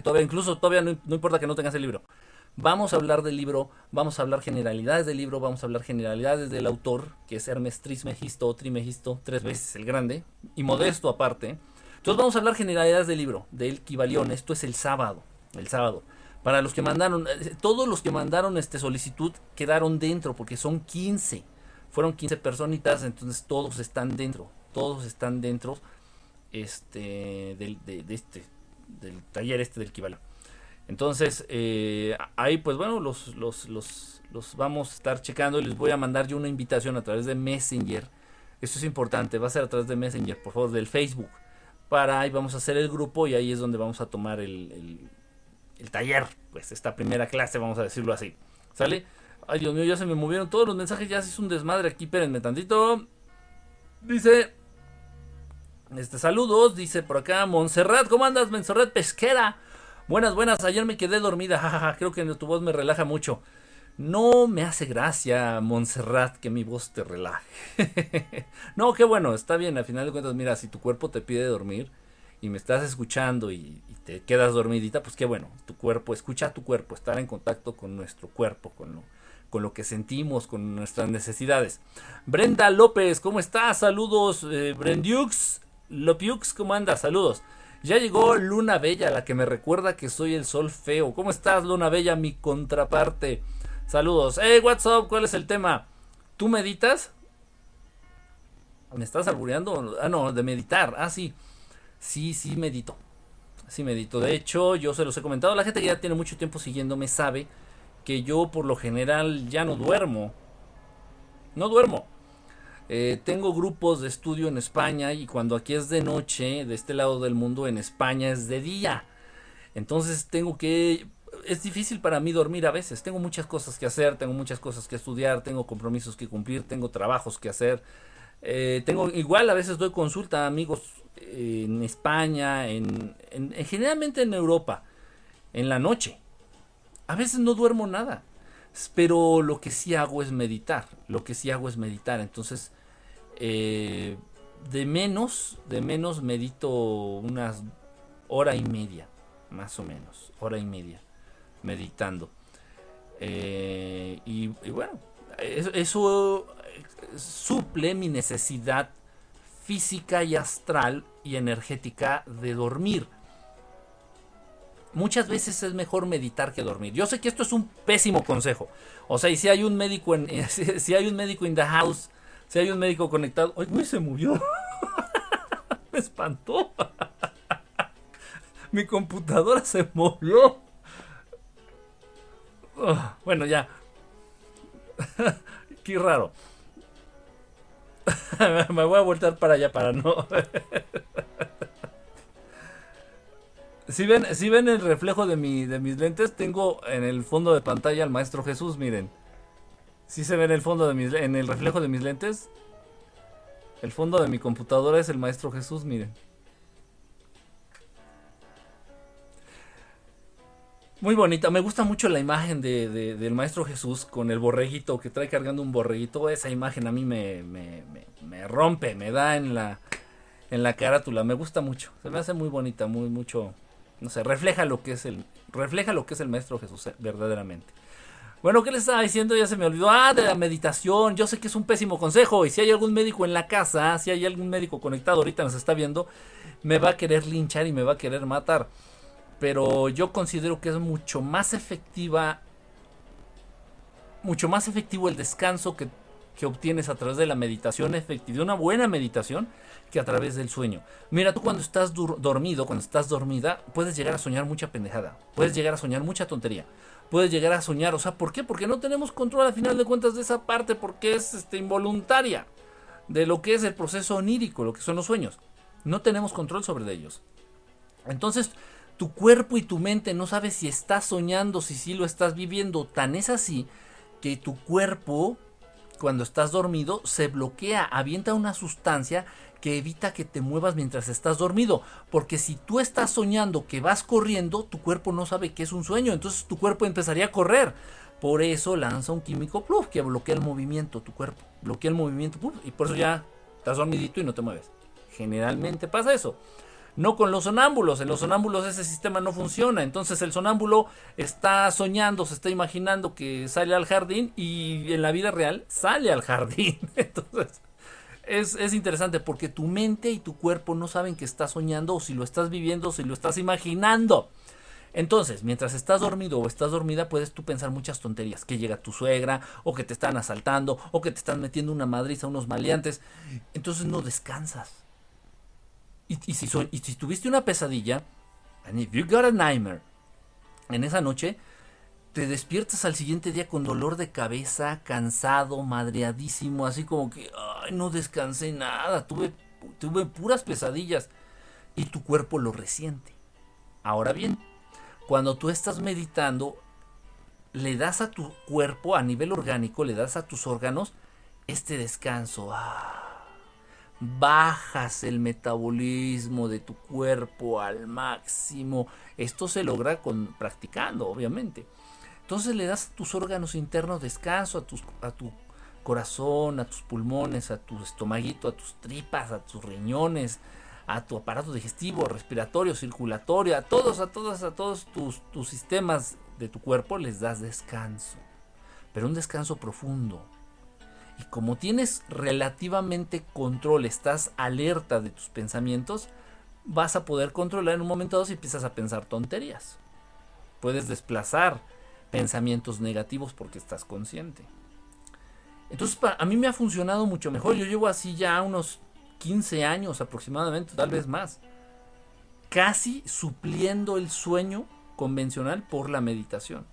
todavía, incluso todavía no, importa que no tengas el libro. Vamos a hablar del libro, vamos a hablar generalidades del libro, vamos a hablar generalidades del autor, que es Hermes Trismegisto o Trimegisto, tres veces el grande, y modesto aparte. Entonces vamos a hablar generalidades del libro, del Kibalión. Esto es el sábado, el sábado. Para los que mandaron, eh, todos los que mandaron este solicitud quedaron dentro, porque son 15. Fueron 15 personitas, entonces todos están dentro, todos están dentro este, de, este, del taller este del Kibalión. Entonces, eh, ahí pues bueno, los, los, los, los, vamos a estar checando les voy a mandar yo una invitación a través de Messenger. Esto es importante, va a ser a través de Messenger, por favor, del Facebook. Para ahí vamos a hacer el grupo y ahí es donde vamos a tomar el, el, taller, pues esta primera clase, vamos a decirlo así. ¿Sale? Ay, Dios mío, ya se me movieron todos los mensajes, ya se hizo un desmadre aquí, espérenme tantito. Dice, este, saludos, dice por acá, Montserrat, ¿cómo andas, Montserrat Pesquera? Buenas, buenas, ayer me quedé dormida, creo que tu voz me relaja mucho. No me hace gracia, Montserrat, que mi voz te relaje. no, qué bueno, está bien, al final de cuentas, mira, si tu cuerpo te pide dormir y me estás escuchando y, te quedas dormidita, pues qué bueno, tu cuerpo, escucha tu cuerpo, estar en contacto con nuestro cuerpo, con lo, con lo que sentimos, con nuestras necesidades. Brenda López, ¿cómo estás? Saludos, eh, Brendiux, Lopiux, ¿cómo andas? Saludos. Ya llegó Luna Bella, la que me recuerda que soy el sol feo. ¿Cómo estás, Luna Bella, mi contraparte? Saludos. Hey, what's up? ¿Cuál es el tema? ¿Tú meditas? ¿Me estás albureando? Ah, no, de meditar. Ah, sí. Sí, sí, medito. Sí, medito. De hecho, yo se los he comentado. La gente que ya tiene mucho tiempo siguiéndome sabe que yo por lo general ya no duermo. No duermo. Eh, tengo grupos de estudio en España y cuando aquí es de noche, de este lado del mundo, en España es de día. Entonces tengo que... Es difícil para mí dormir a veces. Tengo muchas cosas que hacer, tengo muchas cosas que estudiar, tengo compromisos que cumplir, tengo trabajos que hacer. Eh, tengo igual a veces doy consulta a amigos eh, en España, en, generalmente en Europa, en la noche. A veces no duermo nada, pero lo que sí hago es meditar. Lo que sí hago es meditar. Entonces eh, de menos, de menos medito unas hora y media, más o menos, hora y media, meditando. Eh, y, bueno, eso, suple mi necesidad física y astral y energética de dormir. Muchas veces es mejor meditar que dormir. Yo sé que esto es un pésimo consejo. O sea, y si hay un médico en, si hay un médico in the house si hay un médico conectado. ¡Ay, güey, se murió! Me espantó. Mi computadora se movió. Oh, bueno, ya. Qué raro. Me voy a voltar para allá para no. si ven, si ven el reflejo de, mi, de mis lentes, tengo en el fondo de pantalla al maestro Jesús, miren. Si se ve en el fondo de mis, en el reflejo de mis lentes. El fondo de mi computadora es el Maestro Jesús, miren. Muy bonita, me gusta mucho la imagen de, del Maestro Jesús con el borreguito que trae cargando un borreguito. Esa imagen a mí me, me, me, rompe, me da en la, en la carátula. Me gusta mucho, se me hace muy bonita, muy mucho, no sé, refleja lo que es el, refleja lo que es el Maestro Jesús eh, verdaderamente. Bueno, ¿qué les estaba diciendo? Ya se me olvidó. Ah, de la meditación. Yo sé que es un pésimo consejo. Y si hay algún médico en la casa, si hay algún médico conectado ahorita nos está viendo, me va a querer linchar y me va a querer matar. Pero yo considero que es mucho más efectiva, mucho más efectivo el descanso que, que obtienes a través de la meditación efectiva, de una buena meditación, que a través del sueño. Mira, tú cuando estás dormido, cuando estás dormida, puedes llegar a soñar mucha pendejada, puedes llegar a soñar mucha tontería puedes llegar a soñar. O sea, ¿por qué? Porque no tenemos control al final de cuentas de esa parte, porque es este, involuntaria de lo que es el proceso onírico, lo que son los sueños. No tenemos control sobre ellos. Entonces, tu cuerpo y tu mente no sabes si estás soñando, si sí lo estás viviendo. Tan es así que tu cuerpo, cuando estás dormido, se bloquea, avienta una sustancia que evita que te muevas mientras estás dormido. Porque si tú estás soñando que vas corriendo, tu cuerpo no sabe que es un sueño. Entonces tu cuerpo empezaría a correr. Por eso lanza un químico que bloquea el movimiento, tu cuerpo. Bloquea el movimiento y por eso ya estás dormidito y no te mueves. Generalmente pasa eso. No con los sonámbulos. En los sonámbulos ese sistema no funciona. Entonces el sonámbulo está soñando, se está imaginando que sale al jardín y en la vida real sale al jardín. Entonces es, es, interesante porque tu mente y tu cuerpo no saben que estás soñando o si lo estás viviendo o si lo estás imaginando. Entonces, mientras estás dormido o estás dormida, puedes tú pensar muchas tonterías. Que llega tu suegra, o que te están asaltando, o que te están metiendo una madriza, unos maleantes. Entonces no descansas. Y, si, y si tuviste una pesadilla, and if you got a nightmare, en esa noche, te despiertas al siguiente día con dolor de cabeza, cansado, madreadísimo, así como que, no descansé nada, tuve, tuve puras pesadillas. Y tu cuerpo lo resiente. Ahora bien, cuando tú estás meditando, le das a tu cuerpo a nivel orgánico, le das a tus órganos este descanso. Ah, bajas el metabolismo de tu cuerpo al máximo. Esto se logra con practicando, obviamente. Entonces le das a tus órganos internos descanso, a, tus, a tu corazón, a tus pulmones, a tu estomaguito, a tus tripas, a tus riñones, a tu aparato digestivo, respiratorio, circulatorio, a todos, a todos, a todos tus, tus sistemas de tu cuerpo les das descanso, pero un descanso profundo. Y como tienes relativamente control, estás alerta de tus pensamientos, vas a poder controlar en un momento dado si empiezas a pensar tonterías. Puedes desplazar pensamientos negativos porque estás consciente. Entonces, a mí me ha funcionado mucho mejor. Yo llevo así ya unos 15 años aproximadamente, tal vez más, casi supliendo el sueño convencional por la meditación.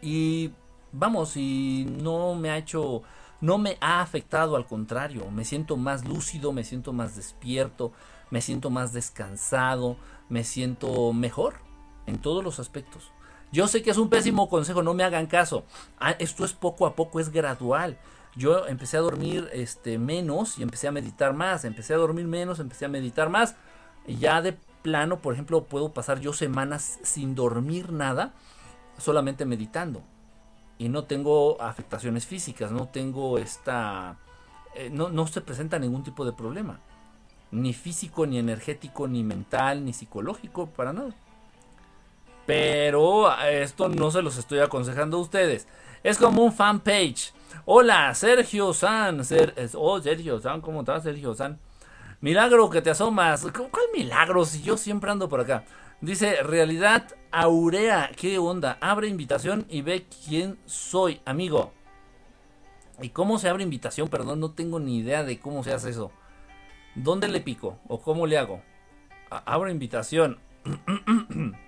Y vamos, y no me ha hecho, no me ha afectado, al contrario, me siento más lúcido, me siento más despierto, me siento más descansado, me siento mejor en todos los aspectos. Yo sé que es un pésimo consejo, no me hagan caso. Ah, esto es poco a poco, es gradual yo empecé a dormir este, menos y empecé a meditar más. Empecé a dormir menos, empecé a meditar más. Y ya de plano, por ejemplo, puedo pasar yo semanas sin dormir nada, solamente meditando. Y no tengo afectaciones físicas, no tengo esta... Eh, no, no se presenta ningún tipo de problema. Ni físico, ni energético, ni mental, ni psicológico, para nada. Pero esto no se los estoy aconsejando a ustedes. Es como un fanpage. Hola, Sergio San. oh, Sergio San, ¿cómo estás, Sergio San? Milagro que te asomas. ¿Cuál milagro? Si yo siempre ando por acá. Dice, realidad aurea. ¿Qué onda? Abre invitación y ve quién soy, amigo. ¿Y cómo se abre invitación? Perdón, no tengo ni idea de cómo se hace eso. ¿Dónde le pico? ¿O cómo le hago? Abro invitación.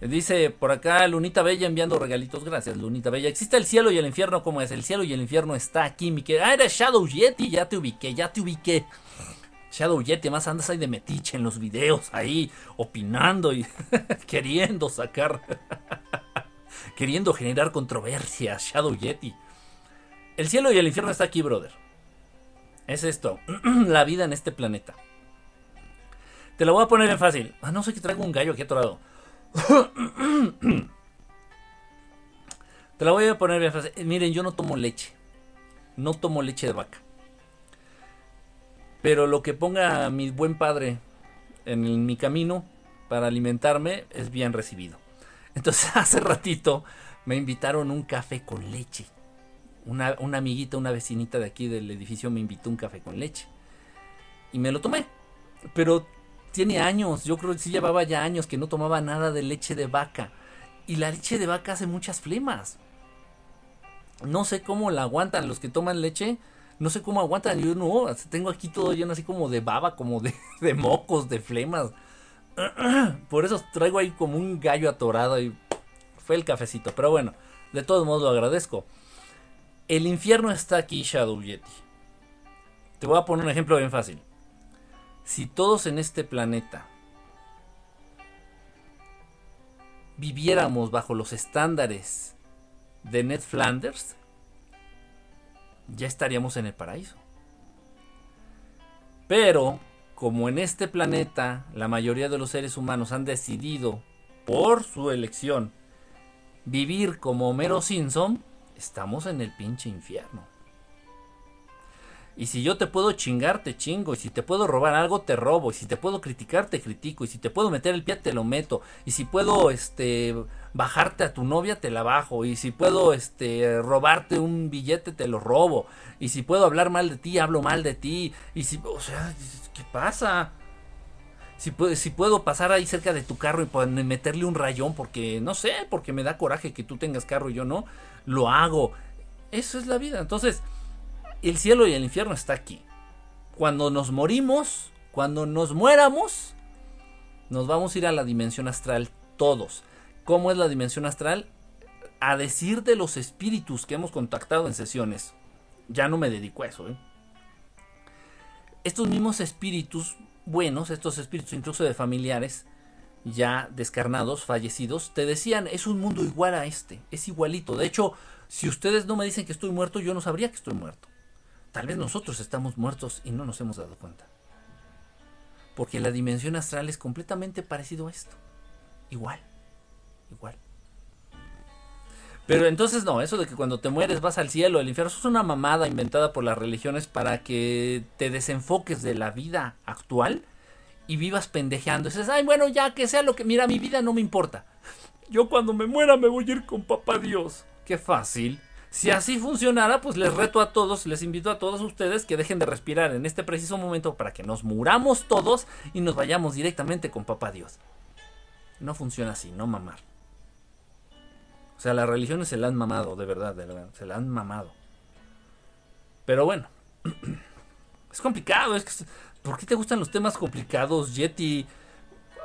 Dice por acá Lunita Bella enviando regalitos. Gracias, Lunita Bella. ¿Existe el cielo y el infierno? ¿Cómo es? El cielo y el infierno está aquí, mi querida. Ah, eres Shadow Yeti. Ya te ubiqué, ya te ubiqué. Shadow Yeti, más andas ahí de metiche en los videos, ahí opinando y queriendo sacar, queriendo generar controversia. Shadow Yeti. El cielo y el infierno está aquí, brother. Es esto, la vida en este planeta. Te lo voy a poner en fácil. Ah, no sé que traigo un gallo aquí atorado. Te la voy a poner bien fácil. Miren, yo no tomo leche. No tomo leche de vaca. Pero lo que ponga mi buen padre en mi camino para alimentarme es bien recibido. Entonces hace ratito me invitaron un café con leche. Una, una amiguita, una vecinita de aquí del edificio me invitó un café con leche. Y me lo tomé. Pero tiene años, yo creo que sí llevaba ya años que no tomaba nada de leche de vaca. Y la leche de vaca hace muchas flemas. No sé cómo la aguantan los que toman leche. No sé cómo aguantan. Yo no, tengo aquí todo lleno así como de baba, como de, de mocos, de flemas. Por eso traigo ahí como un gallo atorado y fue el cafecito. Pero bueno, de todos modos lo agradezco. El infierno está aquí, Shadow Yeti. Te voy a poner un ejemplo bien fácil si todos en este planeta viviéramos bajo los estándares de Ned Flanders, ya estaríamos en el paraíso. Pero, como en este planeta la mayoría de los seres humanos han decidido, por su elección, vivir como Homero Simpson, estamos en el pinche infierno. Y si yo te puedo chingar, te chingo. Y si te puedo robar algo, te robo. Y si te puedo criticar, te critico. Y si te puedo meter el pie, te lo meto. Y si puedo, este, bajarte a tu novia, te la bajo. Y si puedo, este, robarte un billete, te lo robo. Y si puedo hablar mal de ti, hablo mal de ti. Y si, o sea, ¿qué pasa? Si, si puedo pasar ahí cerca de tu carro y meterle un rayón porque, no sé, porque me da coraje que tú tengas carro y yo no, lo hago. Eso es la vida. Entonces, el cielo y el infierno está aquí. Cuando nos morimos, cuando nos muéramos, nos vamos a ir a la dimensión astral todos. ¿Cómo es la dimensión astral? A decir de los espíritus que hemos contactado en sesiones. Ya no me dedico a eso. ¿eh? Estos mismos espíritus buenos, estos espíritus incluso de familiares ya descarnados, fallecidos, te decían, es un mundo igual a este, es igualito. De hecho, si ustedes no me dicen que estoy muerto, yo no sabría que estoy muerto. Tal vez nosotros estamos muertos y no nos hemos dado cuenta. Porque la dimensión astral es completamente parecido a esto. Igual. Igual. Pero entonces no, eso de que cuando te mueres vas al cielo, al infierno, eso es una mamada inventada por las religiones para que te desenfoques de la vida actual y vivas pendejeando. dices, ay, bueno, ya que sea lo que, mira, mi vida no me importa. Yo cuando me muera me voy a ir con papá Dios. Qué fácil. Si así funcionara, pues les reto a todos, les invito a todos ustedes que dejen de respirar en este preciso momento para que nos muramos todos y nos vayamos directamente con Papá Dios. No funciona así, no mamar. O sea, las religiones se la han mamado, de verdad, de verdad, se la han mamado. Pero bueno, es complicado, es que, ¿por qué te gustan los temas complicados, Yeti?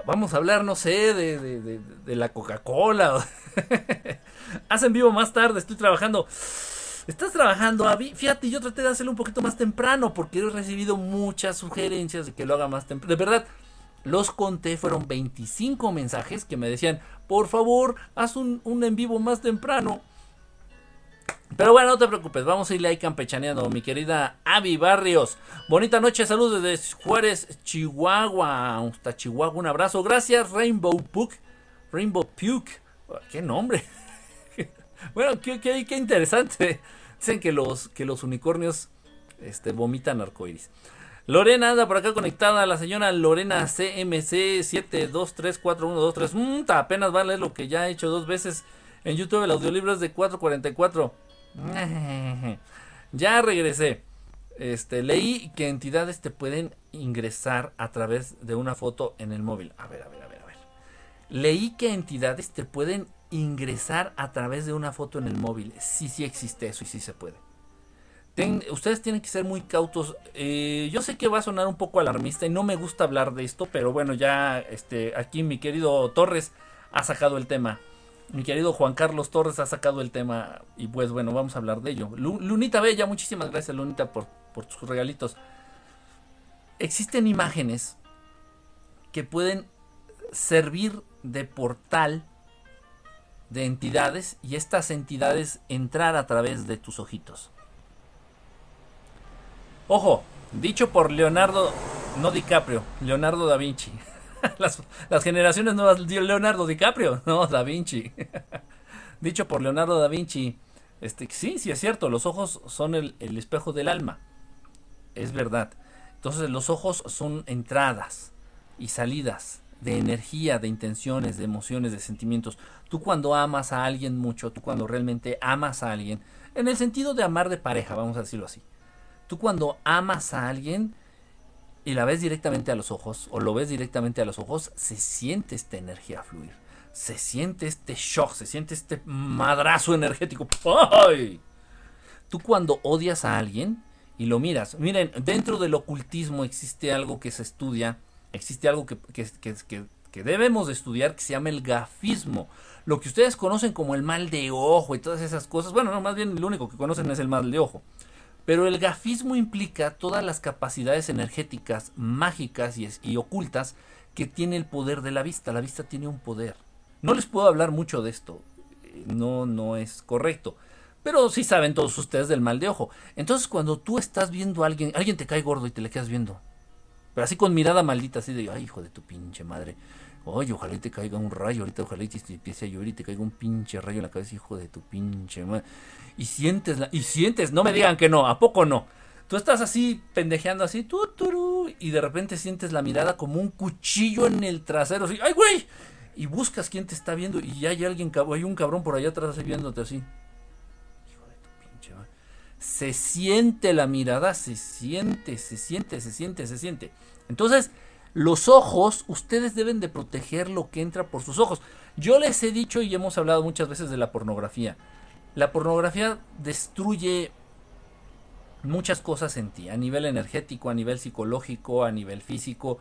Vamos a hablar, no sé, de, de, de la Coca-Cola. Hacen vivo más tarde, estoy trabajando. Estás trabajando, Avi. Fíjate, yo traté de hacerlo un poquito más temprano porque he recibido muchas sugerencias de que lo haga más temprano. De verdad, los conté, fueron 25 mensajes que me decían, por favor, haz un, un en vivo más temprano. Pero bueno, no te preocupes, vamos a irle ahí campechaneando, mi querida Avi Barrios. Bonita noche, saludos desde Juárez, Chihuahua. Hasta Chihuahua, un abrazo. Gracias, Rainbow Puke. Rainbow Puke. ¿Qué nombre? bueno, qué, qué, interesante. Dicen que los, que los unicornios este, vomitan arcoiris. Lorena anda por acá conectada, la señora Lorena CMC 72341223. Mmm, apenas vale lo que ya he hecho dos veces en YouTube. El audiolibro es de 444. ya regresé. Este, leí que entidades te pueden ingresar a través de una foto en el móvil. A ver, a ver, a ver, a ver. Leí que entidades te pueden ingresar a través de una foto en el móvil. Sí, sí existe eso y sí se puede. ustedes tienen que ser muy cautos. Eh, yo sé que va a sonar un poco alarmista y no me gusta hablar de esto, pero bueno, ya este, aquí mi querido Torres ha sacado el tema. Mi querido Juan Carlos Torres ha sacado el tema y pues bueno, vamos a hablar de ello. Lunita Bella, muchísimas gracias Lunita por, por tus regalitos. Existen imágenes que pueden servir de portal de entidades y estas entidades entrar a través de tus ojitos. Ojo, dicho por Leonardo, no DiCaprio, Leonardo da Vinci. Las, generaciones nuevas, Leonardo DiCaprio, no da Vinci. dicho por Leonardo da Vinci, este, sí, sí es cierto, los ojos son el, el espejo del alma. Es verdad. Entonces los ojos son entradas y salidas de energía, de intenciones, de emociones, de sentimientos. Tú cuando amas a alguien mucho, tú cuando realmente amas a alguien, en el sentido de amar de pareja, vamos a decirlo así. Tú cuando amas a alguien y la ves directamente a los ojos, o lo ves directamente a los ojos, se siente esta energía fluir. Se siente este shock, se siente este madrazo energético. ¡Ay! Tú cuando odias a alguien y lo miras, miren, dentro del ocultismo existe algo que se estudia existe algo que, que, debemos de estudiar que se llama el gafismo. Lo que ustedes conocen como el mal de ojo y todas esas cosas. Bueno, no, más bien lo único que conocen es el mal de ojo. Pero el gafismo implica todas las capacidades energéticas, mágicas y, y, ocultas que tiene el poder de la vista. La vista tiene un poder. No les puedo hablar mucho de esto. No, no es correcto. Pero sí saben todos ustedes del mal de ojo. Entonces cuando tú estás viendo a alguien, alguien te cae gordo y te le quedas viendo. Pero así con mirada maldita, así de, ay, hijo de tu pinche madre. Oye, ojalá te caiga un rayo ahorita, ojalá te empiece a llover y te caiga un pinche rayo en la cabeza, hijo de tu pinche madre. Y sientes, la, y sientes, no me digan que no, ¿a poco no? Tú estás así pendejeando así, y de repente sientes la mirada como un cuchillo en el trasero, así, ¡ay, güey! Y buscas quién te está viendo y hay alguien, hay un cabrón por allá atrás viéndote así. Hijo de tu pinche Se siente la mirada, se siente, se siente, se siente, se siente. Entonces, los ojos, ustedes deben de proteger lo que entra por sus ojos. Yo les he dicho y hemos hablado muchas veces de la pornografía. La pornografía destruye muchas cosas en ti, a nivel energético, a nivel psicológico, a nivel físico.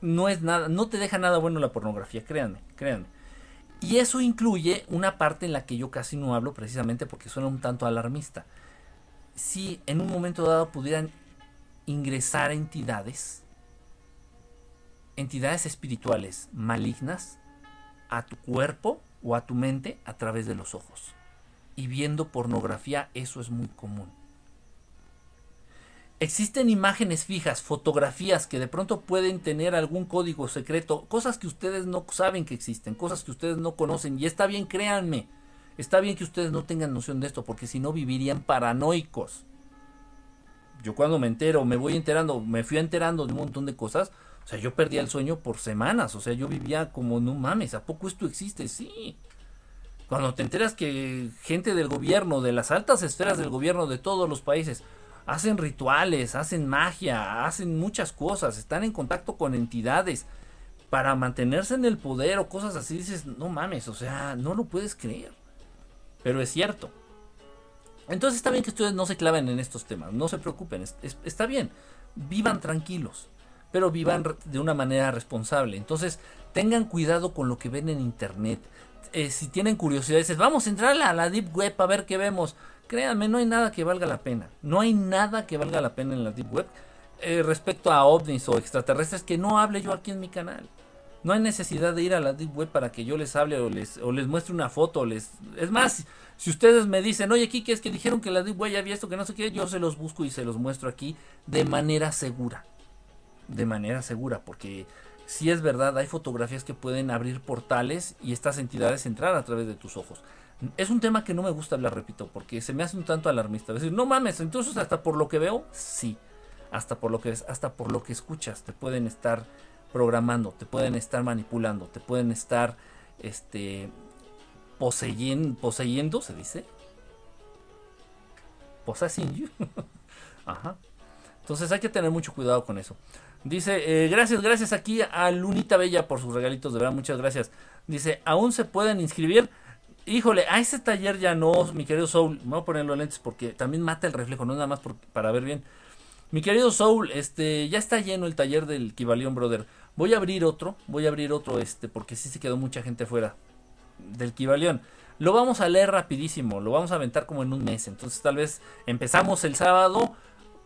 No es nada, no te deja nada bueno la pornografía, créanme, créanme. Y eso incluye una parte en la que yo casi no hablo precisamente porque suena un tanto alarmista. Si en un momento dado pudieran ingresar entidades, entidades espirituales malignas a tu cuerpo o a tu mente a través de los ojos. Y viendo pornografía, eso es muy común. Existen imágenes fijas, fotografías que de pronto pueden tener algún código secreto, cosas que ustedes no saben que existen, cosas que ustedes no conocen. Y está bien, créanme, está bien que ustedes no tengan noción de esto, porque si no vivirían paranoicos. Yo cuando me entero, me voy enterando, me fui enterando de un montón de cosas. O sea, yo perdía el sueño por semanas. O sea, yo vivía como, no mames, ¿a poco esto existe? Sí. Cuando te enteras que gente del gobierno, de las altas esferas del gobierno de todos los países, hacen rituales, hacen magia, hacen muchas cosas, están en contacto con entidades para mantenerse en el poder o cosas así, dices, no mames, o sea, no lo puedes creer. Pero es cierto. Entonces está bien que ustedes no se claven en estos temas, no se preocupen, está bien, vivan tranquilos, pero vivan de una manera responsable. Entonces tengan cuidado con lo que ven en internet. Eh, si tienen curiosidad, dices, vamos a entrar a la deep web a ver qué vemos créanme, no hay nada que valga la pena. No hay nada que valga la pena en la Deep Web eh, respecto a ovnis o extraterrestres que no hable yo aquí en mi canal. No hay necesidad de ir a la Deep Web para que yo les hable o les, o les muestre una foto. Les... Es más, si ustedes me dicen, oye, aquí que es que dijeron que la Deep Web ya había esto, que no sé qué, yo se los busco y se los muestro aquí de manera segura. De manera segura, porque si es verdad, hay fotografías que pueden abrir portales y estas entidades entrar a través de tus ojos. Es un tema que no me gusta hablar, repito, porque se me hace un tanto alarmista. Es decir, no mames, entonces hasta por lo que veo, sí. Hasta por lo que ves, hasta por lo que escuchas, te pueden estar programando, te pueden estar manipulando, te pueden estar este poseyendo, poseyendo se dice. Possessing Ajá. Entonces hay que tener mucho cuidado con eso. Dice, eh, gracias, gracias aquí a Lunita Bella por sus regalitos, de verdad, muchas gracias. Dice, aún se pueden inscribir. Híjole, a ese taller ya no, mi querido Soul. Me voy a poner los lentes porque también mata el reflejo, no nada más para ver bien. Mi querido Soul, este, ya está lleno el taller del Kibalión Brother. Voy a abrir otro, voy a abrir otro, este, porque sí se quedó mucha gente fuera del Kibalión. Lo vamos a leer rapidísimo, lo vamos a aventar como en un mes. Entonces tal vez empezamos el sábado,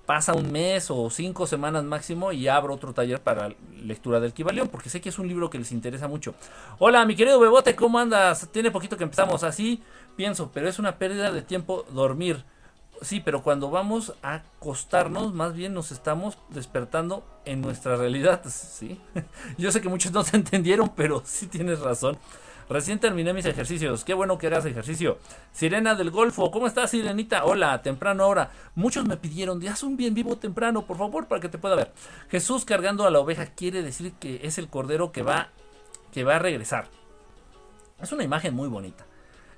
pasa un mes o cinco semanas máximo y abro otro taller para lectura del Kibalión, porque sé que es un libro que les interesa mucho. Hola, mi querido Bebote, ¿cómo andas? Tiene poquito que empezamos así, pienso, pero es una pérdida de tiempo dormir. Sí, pero cuando vamos a acostarnos, más bien nos estamos despertando en nuestra realidad, ¿sí? Yo sé que muchos no se entendieron, pero sí tienes razón. Recién terminé mis ejercicios. Qué bueno que hagas ejercicio. Sirena del Golfo. ¿Cómo estás, Sirenita? Hola, temprano ahora. Muchos me pidieron, haz un bien vivo temprano, por favor, para que te pueda ver. Jesús cargando a la oveja quiere decir que es el cordero que va, que va a regresar. Es una imagen muy bonita.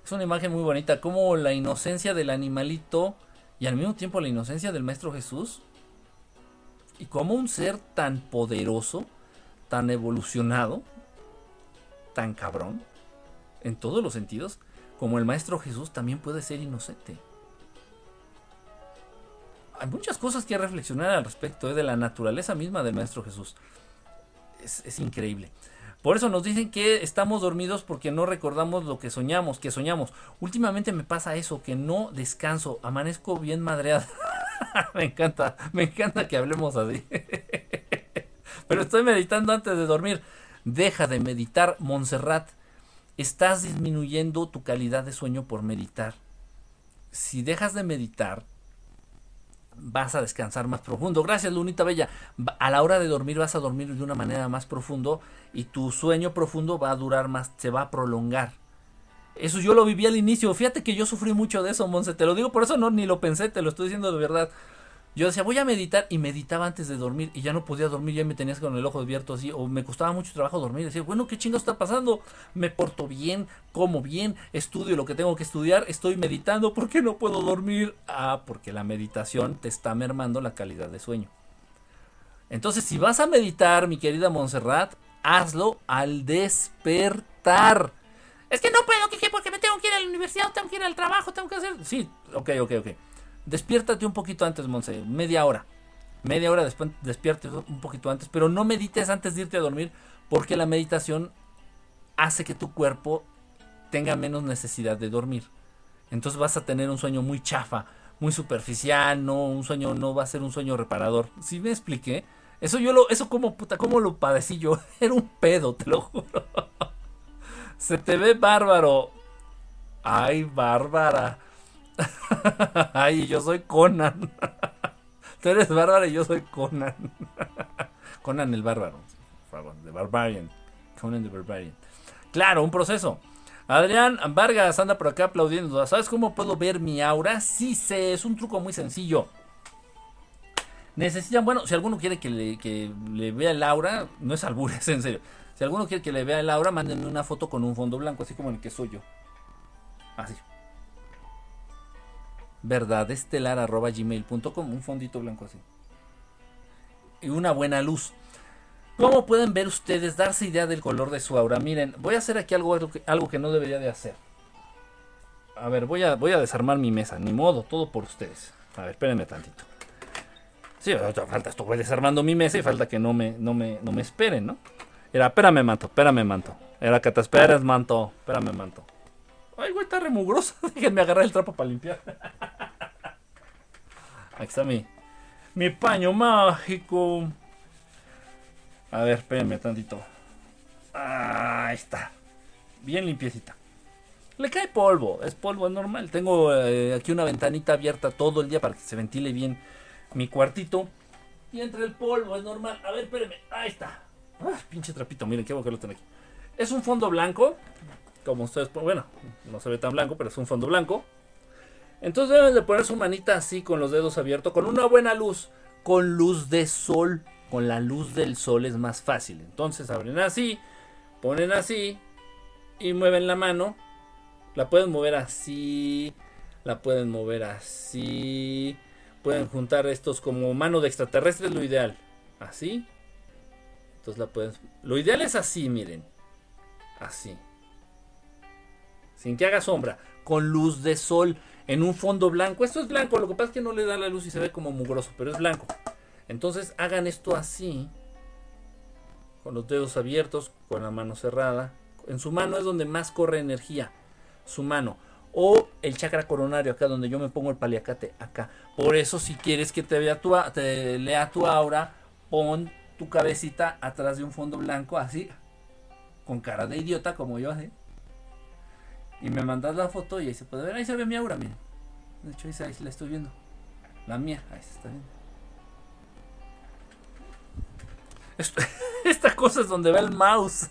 Es una imagen muy bonita. Como la inocencia del animalito y al mismo tiempo la inocencia del Maestro Jesús. Y como un ser tan poderoso, tan evolucionado, tan cabrón, en todos los sentidos, como el Maestro Jesús también puede ser inocente. Hay muchas cosas que reflexionar al respecto ¿eh? de la naturaleza misma del Maestro Jesús. Es, increíble. Por eso nos dicen que estamos dormidos porque no recordamos lo que soñamos, que soñamos. Últimamente me pasa eso, que no descanso, amanezco bien madreada. me encanta, me encanta que hablemos así. Pero estoy meditando antes de dormir. Deja de meditar, Montserrat estás disminuyendo tu calidad de sueño por meditar. Si dejas de meditar, vas a descansar más profundo. Gracias, Lunita Bella. A la hora de dormir vas a dormir de una manera más profundo y tu sueño profundo va a durar más, se va a prolongar. Eso yo lo viví al inicio. Fíjate que yo sufrí mucho de eso, Monse. Te lo digo por eso no ni lo pensé, te lo estoy diciendo de verdad. Yo decía, voy a meditar y meditaba antes de dormir y ya no podía dormir, ya me tenías con el ojo abierto así, o me costaba mucho trabajo dormir. Decía, bueno, ¿qué chingo está pasando? Me porto bien, como bien, estudio lo que tengo que estudiar, estoy meditando, ¿por qué no puedo dormir? Ah, porque la meditación te está mermando la calidad de sueño. Entonces, si vas a meditar, mi querida Montserrat, hazlo al despertar. Es que no puedo, ¿qué? Porque me tengo que ir a la universidad, tengo que ir al trabajo, tengo que hacer. Sí, ok, ok, ok. Despiértate un poquito antes, Monse, media hora. Media hora después despierte un poquito antes, pero no medites antes de irte a dormir porque la meditación hace que tu cuerpo tenga menos necesidad de dormir. Entonces vas a tener un sueño muy chafa, muy superficial, no un sueño no va a ser un sueño reparador. ¿Sí me expliqué? Eso yo lo eso como puta, cómo lo padecí yo, era un pedo, te lo juro. Se te ve bárbaro. Ay, Bárbara. Ay, yo soy Conan. Tú eres bárbaro y yo soy Conan. Conan el bárbaro. The Barbarian. Conan the Barbarian. Claro, un proceso. Adrián Vargas anda por acá aplaudiendo. ¿Sabes cómo puedo ver mi aura? Sí sé, es un truco muy sencillo. Necesitan, bueno, si alguno quiere que le, que le vea el aura, no es albures, en serio. Si alguno quiere que le vea el aura, mándenme una foto con un fondo blanco, así como el que soy yo. Así verdadestelar.gmail.com, un fondito blanco así. Y una buena luz. ¿Cómo pueden ver ustedes, darse idea del color de su aura? Miren, voy a hacer aquí algo, algo que no debería de hacer. A ver, voy a, voy a desarmar mi mesa, ni modo, todo por ustedes. A ver, espérenme tantito. Sí, falta esto, voy desarmando mi mesa y falta que no me, no me, no me esperen, ¿no? Era, espérame, manto, espérame, manto. Era que te esperes, manto, espérame, manto. Ay, güey, está remugroso. Déjenme agarrar el trapo para limpiar. Aquí está mi, mi paño mágico. A ver, espérenme tantito. ahí está. Bien limpiecita. Le cae polvo, es polvo normal. Tengo eh, aquí una ventanita abierta todo el día para que se ventile bien mi cuartito. Y entre el polvo, es normal. A ver, espérenme. Ahí está. Ah, pinche trapito, miren qué que lo tengo aquí. Es un fondo blanco como ustedes, bueno, no se ve tan blanco, pero es un fondo blanco. Entonces deben de poner su manita así con los dedos abiertos, con una buena luz, con luz de sol, con la luz del sol es más fácil. Entonces abren así, ponen así y mueven la mano. La pueden mover así, la pueden mover así. Pueden juntar estos como mano de extraterrestre, es lo ideal. Así. Entonces la pueden... Lo ideal es así, miren. Así sin que haga sombra, con luz de sol, en un fondo blanco. Esto es blanco, lo que pasa es que no le da la luz y se ve como mugroso, pero es blanco. Entonces hagan esto así, con los dedos abiertos, con la mano cerrada. En su mano es donde más corre energía, su mano. O el chakra coronario, acá donde yo me pongo el paliacate, acá. Por eso si quieres que te, vea tu, te lea tu aura, pon tu cabecita atrás de un fondo blanco, así, con cara de idiota como yo, así. Y me mandas la foto y ahí se puede ver. Ahí se ve mi aura, miren. De hecho, ahí, la estoy viendo. La mía, ahí se está viendo. esta cosa es donde va el mouse.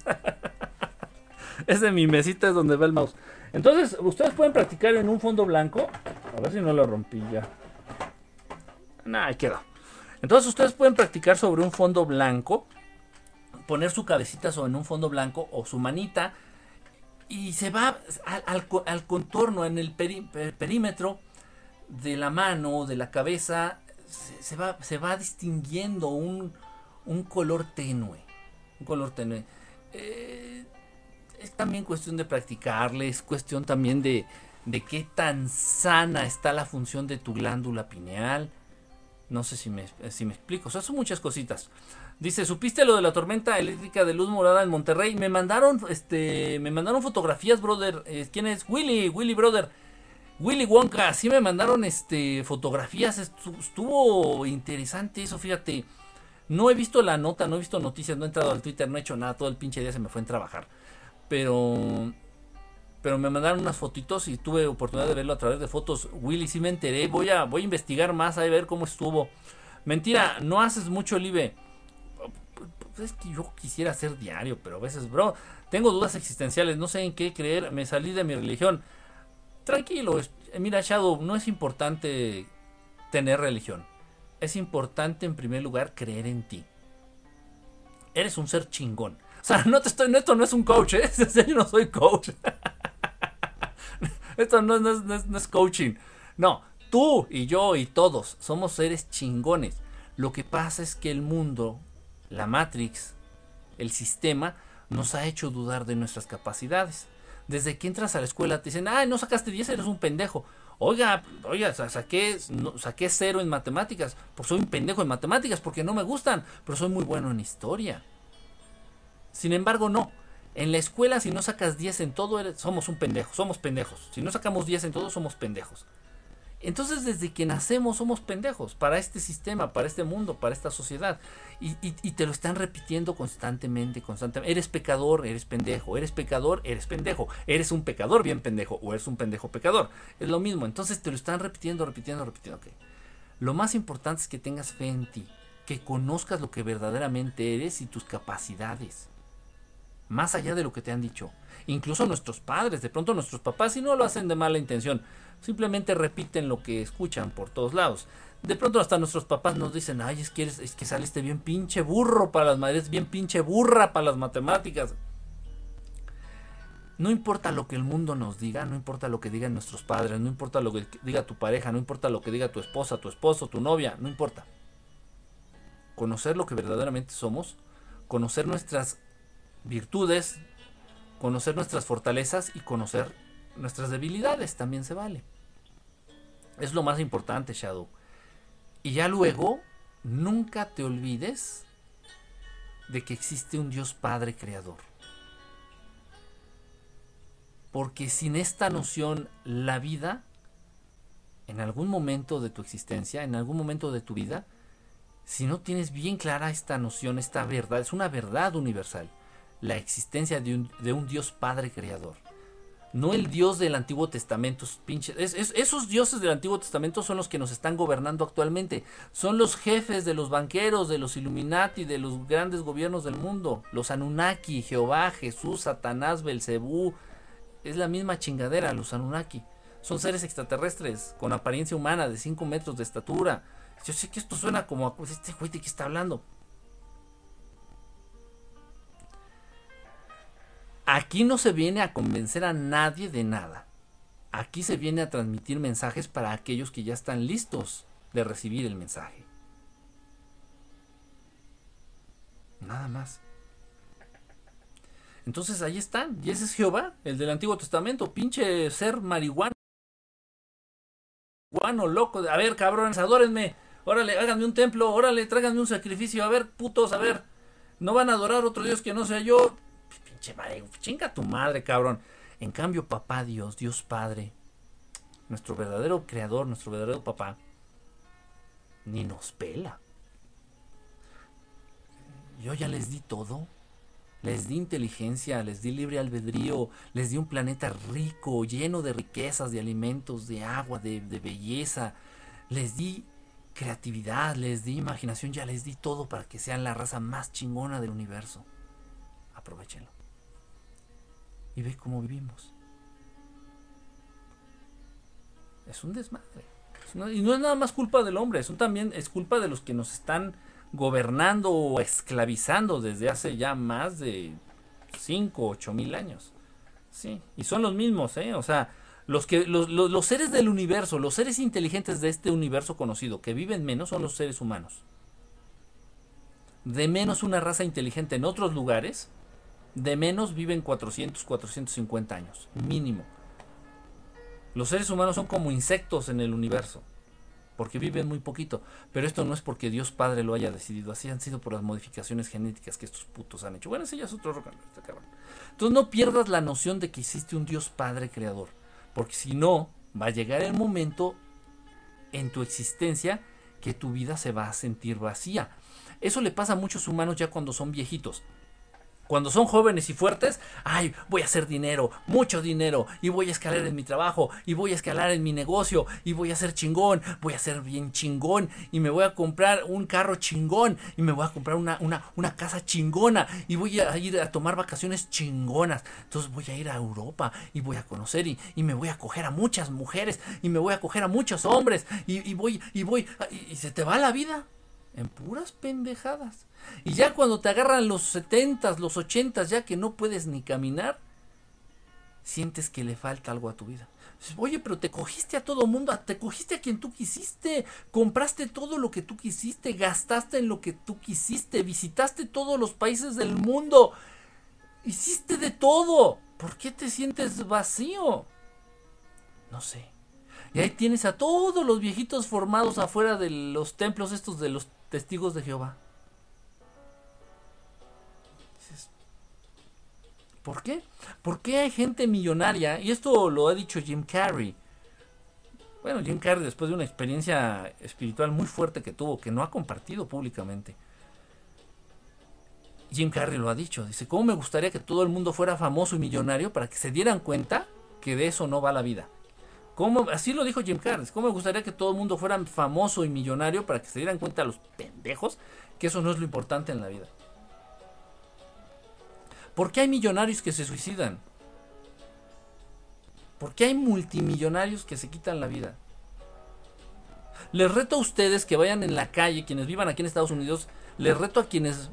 es de mi mesita, es donde va el mouse. Entonces, ustedes pueden practicar en un fondo blanco. A ver si no lo rompí ya. Nah, ahí quedó. Entonces, ustedes pueden practicar sobre un fondo blanco. Poner su cabecita sobre un fondo blanco o su manita y se va al, contorno, en el perímetro de la mano, de la cabeza, se, va, se va distinguiendo un, color tenue. Un color tenue. Eh, es también cuestión de practicarle, es cuestión también de, de qué tan sana está la función de tu glándula pineal. No sé si me, si me explico. O sea, son muchas cositas. Dice, ¿supiste lo de la tormenta eléctrica de luz morada en Monterrey? Me mandaron, este, me mandaron fotografías, brother. Eh, ¿Quién es? Willy, Willy, brother. Willy Wonka, sí me mandaron, este, fotografías. Estuvo interesante eso, fíjate. No he visto la nota, no he visto noticias, no he entrado al Twitter, no he hecho nada. Todo el pinche día se me fue en trabajar. Pero, pero me mandaron unas fotitos y tuve oportunidad de verlo a través de fotos. Willy, sí me enteré. Voy a, voy a investigar más, a ver cómo estuvo. Mentira, no haces mucho, Live pues es que yo quisiera ser diario, pero a veces, bro, tengo dudas existenciales, no sé en qué creer, me salí de mi religión. Tranquilo, mira, Shadow, no es importante tener religión. es importante en primer lugar creer en ti. Eres un ser chingón. O sea, no te estoy, esto no es un coach, ¿eh? Yo no soy coach. esto no, no es coaching. No, tú y yo y todos somos seres chingones. Lo que pasa es que el mundo, la Matrix, el sistema, nos ha hecho dudar de nuestras capacidades. Desde que entras a la escuela te dicen, ay, no sacaste 10, eres un pendejo. Oiga, oiga, saqué, saqué cero en matemáticas. Pues soy un pendejo en matemáticas porque no me gustan, pero soy muy bueno en historia. Sin embargo, no. En la escuela, si no sacas 10 en todo, somos un pendejo, somos pendejos. Si no sacamos 10 en todo, somos pendejos. Entonces desde que nacemos somos pendejos para este sistema, para este mundo, para esta sociedad. Y, te lo están repitiendo constantemente, constantemente. Eres pecador, eres pendejo. Eres pecador, eres pendejo. Eres un pecador bien pendejo o eres un pendejo pecador. Es lo mismo. Entonces te lo están repitiendo, repitiendo, repitiendo. Lo más importante es que tengas fe en ti. Que conozcas lo que verdaderamente eres y tus capacidades. Más allá de lo que te han dicho. Incluso nuestros padres, de pronto nuestros papás, si no lo hacen de mala intención simplemente repiten lo que escuchan por todos lados. De pronto hasta nuestros papás nos dicen, ay, es que, es que saliste bien pinche burro para las madres, bien pinche burra para las matemáticas. No importa lo que el mundo nos diga, no importa lo que digan nuestros padres, no importa lo que diga tu pareja, no importa lo que diga tu esposa, tu esposo, tu novia, no importa. Conocer lo que verdaderamente somos, conocer nuestras virtudes, conocer nuestras fortalezas y conocer nuestras debilidades también se vale. Es lo más importante, Shadow. Y ya luego, nunca te olvides de que existe un Dios Padre Creador. Porque sin esta noción, la vida, en algún momento de tu existencia, en algún momento de tu vida, si no tienes bien clara esta noción, esta verdad, es una verdad universal, la existencia de un, de un Dios Padre Creador no el Dios del Antiguo Testamento, esos dioses del Antiguo Testamento son los que nos están gobernando actualmente. Son los jefes de los banqueros, de los Illuminati, de los grandes gobiernos del mundo. Los Anunnaki, Jehová, Jesús, Satanás, Belcebú. Es la misma chingadera, los Anunnaki. Son seres extraterrestres, con apariencia humana, de 5 metros de estatura. Yo sé que esto suena como a este güey de que está hablando. Aquí no se viene a convencer a nadie de nada. Aquí se viene a transmitir mensajes para aquellos que ya están listos de recibir el mensaje. Nada más. Entonces ahí están. Y ese es Jehová, el del Antiguo Testamento. Pinche ser marihuana. Guano, loco. A ver, cabrones, adórenme. Órale, háganme un templo. Órale, tráiganme un sacrificio. A ver, putos, a ver. No van a adorar otro Dios que no sea yo chinga tu madre, cabrón. En cambio, papá Dios, Dios Padre, nuestro verdadero creador, nuestro verdadero papá, ni nos pela. Yo ya les di todo. Les di inteligencia, les di libre albedrío, les di un planeta rico, lleno de riquezas, de alimentos, de agua, de, de belleza. Les di creatividad, les di imaginación, ya les di todo para que sean la raza más chingona del universo. Aprovechenlo y ve cómo vivimos. Es un desmadre. y no es nada más culpa del hombre, eso también es culpa de los que nos están gobernando o esclavizando desde hace ya más de 5, 8 mil años. Sí, y son los mismos, ¿eh? O sea, los, que, los, los seres del universo, los seres inteligentes de este universo conocido que viven menos son los seres humanos. De menos una raza inteligente en otros lugares de menos viven 400, 450 años, mínimo. Los seres humanos son como insectos en el universo, porque viven muy poquito. Pero esto no es porque Dios Padre lo haya decidido, así han sido por las modificaciones genéticas que estos putos han hecho. Bueno, ese ya es otro rock Entonces no pierdas la noción de que existe un Dios Padre creador, porque si no, va a llegar el momento en tu existencia que tu vida se va a sentir vacía. Eso le pasa a muchos humanos ya cuando son viejitos Cuando son jóvenes y fuertes, ay, voy a hacer dinero, mucho dinero, y voy a escalar en mi trabajo, y voy a escalar en mi negocio, y voy a ser chingón, voy a ser bien chingón, y me voy a comprar un carro chingón, y me voy a comprar una, una, una casa chingona, y voy a ir a tomar vacaciones chingonas. Entonces voy a ir a Europa, y voy a conocer, y, y me voy a coger a muchas mujeres, y me voy a coger a muchos hombres, y, y voy, y voy, y, y se te va la vida en puras pendejadas. Y ya cuando te agarran los setentas, los ochentas, ya que no puedes ni caminar, sientes que le falta algo a tu vida. Oye, pero te cogiste a todo mundo, te cogiste a quien tú quisiste, compraste todo lo que tú quisiste, gastaste en lo que tú quisiste, visitaste todos los países del mundo, hiciste de todo. ¿Por qué te sientes vacío? No sé. Y ahí tienes a todos los viejitos formados afuera de los templos estos de los testigos de Jehová. ¿Por qué? ¿Por qué hay gente millonaria? Y esto lo ha dicho Jim Carrey. Bueno, Jim Carrey después de una experiencia espiritual muy fuerte que tuvo, que no ha compartido públicamente. Jim Carrey lo ha dicho. Dice, ¿cómo me gustaría que todo el mundo fuera famoso y millonario para que se dieran cuenta que de eso no va la vida? ¿Cómo? Así lo dijo Jim Carrey. ¿Cómo me gustaría que todo el mundo fuera famoso y millonario para que se dieran cuenta los pendejos que eso no es lo importante en la vida? ¿Por qué hay millonarios que se suicidan? ¿Por qué hay multimillonarios que se quitan la vida? Les reto a ustedes que vayan en la calle, quienes vivan aquí en Estados Unidos, les reto a quienes,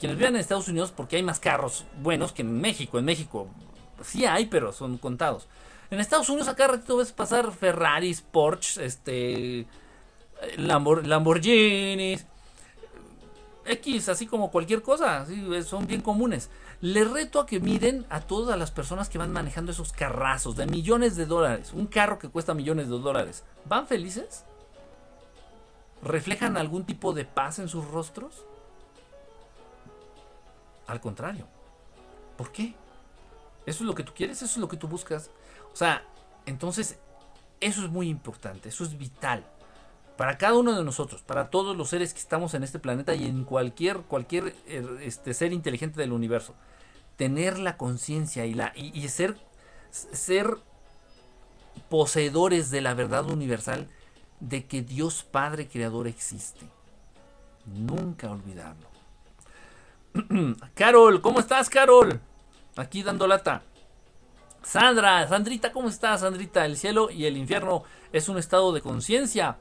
quienes vivan en Estados Unidos porque hay más carros buenos que en México. En México sí hay, pero son contados. En Estados Unidos acá ratito ves pasar Ferraris, Porsche, este, Lamborghinis, X, así como cualquier cosa, son bien comunes. Les reto a que miren a todas las personas que van manejando esos carrazos de millones de dólares, un carro que cuesta millones de dólares. ¿Van felices? ¿Reflejan algún tipo de paz en sus rostros? Al contrario. ¿Por qué? ¿Eso es lo que tú quieres? ¿Eso es lo que tú buscas? O sea, entonces, eso es muy importante, eso es vital para cada uno de nosotros, para todos los seres que estamos en este planeta y en cualquier, cualquier er, este, ser inteligente del universo. Tener la conciencia y, y, ser, ser poseedores de la verdad universal de que Dios Padre Creador existe. Nunca olvidarlo. Carol, ¿cómo estás, Carol? Aquí dando lata. Sandra, Sandrita, ¿cómo estás, Sandrita? El cielo y el infierno es un estado de conciencia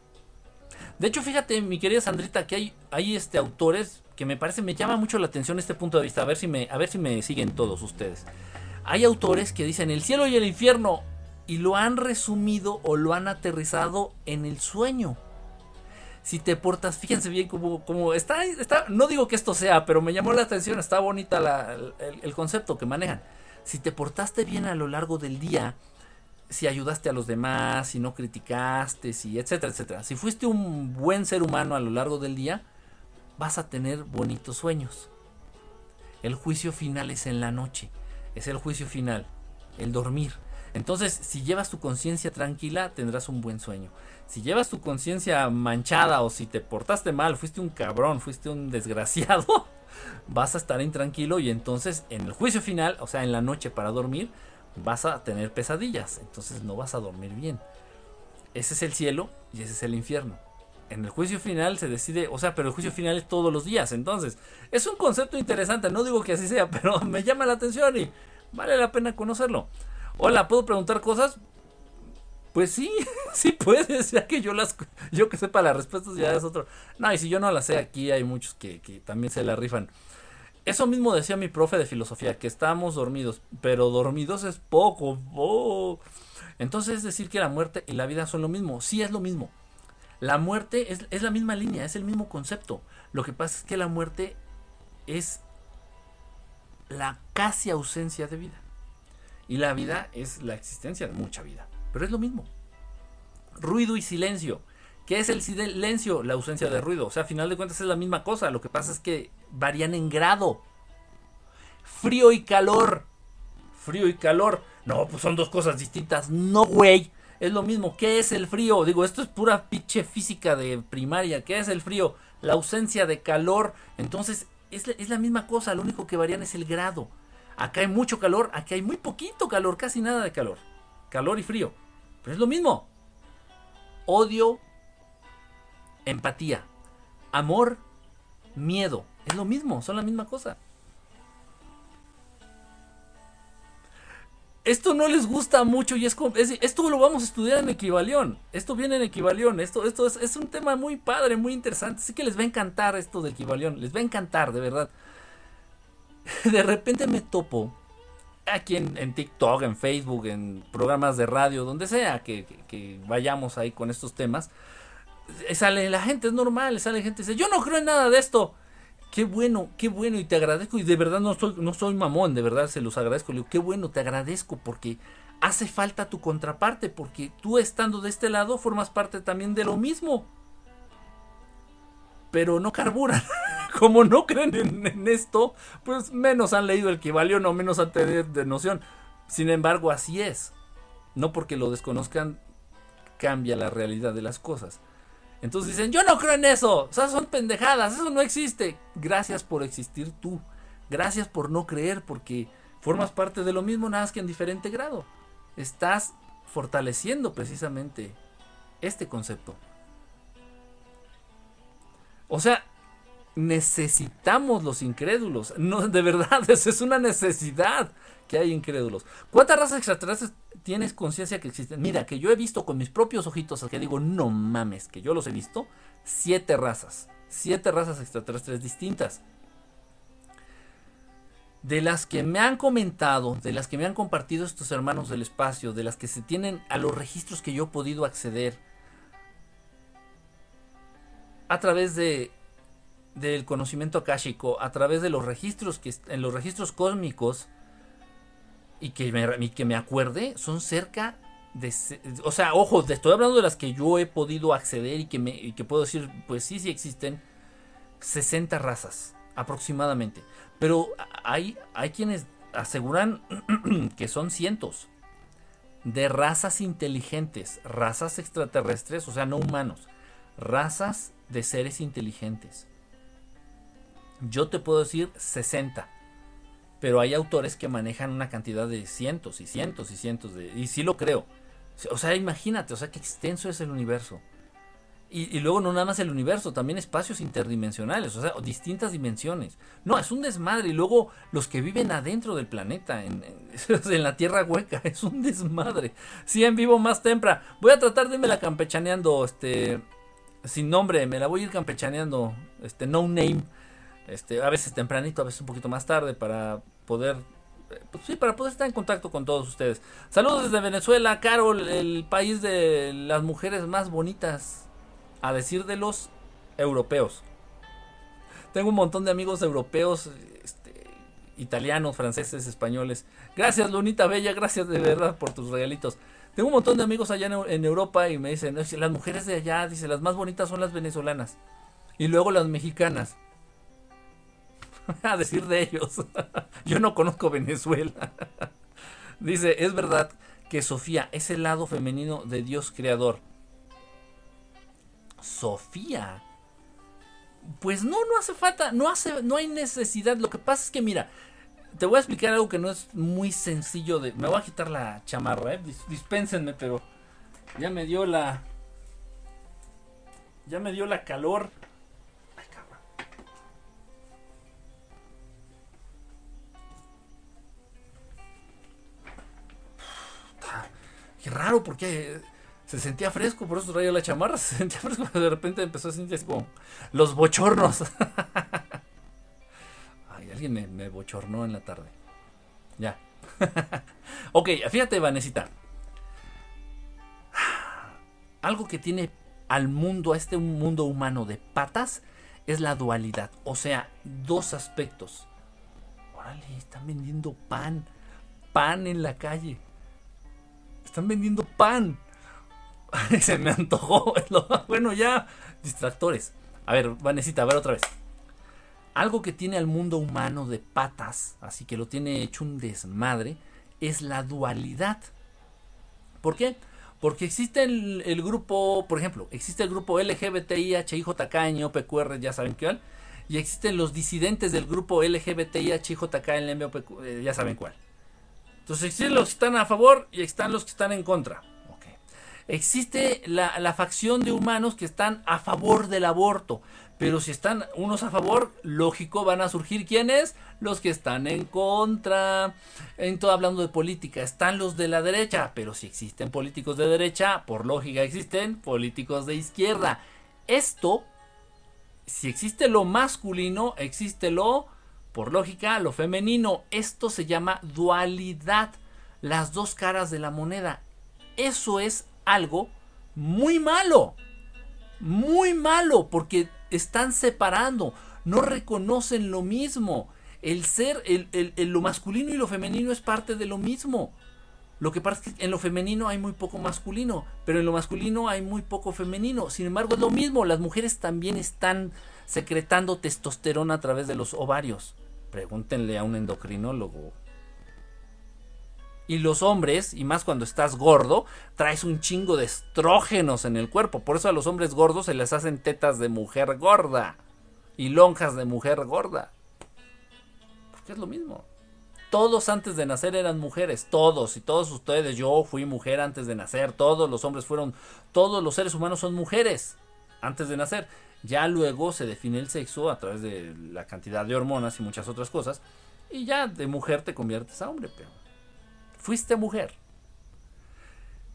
de hecho, fíjate, mi querida Sandrita, que hay, hay este, autores que me parece, me llama mucho la atención este punto de vista. A ver si me, a ver si me siguen todos ustedes. Hay autores que dicen el cielo y el infierno y lo han resumido o lo han aterrizado en el sueño. Si te portas, fíjense bien cómo, está, está, no digo que esto sea, pero me llamó la atención, está bonita el concepto que manejan. Si te portaste bien a lo largo del día, si ayudaste a los demás, si no criticaste, si etcétera, etcétera. Si fuiste un buen ser humano a lo largo del día, vas a tener bonitos sueños. El juicio final es en la noche, es el juicio final, el dormir. Entonces, si llevas tu conciencia tranquila, tendrás un buen sueño. Si llevas tu conciencia manchada o si te portaste mal, fuiste un cabrón, fuiste un desgraciado, vas a estar intranquilo y entonces en el juicio final, o sea, en la noche para dormir, vas a tener pesadillas, entonces no vas a dormir bien. Ese es el cielo y ese es el infierno. En el juicio final se decide, o sea, pero el juicio final es todos los días, entonces es un concepto interesante, no digo que así sea, pero me llama la atención y vale la pena conocerlo. Hola, ¿puedo preguntar cosas? Pues sí, sí puedes, ya que yo las, yo que sepa las respuestas ya es otro. No, y si yo no las sé, aquí hay muchos que, que también se la rifan. Eso mismo decía mi profe de filosofía, que estamos dormidos, pero dormidos es poco. Entonces es decir que la muerte y la vida son lo mismo. Sí es lo mismo. La muerte es, es la misma línea, es el mismo concepto. Lo que pasa es que la muerte es la casi ausencia de vida. Y la vida es la existencia de mucha vida. Pero es lo mismo. Ruido y silencio. ¿Qué es el silencio? La ausencia de ruido. O sea, a final de cuentas es la misma cosa. Lo que pasa es que varían en grado. Frío y calor. Frío y calor. No, pues son dos cosas distintas. No, güey. Es lo mismo. ¿Qué es el frío? Digo, esto es pura pinche física de primaria. ¿Qué es el frío? La ausencia de calor. Entonces, Es la, es la misma cosa, lo único que varían es el grado. Acá hay mucho calor, aquí hay muy poquito calor, casi nada de calor. Calor y frío. Es lo mismo. Odio, empatía. Amor, miedo. Es lo mismo, son la misma cosa. Esto no les gusta mucho y es, esto lo vamos a estudiar en equivalión. Esto viene en equivalión. Esto, esto es, es, un tema muy padre, muy interesante. Así que les va a encantar esto de equivalión. Les va a encantar, de verdad. De repente me topo aquí en, TikTok, en Facebook, en programas de radio, donde sea que, vayamos ahí con estos temas. Sale la gente, es normal, sale gente y dice, yo no creo en nada de esto. Qué bueno, qué bueno y te agradezco y de verdad no soy, no soy mamón, de verdad se los agradezco. Le digo, qué bueno, te agradezco porque hace falta tu contraparte, porque tú estando de este lado formas parte también de lo mismo. Pero no carburan. Como no creen en, esto, pues menos han leído el que valió, no menos han tenido de noción. Sin embargo, así es. No porque lo desconozcan cambia la realidad de las cosas. Entonces dicen, yo no creo en eso, o sea, son pendejadas, eso no existe. Gracias por existir tú. Gracias por no creer porque formas parte de lo mismo, nada más que en diferente grado. Estás fortaleciendo precisamente este concepto. O sea, necesitamos los incrédulos. No, de verdad, eso es una necesidad que hay incrédulos. ¿Cuántas razas extraterrestres tienes conciencia que existen? Mira, que yo he visto con mis propios ojitos, que digo, no mames, que yo los he visto, siete razas. Siete razas extraterrestres distintas. De las que me han comentado, de las que me han compartido estos hermanos del espacio, de las que se tienen a los registros que yo he podido acceder a través de del conocimiento akáshico, a través de los registros que en los registros cósmicos y que me, que me acuerde, son cerca de... O sea, ojo, estoy hablando de las que yo he podido acceder y que, me, que puedo decir, pues sí, sí existen 60 razas aproximadamente. Pero hay, hay quienes aseguran que son cientos de razas inteligentes, razas extraterrestres, o sea, no humanos, razas de seres inteligentes. Yo te puedo decir 60 pero hay autores que manejan una cantidad de cientos y cientos y cientos de... Y sí lo creo. O sea, imagínate, o sea, qué extenso es el universo. Y, luego no nada más el universo, también espacios interdimensionales, o sea, distintas dimensiones. No, es un desmadre. Y luego los que viven adentro del planeta, en, en, la tierra hueca, es un desmadre. Sí, en vivo más temprano. Voy a tratar de irme la campechaneando, este, sin nombre, me la voy a ir campechaneando, este, no name este, a veces tempranito, a veces un poquito más tarde para poder pues sí, para poder estar en contacto con todos ustedes. Saludos desde Venezuela, Carol, el país de las mujeres más bonitas, a decir de los europeos. Tengo un montón de amigos europeos, este, italianos, franceses, españoles. Gracias, Lunita Bella, gracias de verdad por tus regalitos. Tengo un montón de amigos allá en, en Europa y me dicen, las mujeres de allá, dice, las más bonitas son las venezolanas. Y luego las mexicanas. a decir de ellos. Yo no conozco Venezuela. Dice, es verdad que Sofía es el lado femenino de Dios creador. Sofía. Pues no, no hace falta, no hace, no hay necesidad. Lo que pasa es que mira, te voy a explicar algo que no es muy sencillo de. Me voy a quitar la chamarra, eh. dispénsenme, pero ya me dio la, ya me dio la calor. Raro porque se sentía fresco, por eso traía la chamarra, se sentía fresco, pero de repente empezó a sentir como los bochornos. Ay, alguien me, bochornó en la tarde. Ya. ok, fíjate, Vanesita. Algo que tiene al mundo, a este mundo humano de patas, es la dualidad. O sea, dos aspectos. Órale, están vendiendo pan. Pan en la calle. Están vendiendo pan. Se me antojó. bueno, ya. Distractores. A ver, Vanesita, a ver otra vez. Algo que tiene al mundo humano de patas, así que lo tiene hecho un desmadre, es la dualidad. ¿Por qué? Porque existe el, grupo, por ejemplo, existe el grupo LGBTI, HIJK, PQR, ya saben qué y existen los disidentes del grupo MOP, eh, ya saben cuál. Entonces existen los que están a favor y están los que están en contra. Existe la, la facción de humanos que están a favor del aborto. Pero si están unos a favor, lógico, van a surgir quienes? Los que están en contra. En todo hablando de política, están los de la derecha. Pero si existen políticos de derecha, por lógica existen políticos de izquierda. Esto, si existe lo masculino, existe lo, por lógica, lo femenino. Esto se llama dualidad. Las dos caras de la moneda. Eso es algo muy malo. Muy malo, porque están separando, no reconocen lo mismo. El ser, el, lo masculino y lo femenino es parte de lo mismo. Lo que pasa es que en lo femenino hay muy poco masculino, pero en lo masculino hay muy poco femenino. Sin embargo, es lo mismo. Las mujeres también están secretando testosterona a través de los ovarios. Pregúntenle a un endocrinólogo. Y los hombres, y más cuando estás gordo, traes un chingo de estrógenos en el cuerpo. Por eso a los hombres gordos se les hacen tetas de mujer gorda y lonjas de mujer gorda. Porque es lo mismo. Todos antes de nacer eran mujeres, todos y todos ustedes. Yo fui mujer antes de nacer, todos los hombres fueron, todos los seres humanos son mujeres antes de nacer. Ya luego se define el sexo a través de la cantidad de hormonas y muchas otras cosas. Y ya de mujer te conviertes a hombre, pero fuiste mujer.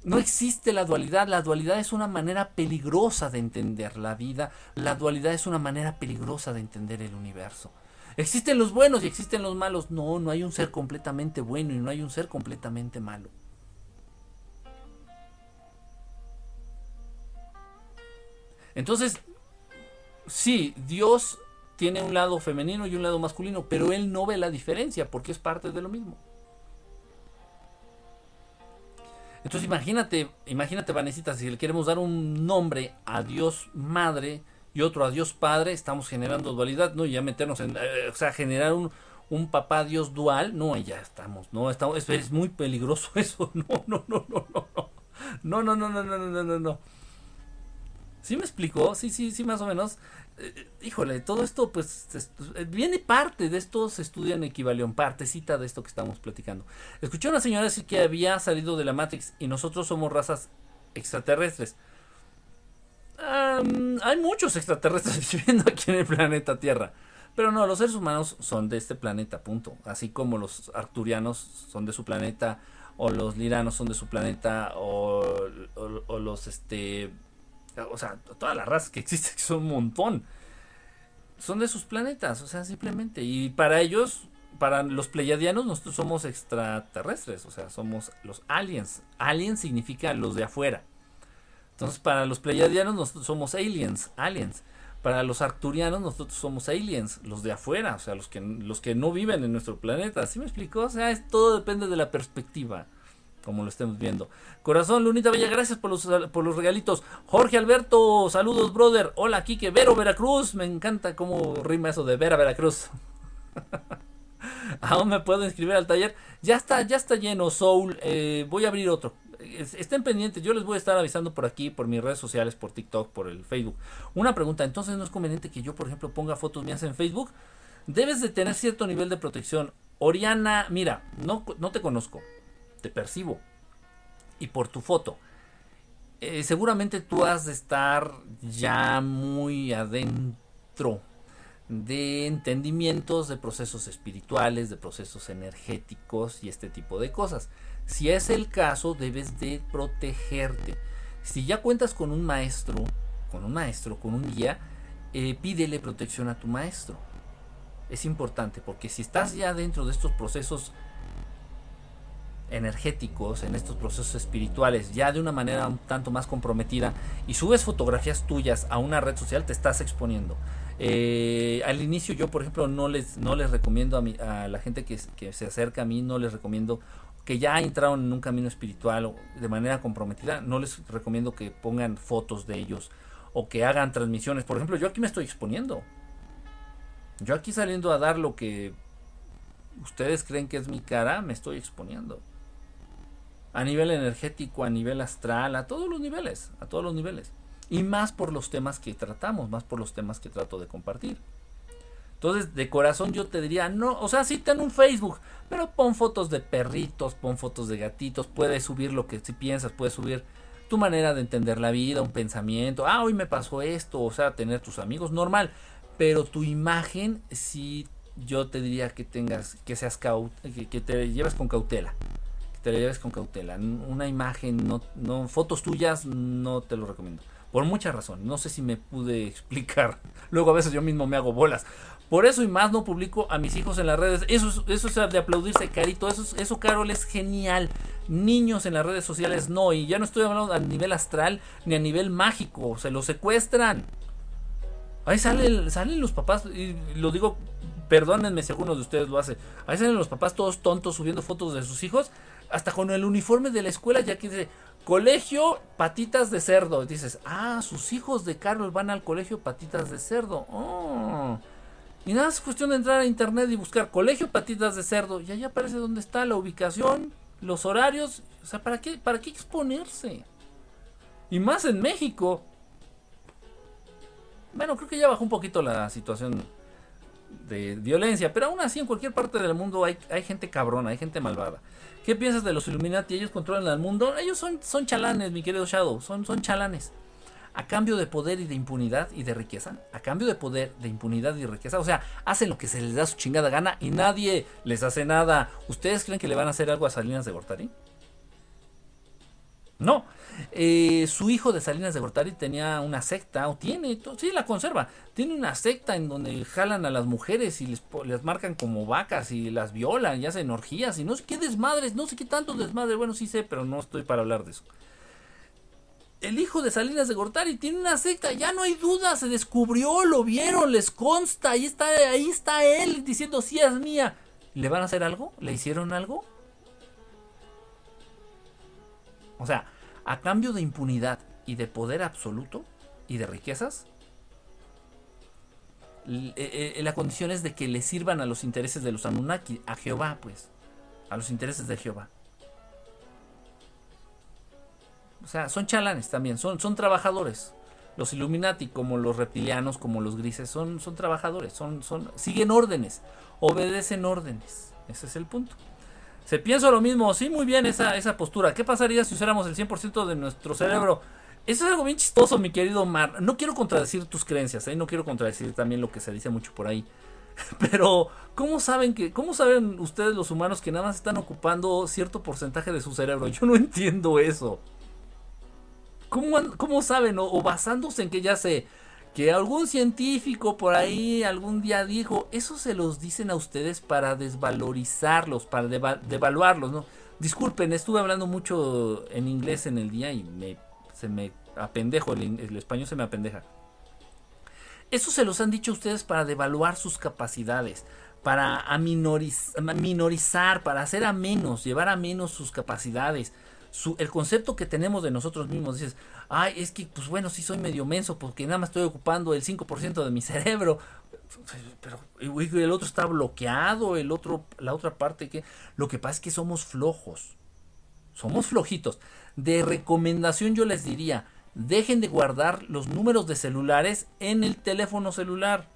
No existe la dualidad. La dualidad es una manera peligrosa de entender la vida. La dualidad es una manera peligrosa de entender el universo. Existen los buenos y existen los malos. No, no hay un ser completamente bueno y no hay un ser completamente malo. Entonces, sí, Dios tiene un lado femenino y un lado masculino, pero Él no ve la diferencia porque es parte de lo mismo. Entonces imagínate, imagínate Vanesita, si le queremos dar un nombre a Dios Madre y otro a Dios Padre, estamos generando dualidad, ¿no? Y ya meternos en, eh, o sea, generar un, un papá Dios dual, no, ya estamos, no, estamos, es, es muy peligroso eso, no, no, no, no, no, no, no, no, no, no, no, no, no. ¿Sí me explicó? Sí, sí, sí, más o menos. Eh, híjole, todo esto pues eh, viene parte de esto, se estudia en Equivalión, partecita de esto que estamos platicando. Escuché a una señora decir que había salido de la Matrix y nosotros somos razas extraterrestres. hay muchos extraterrestres viviendo aquí en el planeta Tierra. Pero no, los seres humanos son de este planeta, punto. Así como los arturianos son de su planeta, o los liranos son de su planeta, o, o los este o sea, todas las razas que existen, que son un montón, son de sus planetas, o sea, simplemente. Y para ellos, para los pleiadianos, nosotros somos extraterrestres, o sea, somos los aliens. Aliens significa los de afuera. Entonces, para los pleiadianos, nosotros somos aliens, aliens. Para los arcturianos, nosotros somos aliens, los de afuera, o sea, los que, los que no viven en nuestro planeta. ¿Sí me explicó? O sea, todo depende de la perspectiva como lo estemos viendo. Corazón, Lunita Bella, gracias por los, por los regalitos. Jorge Alberto, saludos, brother. Hola, Kike, Vero, Veracruz. Me encanta cómo rima eso de Vera, Veracruz. Aún me puedo inscribir al taller. Ya está, ya está lleno, Soul. Eh, voy a abrir otro. Estén pendientes, yo les voy a estar avisando por aquí, por mis redes sociales, por TikTok, por el Facebook. Una pregunta, entonces no es conveniente que yo, por ejemplo, ponga fotos mías en Facebook. Debes de tener cierto nivel de protección. Oriana, mira, no, no te conozco te percibo y por tu foto. Eh, seguramente tú has de estar ya muy adentro de entendimientos de procesos espirituales, de procesos energéticos y este tipo de cosas. Si es el caso, debes de protegerte. Si ya cuentas con un maestro, con un maestro, con un guía, eh, pídele protección a tu maestro. Es importante porque si estás ya dentro de estos procesos energéticos, en estos procesos espirituales, ya de una manera un tanto más comprometida, y subes fotografías tuyas a una red social, te estás exponiendo. Eh, al inicio yo, por ejemplo, no les, no les recomiendo a, mi, a la gente que, se acerca a mí, no les recomiendo que ya entraron en un camino espiritual de manera comprometida, no les recomiendo que pongan fotos de ellos o que hagan transmisiones. Por ejemplo, yo aquí me estoy exponiendo. Yo aquí saliendo a dar lo que ustedes creen que es mi cara, me estoy exponiendo a nivel energético, a nivel astral, a todos los niveles, a todos los niveles. Y más por los temas que tratamos, más por los temas que trato de compartir. Entonces, de corazón yo te diría, no, o sea, sí ten un Facebook, pero pon fotos de perritos, pon fotos de gatitos, puedes subir lo que si piensas, puedes subir tu manera de entender la vida, un pensamiento, ah, hoy me pasó esto, o sea, tener tus amigos, normal, pero tu imagen sí yo te diría que tengas, que seas que, te lleves con cautela, que te la lleves con cautela, una imagen, no, no, fotos tuyas, no te lo recomiendo. Por muchas razones. No sé si me pude explicar. Luego a veces yo mismo me hago bolas. Por eso y más no publico a mis hijos en las redes. Eso, eso es de aplaudirse, Carito. Eso, eso, Carol, es genial. Niños en las redes sociales no. Y ya no estoy hablando a nivel astral ni a nivel mágico. Se los secuestran. Ahí salen, salen los papás. Y lo digo, perdónenme si alguno de ustedes lo hace. Ahí salen los papás todos tontos subiendo fotos de sus hijos. Hasta con el uniforme de la escuela ya que dice, Colegio Patitas de Cerdo. Dices, ah, sus hijos de Carol van al colegio Patitas de Cerdo. Oh. Y nada, es cuestión de entrar a internet y buscar Colegio Patitas de Cerdo. Y ahí aparece dónde está la ubicación, los horarios. O sea, ¿para qué, para qué exponerse? Y más en México. Bueno, creo que ya bajó un poquito la situación de violencia. Pero aún así, en cualquier parte del mundo hay, hay gente cabrona, hay gente malvada. ¿Qué piensas de los Illuminati? ¿Ellos controlan el mundo? Ellos son, son chalanes, mi querido Shadow. Son, son chalanes. A cambio de poder y de impunidad y de riqueza. A cambio de poder, de impunidad y riqueza. O sea, hacen lo que se les da su chingada gana y nadie les hace nada. ¿Ustedes creen que le van a hacer algo a Salinas de Gortari? No. Eh, su hijo de Salinas de Gortari tenía una secta, o tiene, sí, la conserva. Tiene una secta en donde jalan a las mujeres y les, les marcan como vacas y las violan y hacen orgías y no sé qué desmadres, no sé qué tanto desmadre. Bueno, sí sé, pero no estoy para hablar de eso. El hijo de Salinas de Gortari tiene una secta, ya no hay duda, se descubrió, lo vieron, les consta, ahí está, ahí está él diciendo sí es mía. ¿Le van a hacer algo? ¿Le hicieron algo? O sea, a cambio de impunidad y de poder absoluto y de riquezas, eh, eh, la condición es de que le sirvan a los intereses de los Anunnaki, a Jehová, pues, a los intereses de Jehová. O sea, son chalanes también, son, son trabajadores. Los Illuminati, como los reptilianos, como los grises, son, son trabajadores, son, son, siguen órdenes, obedecen órdenes. Ese es el punto. Se piensa lo mismo, sí, muy bien esa, esa postura. ¿Qué pasaría si usáramos el 100% de nuestro cerebro? Eso es algo bien chistoso, mi querido Mar. No quiero contradecir tus creencias, ¿eh? no quiero contradecir también lo que se dice mucho por ahí. Pero, ¿cómo saben que, cómo saben ustedes los humanos que nada más están ocupando cierto porcentaje de su cerebro? Yo no entiendo eso. ¿Cómo, cómo saben? o basándose en que ya sé que algún científico por ahí algún día dijo, eso se los dicen a ustedes para desvalorizarlos, para devaluarlos, ¿no? Disculpen, estuve hablando mucho en inglés en el día y me, se me apendejo, el, español se me apendeja. Eso se los han dicho a ustedes para devaluar sus capacidades, para aminorizar, para hacer a menos, llevar a menos sus capacidades, el concepto que tenemos de nosotros mismos, dices, ay, es que, pues bueno, sí soy medio menso porque nada más estoy ocupando el 5% de mi cerebro, pero el otro está bloqueado, el otro, la otra parte que, lo que pasa es que somos flojos, somos flojitos. De recomendación yo les diría, dejen de guardar los números de celulares en el teléfono celular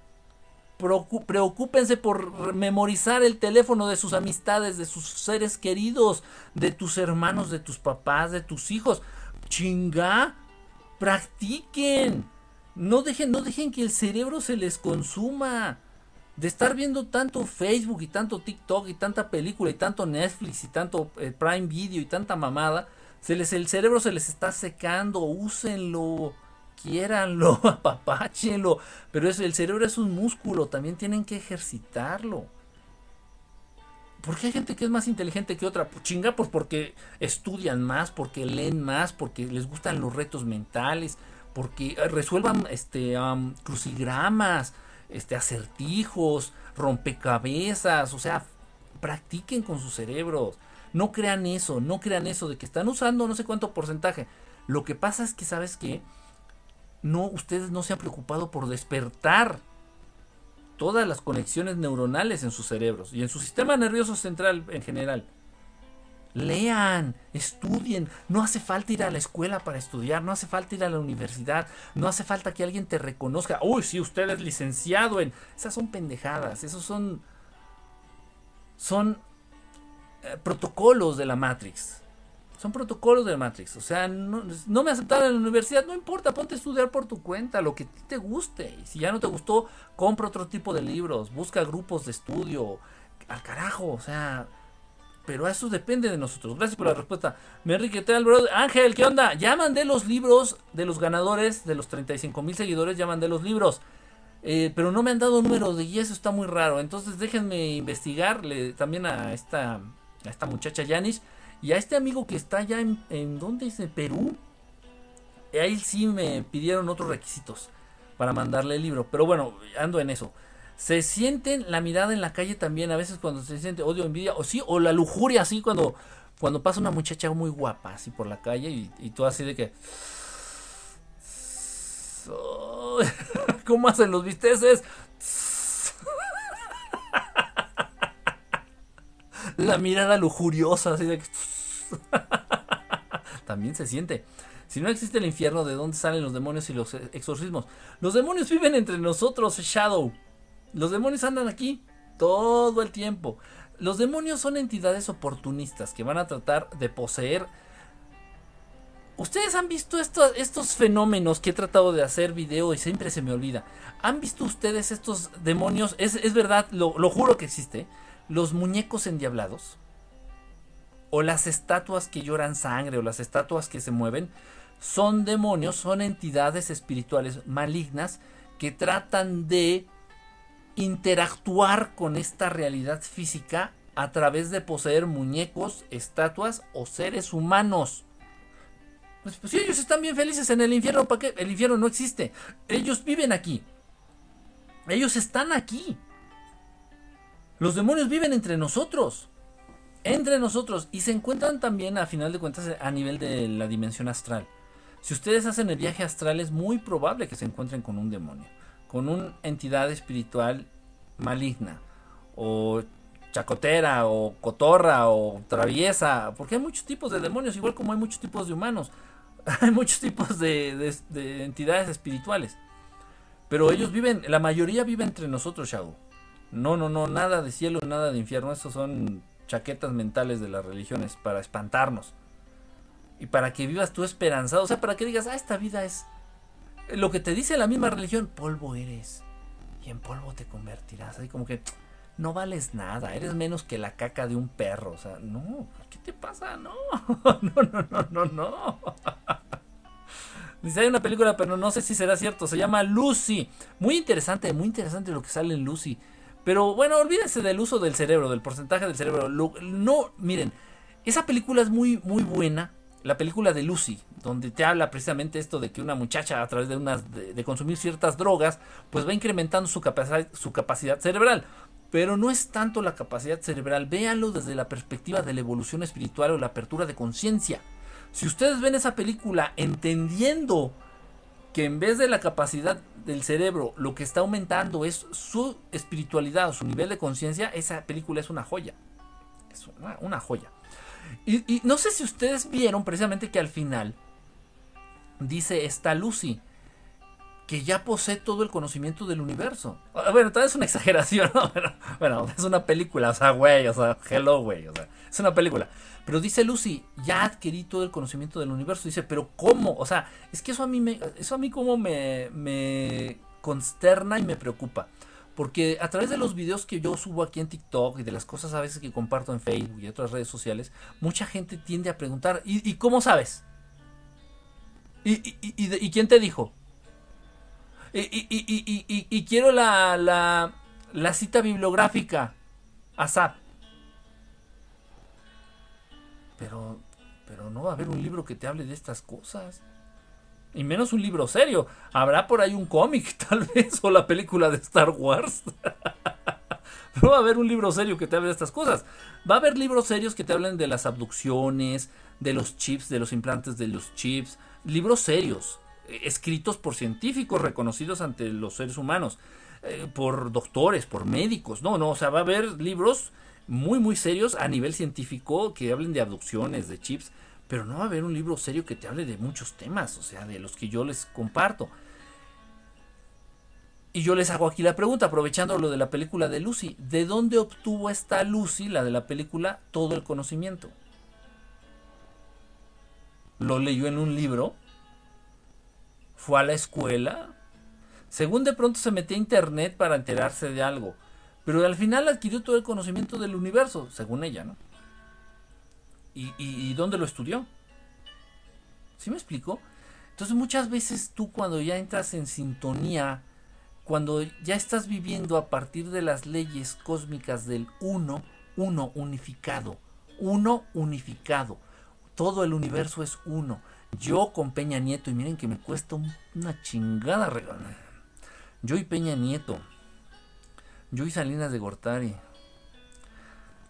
preocúpense por memorizar el teléfono de sus amistades, de sus seres queridos, de tus hermanos, de tus papás, de tus hijos. Chinga, practiquen. No dejen, no dejen que el cerebro se les consuma. De estar viendo tanto Facebook y tanto TikTok y tanta película y tanto Netflix y tanto eh, Prime Video y tanta mamada, se les, el cerebro se les está secando. Úsenlo quiéranlo, apapáchenlo. Pero es, el cerebro es un músculo, también tienen que ejercitarlo. ¿Por qué hay gente que es más inteligente que otra? Pues chinga, pues porque estudian más, porque leen más, porque les gustan los retos mentales, porque eh, resuelvan este crucigramas, este acertijos, rompecabezas, o sea, practiquen con sus cerebros. No crean eso, no crean eso de que están usando no sé cuánto porcentaje. Lo que pasa es que, ¿sabes qué? No, ustedes no se han preocupado por despertar todas las conexiones neuronales en sus cerebros y en su sistema nervioso central en general. Lean, estudien. No hace falta ir a la escuela para estudiar, no hace falta ir a la universidad, no hace falta que alguien te reconozca. Uy, si usted es licenciado en... Esas son pendejadas, esos son... Son eh, protocolos de la Matrix. Son protocolos de Matrix. O sea, no, no, me aceptaron en la universidad, no importa, ponte a estudiar por tu cuenta, lo que te guste. Y si ya no te gustó, compra otro tipo de libros, busca grupos de estudio. Al carajo, o sea, pero eso depende de nosotros. Gracias por la respuesta. Me enriquete al brother. Ángel, ¿qué onda? Ya mandé los libros de los ganadores de los 35 mil seguidores. Ya mandé los libros. Eh, pero no me han dado números de y eso está muy raro. Entonces déjenme investigarle también a esta, a esta muchacha Yanis. Y a este amigo que está allá en, en ¿dónde es? ¿En Perú? Ahí sí me pidieron otros requisitos para mandarle el libro. Pero bueno, ando en eso se sienten la mirada en la calle también a veces cuando se siente odio, envidia o sí, o la lujuria así cuando, cuando pasa una muchacha muy guapa así por la calle y, y así de que... ¿Cómo hacen los visteces? La mirada lujuriosa así de que... también se siente. Si no existe el infierno, ¿de dónde salen los demonios y los exorcismos? Los demonios viven entre nosotros, Shadow. Los demonios andan aquí todo el tiempo. Los demonios son entidades oportunistas que van a tratar de poseer. Ustedes han visto estos fenómenos que he tratado de hacer video y siempre se me olvida. ¿Han visto ustedes estos demonios? Es, verdad, lo, lo juro que existe. Los muñecos endiablados. O las estatuas que lloran sangre o las estatuas que se mueven. Son demonios, son entidades espirituales malignas que tratan de interactuar con esta realidad física a través de poseer muñecos, estatuas o seres humanos. Pues, pues, si ellos están bien felices en el infierno, ¿para qué? El infierno no existe. Ellos viven aquí. Ellos están aquí. Los demonios viven entre nosotros. Entre nosotros. Y se encuentran también, a final de cuentas, a nivel de la dimensión astral. Si ustedes hacen el viaje astral, es muy probable que se encuentren con un demonio con una entidad espiritual maligna o chacotera o cotorra o traviesa, porque hay muchos tipos de demonios, igual como hay muchos tipos de humanos, hay muchos tipos de, entidades espirituales. Pero ellos viven, la mayoría vive entre nosotros, Shago. No, no, no, nada de cielo, nada de infierno, esos son chaquetas mentales de las religiones para espantarnos. Y para que vivas tú esperanzado, o sea, para que digas, ah, esta vida es lo que te dice la misma religión, polvo eres y en polvo te convertirás. Así como que no vales nada, eres menos que la caca de un perro. O sea, no, ¿qué te pasa? No, no, no, no, no, no. Dice, hay una película, pero no sé si será cierto. Se llama Lucy. Muy interesante, muy interesante lo que sale en Lucy. Pero bueno, olvídense del uso del cerebro, del porcentaje del cerebro. no, miren, esa película es muy, muy buena la película de Lucy, donde te habla precisamente esto de que una muchacha a través de, unas, de, consumir ciertas drogas, pues va incrementando su capacidad, su capacidad cerebral. Pero no es tanto la capacidad cerebral, véanlo desde la perspectiva de la evolución espiritual o la apertura de conciencia. Si ustedes ven esa película entendiendo que en vez de la capacidad del cerebro, lo que está aumentando es su espiritualidad o su nivel de conciencia, esa película es una joya. Es una joya. Y, no sé si ustedes vieron precisamente que al final dice esta Lucy que ya posee todo el conocimiento del universo. Bueno, tal vez es una exageración, ¿no? bueno, es una película, o sea, güey, o sea, hello, güey, o sea, es una película. Pero dice Lucy, ya adquirí todo el conocimiento del universo. Dice, pero ¿cómo? O sea, es que eso a mí me, eso a mí como me, me consterna y me preocupa. Porque a través de los videos que yo subo aquí en TikTok y de las cosas a veces que comparto en Facebook y otras redes sociales, mucha gente tiende a preguntar, ¿y, cómo sabes? ¿Y, quién te dijo? Y, quiero la, la, la, cita bibliográfica, ASAP. Pero, pero no va a haber un libro que te hable de estas cosas. Y menos un libro serio. Habrá por ahí un cómic, tal vez, o la película de Star Wars. no va a haber un libro serio que te hable de estas cosas. Va a haber libros serios que te hablen de las abducciones, de los chips, de los implantes de los chips. Libros serios, escritos por científicos reconocidos ante los seres humanos, eh, por doctores, por médicos. No, no, o sea, va a haber libros muy, muy serios a nivel científico que hablen de abducciones, de chips, pero no va a haber un libro serio que te hable de muchos temas, o sea, de los que yo les comparto. Y yo les hago aquí la pregunta, aprovechando lo de la película de Lucy. ¿De dónde obtuvo esta Lucy, la de la película, todo el conocimiento? ¿Lo leyó en un libro? ¿Fue a la escuela? Según de pronto se metió a internet para enterarse de algo. Pero al final adquirió todo el conocimiento del universo, según ella, ¿no? ¿Y, y, dónde lo estudió? ¿Sí me explico? Entonces muchas veces tú cuando ya entras en sintonía, cuando ya estás viviendo a partir de las leyes cósmicas del uno, uno unificado, uno unificado, todo el universo es uno. Yo con Peña Nieto, y miren que me cuesta una chingada regalar. Yo y Peña Nieto, yo y Salinas de Gortari.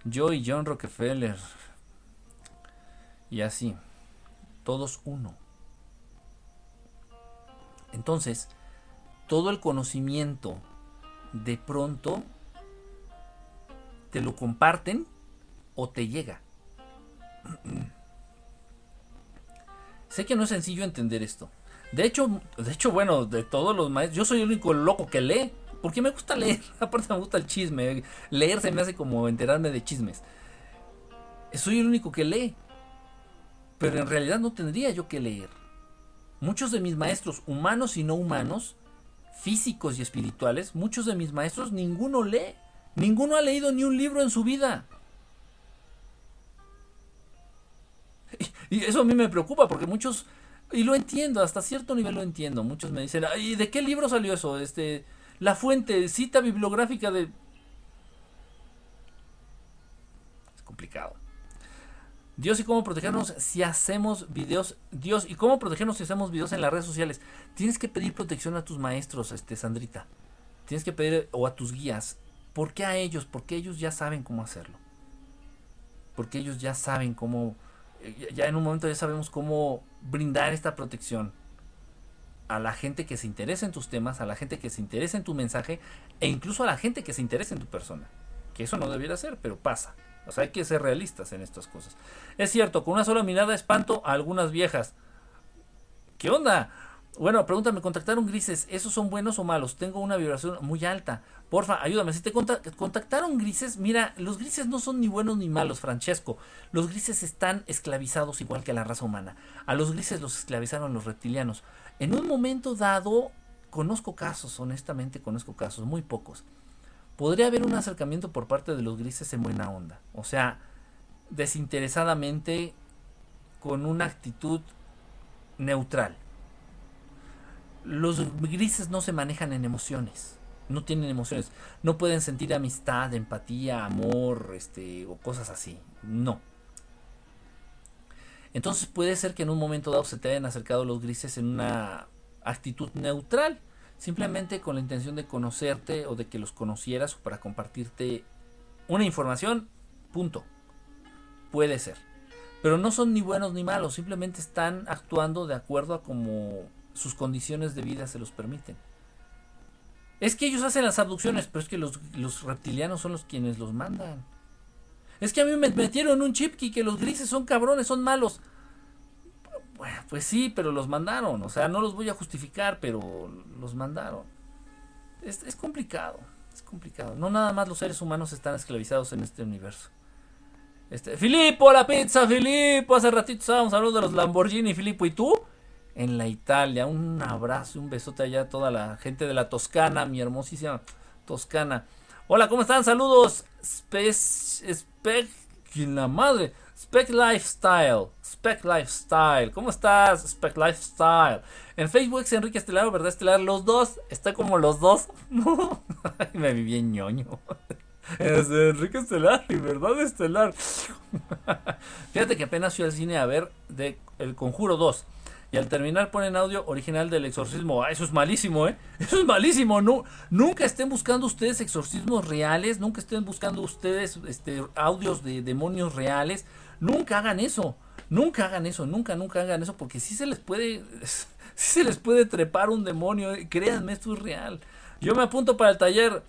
Yo y John Rockefeller. Y así. Todos uno. Entonces, todo el conocimiento de pronto te lo comparten o te llega. sé que no es sencillo entender esto. De hecho, de hecho, bueno, de todos los maestros, yo soy el único loco que lee. Porque me gusta leer. Aparte me gusta el chisme. Leer se me hace como enterarme de chismes. Soy el único que lee. Pero en realidad no tendría yo que leer. Muchos de mis maestros, humanos y no humanos, físicos y espirituales, muchos de mis maestros, ninguno lee. Ninguno ha leído ni un libro en su vida. Y eso a mí me preocupa porque muchos, y lo entiendo, hasta cierto nivel lo entiendo, muchos me dicen, ¿y de qué libro salió eso? Este, la fuente, cita bibliográfica de... Es complicado. Dios y cómo protegernos si hacemos videos. Dios y cómo protegernos si hacemos videos en las redes sociales. Tienes que pedir protección a tus maestros, este Sandrita. Tienes que pedir o a tus guías. ¿Por qué a ellos? Porque ellos ya saben cómo hacerlo. Porque ellos ya saben cómo. Ya en un momento ya sabemos cómo brindar esta protección a la gente que se interesa en tus temas, a la gente que se interesa en tu mensaje e incluso a la gente que se interesa en tu persona. Que eso no debiera ser, pero pasa. O sea, hay que ser realistas en estas cosas. Es cierto, con una sola mirada espanto a algunas viejas. ¿Qué onda? Bueno, pregúntame, ¿contactaron grises? ¿Esos son buenos o malos? Tengo una vibración muy alta. Porfa, ayúdame. Si te contactaron grises, mira, los grises no son ni buenos ni malos, Francesco. Los grises están esclavizados igual que la raza humana. A los grises los esclavizaron los reptilianos. En un momento dado, conozco casos, honestamente conozco casos, muy pocos. Podría haber un acercamiento por parte de los grises en buena onda. O sea, desinteresadamente, con una actitud neutral. Los grises no se manejan en emociones. No tienen emociones. No pueden sentir amistad, empatía, amor, este, o cosas así. No. Entonces puede ser que en un momento dado se te hayan acercado los grises en una actitud neutral, simplemente con la intención de conocerte o de que los conocieras o para compartirte una información, punto. Puede ser. Pero no son ni buenos ni malos, simplemente están actuando de acuerdo a como sus condiciones de vida se los permiten. Es que ellos hacen las abducciones, pero es que los, los reptilianos son los quienes los mandan. Es que a mí me metieron un chip que los grises son cabrones, son malos. Pues sí, pero los mandaron. O sea, no los voy a justificar, pero los mandaron. Es, es complicado. Es complicado. No nada más los seres humanos están esclavizados en este universo. Este, Filipo, la pizza, Filipo. Hace ratito estábamos hablando de los Lamborghini, Filipo. ¿Y tú? En la Italia. Un abrazo, un besote allá a toda la gente de la Toscana, mi hermosísima Toscana. Hola, ¿cómo están? Saludos. Space, Spec, la madre. Spec Lifestyle. Spec Lifestyle. ¿Cómo estás? Spec Lifestyle. En Facebook es Enrique Estelar, ¿verdad? Estelar. Los dos. Está como los dos. Me vi bien ñoño. Es Enrique Estelar y verdad Estelar. Fíjate que apenas fui al cine a ver de El Conjuro 2. Y al terminar ponen audio original del exorcismo. Ah, eso es malísimo, ¿eh? Eso es malísimo. No, nunca estén buscando ustedes exorcismos reales. Nunca estén buscando ustedes este, audios de demonios reales. Nunca hagan eso. Nunca hagan eso. Nunca, nunca hagan eso. Porque si se les puede. Si se les puede trepar un demonio. Créanme, esto es real. Yo me apunto para el taller.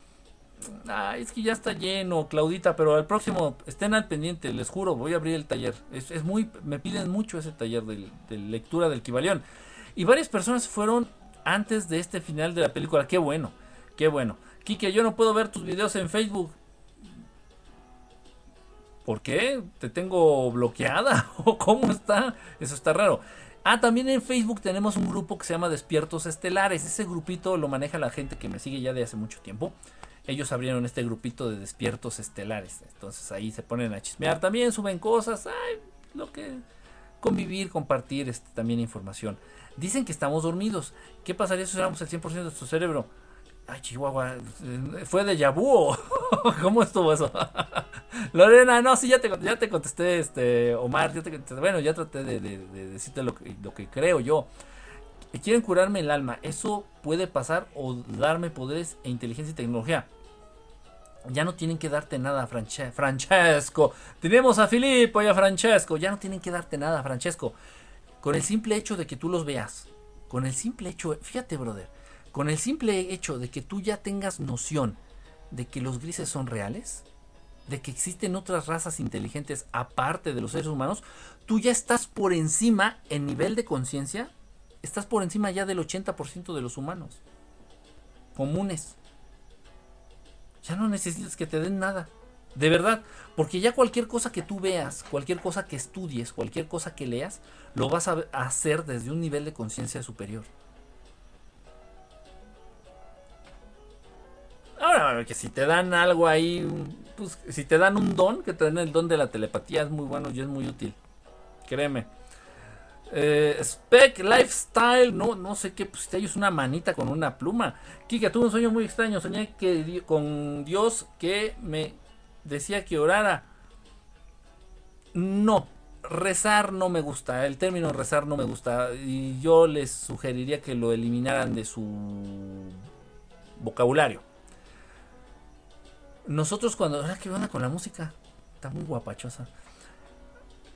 Ah, es que ya está lleno, Claudita, pero al próximo estén al pendiente, les juro, voy a abrir el taller. Es, muy, me piden mucho ese taller de, lectura del Kibalión. Y varias personas fueron antes de este final de la película. Qué bueno, qué bueno. Kike, yo no puedo ver tus videos en Facebook. ¿Por qué? ¿Te tengo bloqueada? ¿O cómo está? Eso está raro. Ah, también en Facebook tenemos un grupo que se llama Despiertos Estelares. Ese grupito lo maneja la gente que me sigue ya de hace mucho tiempo. Ellos abrieron este grupito de Despiertos Estelares. Entonces ahí se ponen a chismear. También suben cosas. Ay, lo que convivir, compartir este, también información. Dicen que estamos dormidos. ¿Qué pasaría si usáramos el 100% de nuestro cerebro? Ay, Chihuahua, ¿fue de Yabu cómo estuvo eso? Lorena, no, sí, ya te, ya te contesté, este, Omar, bueno, ya traté de, decirte lo que, lo que creo yo. Quieren curarme el alma, eso puede pasar o darme poderes e inteligencia y tecnología. Ya no tienen que darte nada, Francesco. Tenemos a Filippo y a Francesco. Ya no tienen que darte nada, Francesco. Con el simple hecho de que tú los veas. Con el simple hecho, fíjate, brother. Con el simple hecho de que tú ya tengas noción de que los grises son reales, de que existen otras razas inteligentes aparte de los seres humanos, tú ya estás por encima en nivel de conciencia, estás por encima ya del 80% de los humanos comunes. Ya no necesitas que te den nada. De verdad, porque ya cualquier cosa que tú veas, cualquier cosa que estudies, cualquier cosa que leas, lo vas a hacer desde un nivel de conciencia superior. Ahora, que si te dan algo ahí, pues si te dan un don, que te den el don de la telepatía, es muy bueno y es muy útil. Créeme. Eh, Spec Lifestyle, no, no sé qué, pues te una manita con una pluma. Kika, tuve un sueño muy extraño. Soñé que con Dios que me decía que orara. No, rezar no me gusta. El término rezar no me gusta. Y yo les sugeriría que lo eliminaran de su vocabulario. Nosotros cuando... Ah, ¿Qué onda con la música? Está muy guapachosa.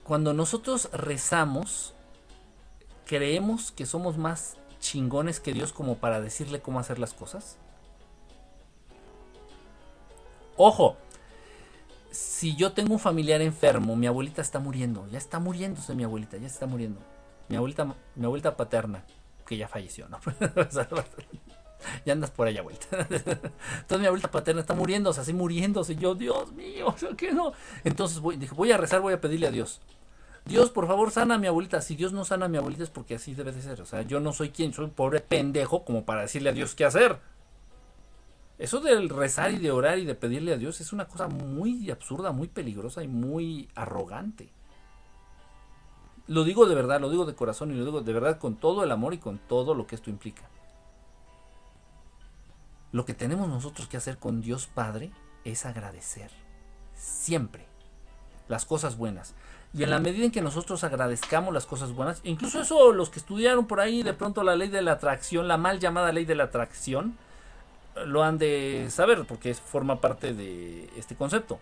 Cuando nosotros rezamos, creemos que somos más chingones que Dios como para decirle cómo hacer las cosas. Ojo, si yo tengo un familiar enfermo, mi abuelita está muriendo, ya está muriéndose mi abuelita, ya está muriendo. Mi abuelita, mi abuelita paterna, que ya falleció, ¿no? ya andas por allá vuelta. Entonces mi abuelita paterna está muriéndose, así muriéndose. Yo, Dios mío, ¿qué no? Entonces dije, voy a rezar, voy a pedirle a Dios. Dios, por favor, sana a mi abuelita. Si Dios no sana a mi abuelita es porque así debe de ser. O sea, yo no soy quien, soy pobre pendejo como para decirle a Dios qué hacer. Eso del rezar y de orar y de pedirle a Dios es una cosa muy absurda, muy peligrosa y muy arrogante. Lo digo de verdad, lo digo de corazón y lo digo de verdad con todo el amor y con todo lo que esto implica. Lo que tenemos nosotros que hacer con Dios Padre es agradecer. Siempre. Las cosas buenas. Y en la medida en que nosotros agradezcamos las cosas buenas, incluso eso los que estudiaron por ahí de pronto la ley de la atracción, la mal llamada ley de la atracción, lo han de saber porque forma parte de este concepto.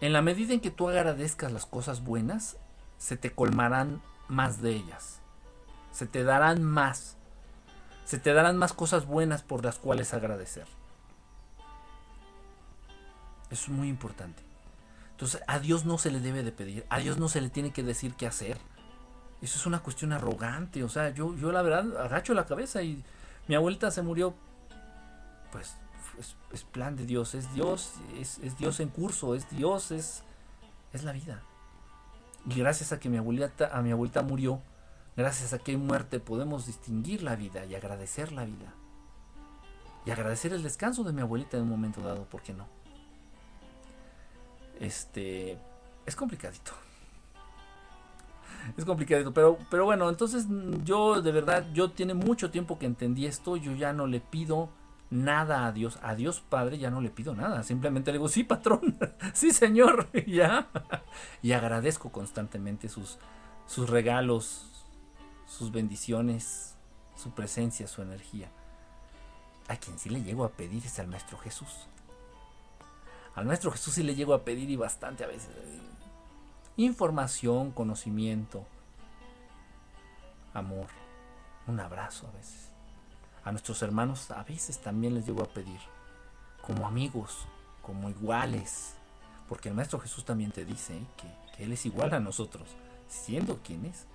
En la medida en que tú agradezcas las cosas buenas, se te colmarán más de ellas. Se te darán más se te darán más cosas buenas por las cuales agradecer. Eso es muy importante. Entonces, a Dios no se le debe de pedir, a Dios no se le tiene que decir qué hacer. Eso es una cuestión arrogante. O sea, yo, yo la verdad agacho la cabeza y mi abuelita se murió. Pues es, plan de Dios, es Dios, es, es, Dios en curso, es Dios, es, es la vida. Y gracias a que mi abuelita, a mi abuelita murió, Gracias a que hay muerte podemos distinguir la vida y agradecer la vida. Y agradecer el descanso de mi abuelita en un momento dado, ¿por qué no? Este es complicadito. Es complicadito, pero, pero bueno, entonces yo de verdad, yo tiene mucho tiempo que entendí esto, yo ya no le pido nada a Dios, a Dios Padre ya no le pido nada, simplemente le digo, sí patrón, sí señor, ya, y agradezco constantemente sus, sus regalos, sus bendiciones, su presencia, su energía. A quien sí le llego a pedir es al Maestro Jesús. Al Maestro Jesús sí le llego a pedir y bastante a veces. Información, conocimiento, amor, un abrazo a veces. A nuestros hermanos a veces también les llego a pedir como amigos, como iguales. Porque el Maestro Jesús también te dice que, que Él es igual a nosotros, siendo quien es.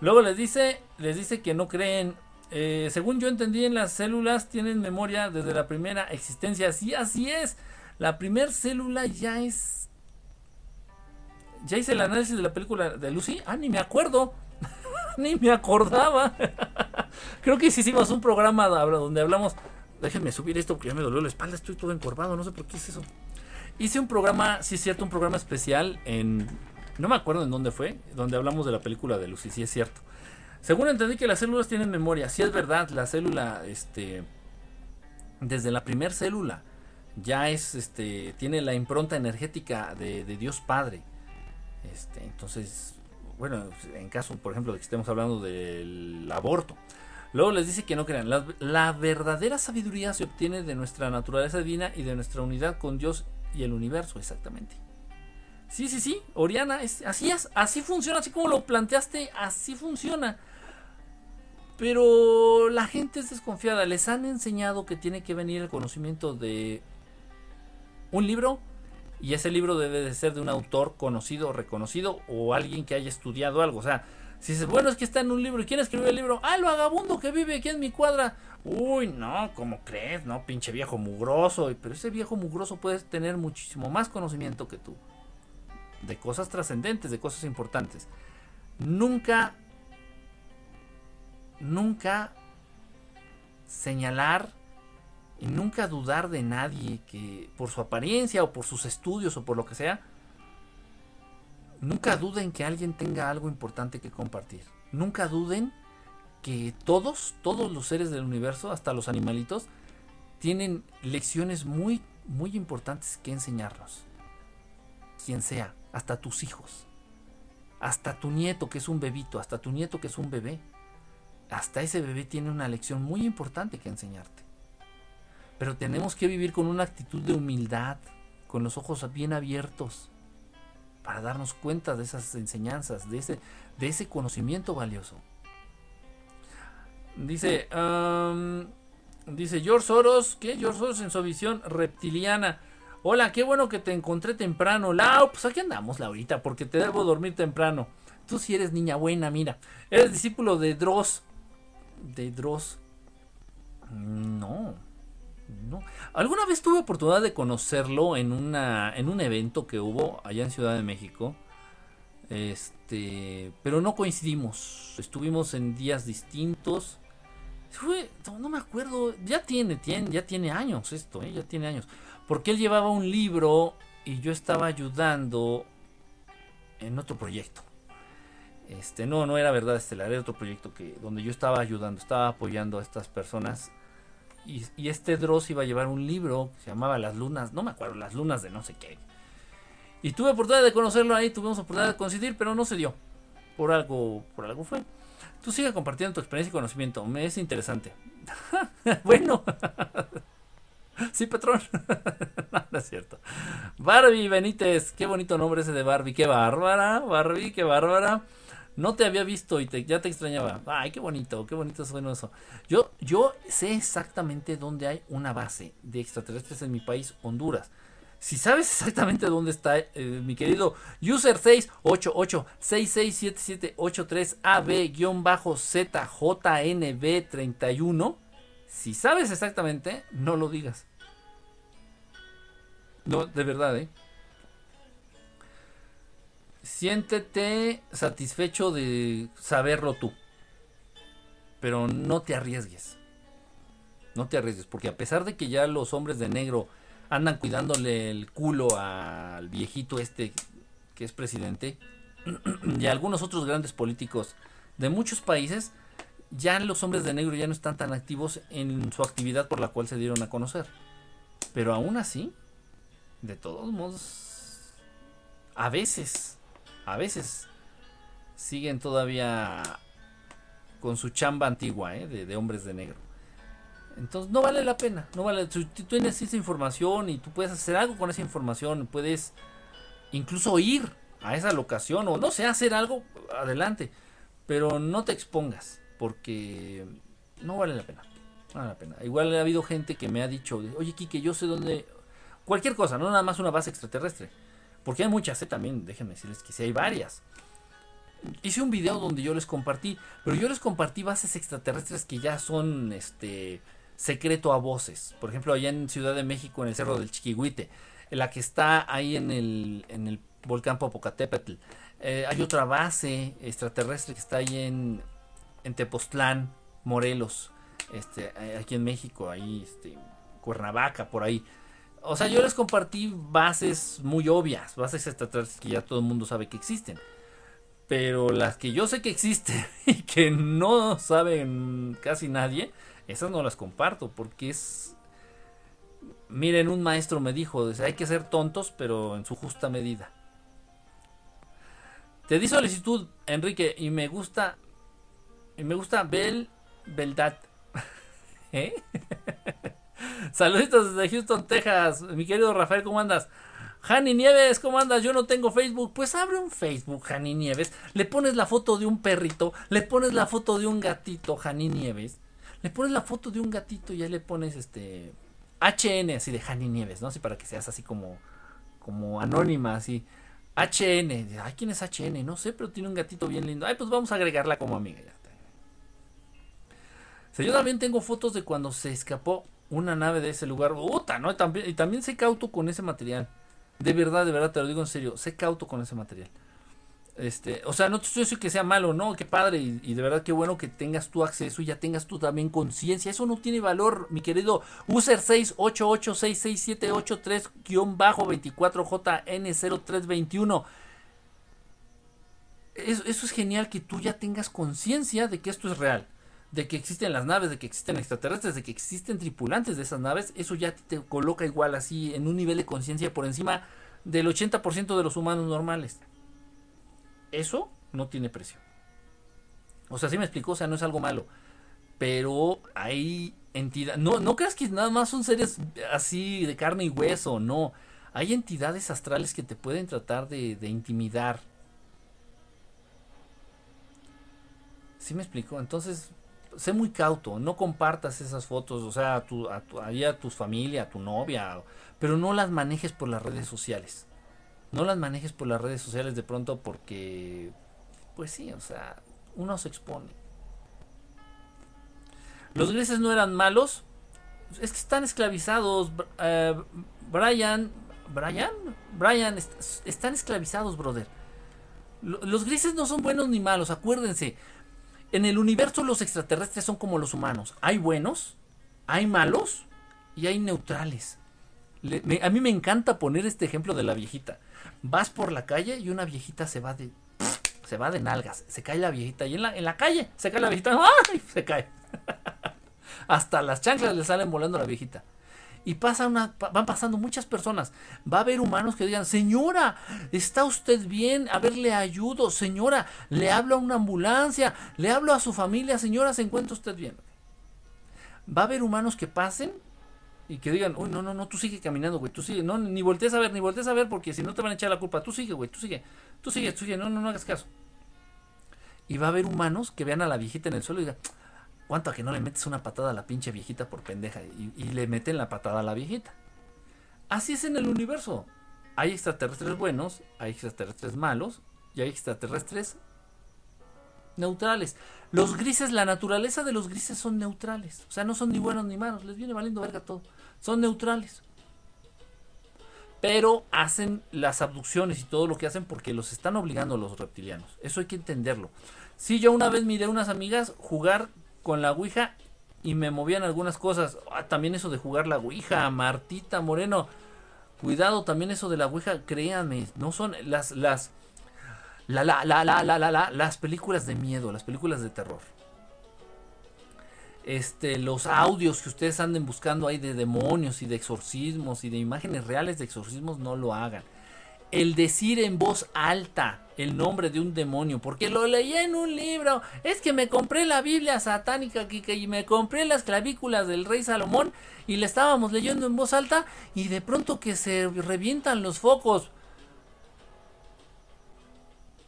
Luego les dice, les dice que no creen. eh, según yo entendí, en las células tienen memoria desde la primera existencia. Sí, así es. La primera célula ya es. Ya hice el análisis de la película de Lucy. Ah, ni me acuerdo. ni me acordaba. Creo que hicimos un programa donde hablamos. Déjenme subir esto porque ya me dolió la espalda. Estoy todo encorvado. No sé por qué es eso. Hice un programa, sí es cierto, un programa especial en no me acuerdo en dónde fue, donde hablamos de la película de Lucy, sí es cierto. Según entendí que las células tienen memoria, sí es verdad, la célula, este, desde la primera célula, ya es, este, tiene la impronta energética de, Dios Padre. Este, entonces, bueno, en caso, por ejemplo, de que estemos hablando del aborto. Luego les dice que no crean. La, la verdadera sabiduría se obtiene de nuestra naturaleza divina y de nuestra unidad con Dios y el universo, exactamente. Sí, sí, sí, Oriana, es, así es, así funciona, así como lo planteaste, así funciona. Pero la gente es desconfiada, les han enseñado que tiene que venir el conocimiento de un libro y ese libro debe de ser de un autor conocido, reconocido o alguien que haya estudiado algo. O sea, si dices, bueno, es que está en un libro, ¿y quién escribió el libro? Ah, el vagabundo que vive aquí en mi cuadra. Uy, no, ¿cómo crees? No, pinche viejo mugroso. Pero ese viejo mugroso puede tener muchísimo más conocimiento que tú de cosas trascendentes, de cosas importantes. Nunca, nunca señalar y nunca dudar de nadie que por su apariencia o por sus estudios o por lo que sea, nunca duden que alguien tenga algo importante que compartir. Nunca duden que todos, todos los seres del universo, hasta los animalitos, tienen lecciones muy, muy importantes que enseñarnos. Quien sea hasta tus hijos, hasta tu nieto que es un bebito, hasta tu nieto que es un bebé. Hasta ese bebé tiene una lección muy importante que enseñarte. Pero tenemos que vivir con una actitud de humildad, con los ojos bien abiertos, para darnos cuenta de esas enseñanzas, de ese, de ese conocimiento valioso. Dice, um, dice George Soros, que George Soros en su visión reptiliana. Hola, qué bueno que te encontré temprano. Lau, pues aquí andamos, Laurita, porque te debo dormir temprano. Tú sí eres niña buena, mira. Eres discípulo de Dross. ¿De Dross? No. No. Alguna vez tuve oportunidad de conocerlo en, una, en un evento que hubo allá en Ciudad de México. Este, pero no coincidimos. Estuvimos en días distintos. No me acuerdo. Ya tiene, tiene, ya tiene años esto, ¿eh? ya tiene años. Porque él llevaba un libro y yo estaba ayudando en otro proyecto. Este, no, no era verdad estelar, era otro proyecto que, donde yo estaba ayudando, estaba apoyando a estas personas. Y, este Dross iba a llevar un libro que se llamaba Las Lunas, no me acuerdo, Las Lunas de no sé qué. Y tuve oportunidad de conocerlo ahí, tuvimos oportunidad de coincidir, pero no se dio. Por algo, por algo fue. Tú sigue compartiendo tu experiencia y conocimiento, me es interesante. bueno. Sí, patrón. no, no, es cierto. Barbie Benítez, qué bonito nombre ese de Barbie, qué bárbara, Barbie, qué bárbara. No te había visto y te, ya te extrañaba. Ay, qué bonito, qué bonito suena eso. Yo, yo sé exactamente dónde hay una base de extraterrestres en mi país, Honduras. Si sabes exactamente dónde está eh, mi querido user 688-667783AB-ZJNB31, si sabes exactamente, no lo digas. No, de verdad, ¿eh? Siéntete satisfecho de saberlo tú. Pero no te arriesgues. No te arriesgues, porque a pesar de que ya los hombres de negro andan cuidándole el culo al viejito este que es presidente y a algunos otros grandes políticos de muchos países, ya los hombres de negro ya no están tan activos en su actividad por la cual se dieron a conocer. Pero aún así, de todos modos, a veces, a veces siguen todavía con su chamba antigua ¿eh? de, hombres de negro. Entonces no vale la pena, no vale. Si tú tienes esa información y tú puedes hacer algo con esa información, puedes incluso ir a esa locación o no sé, hacer algo, adelante. Pero no te expongas porque no vale la pena. No vale la pena. Igual ha habido gente que me ha dicho, oye Kike, yo sé dónde, cualquier cosa, no nada más una base extraterrestre. Porque hay muchas, ¿eh? también, déjenme decirles que sí hay varias. Hice un video donde yo les compartí, pero yo les compartí bases extraterrestres que ya son este secreto a voces. Por ejemplo, allá en Ciudad de México, en el Cerro del Chiquihuite, la que está ahí en el, en el volcán Popocatépetl. Eh, hay otra base extraterrestre que está ahí en, Tepoztlán, Morelos, este, eh, aquí en México, ahí, este, Cuernavaca, por ahí. O sea, yo les compartí bases muy obvias, bases extraterrestres que ya todo el mundo sabe que existen. Pero las que yo sé que existen y que no saben casi nadie, esas no las comparto porque es... Miren, un maestro me dijo, hay que ser tontos, pero en su justa medida. Te di solicitud, Enrique, y me gusta... Y me gusta Bel... Beldad. ¿Eh? Saluditos desde Houston, Texas. Mi querido Rafael, ¿cómo andas? Jani Nieves, ¿cómo andas? Yo no tengo Facebook. Pues abre un Facebook, Jani Nieves. Le pones la foto de un perrito, le pones la foto de un gatito, Jani Nieves. Le pones la foto de un gatito y ya le pones este HN así de Jani Nieves, ¿no? Así para que seas así como como anónima, así. HN. Ay, ¿quién es HN? No sé, pero tiene un gatito bien lindo. Ay, pues vamos a agregarla como amiga. O yo también tengo fotos de cuando se escapó una nave de ese lugar. Puta, ¿no? También, y también sé cauto con ese material. De verdad, de verdad, te lo digo en serio. Sé cauto con ese material. Este, o sea, no te estoy diciendo que sea malo, no, qué padre, y, de verdad qué bueno que tengas tu acceso y ya tengas tú también conciencia. Eso no tiene valor, mi querido user 6886678-3-24JN0321. Eso, eso es genial que tú ya tengas conciencia de que esto es real de que existen las naves, de que existen extraterrestres, de que existen tripulantes de esas naves, eso ya te coloca igual así en un nivel de conciencia por encima del 80% de los humanos normales. Eso no tiene precio. O sea, sí me explicó, o sea, no es algo malo. Pero hay entidades, no, no creas que nada más son seres así de carne y hueso, no. Hay entidades astrales que te pueden tratar de, de intimidar. ¿Sí me explico? Entonces, sé muy cauto, no compartas esas fotos, o sea, a tu, a tu, a tu familia, a tu novia, pero no las manejes por las redes sociales. No las manejes por las redes sociales de pronto porque, pues sí, o sea, uno se expone. Los grises no eran malos, es que están esclavizados. Eh, Brian, Brian, Brian, están esclavizados, brother. Los grises no son buenos ni malos, acuérdense. En el universo los extraterrestres son como los humanos. Hay buenos, hay malos y hay neutrales. a mí me encanta poner este ejemplo de la viejita. Vas por la calle y una viejita se va de se va de nalgas, se cae la viejita y en la, en la calle se cae la viejita, ¡ay! se cae. Hasta las chanclas le salen volando a la viejita y pasa una, van pasando muchas personas. Va a haber humanos que digan, señora, ¿está usted bien? A ver, le ayudo, señora, le hablo a una ambulancia, le hablo a su familia, señora, ¿se encuentra usted bien? Va a haber humanos que pasen y que digan, uy, no, no, no, tú sigue caminando, güey, tú sigue, no, ni voltees a ver, ni voltees a ver, porque si no te van a echar la culpa, tú sigue, güey, tú sigue, tú sigue, tú sigue, no, no, no hagas caso. Y va a haber humanos que vean a la viejita en el suelo y digan, ¿Cuánto a que no le metes una patada a la pinche viejita por pendeja? Y, le meten la patada a la viejita. Así es en el universo. Hay extraterrestres buenos, hay extraterrestres malos y hay extraterrestres neutrales. Los grises, la naturaleza de los grises son neutrales. O sea, no son ni buenos ni malos. Les viene valiendo verga todo. Son neutrales. Pero hacen las abducciones y todo lo que hacen porque los están obligando los reptilianos. Eso hay que entenderlo. Si yo una vez miré a unas amigas jugar con la Ouija y me movían algunas cosas. Ah, también eso de jugar la Ouija, Martita Moreno. Cuidado también eso de la Ouija, créanme, no son las las la la la la la la, las películas de miedo, las películas de terror. Este, los audios que ustedes anden buscando ahí de demonios y de exorcismos y de imágenes reales de exorcismos no lo hagan el decir en voz alta el nombre de un demonio, porque lo leí en un libro, es que me compré la Biblia satánica y me compré las clavículas del rey Salomón y le estábamos leyendo en voz alta y de pronto que se revientan los focos.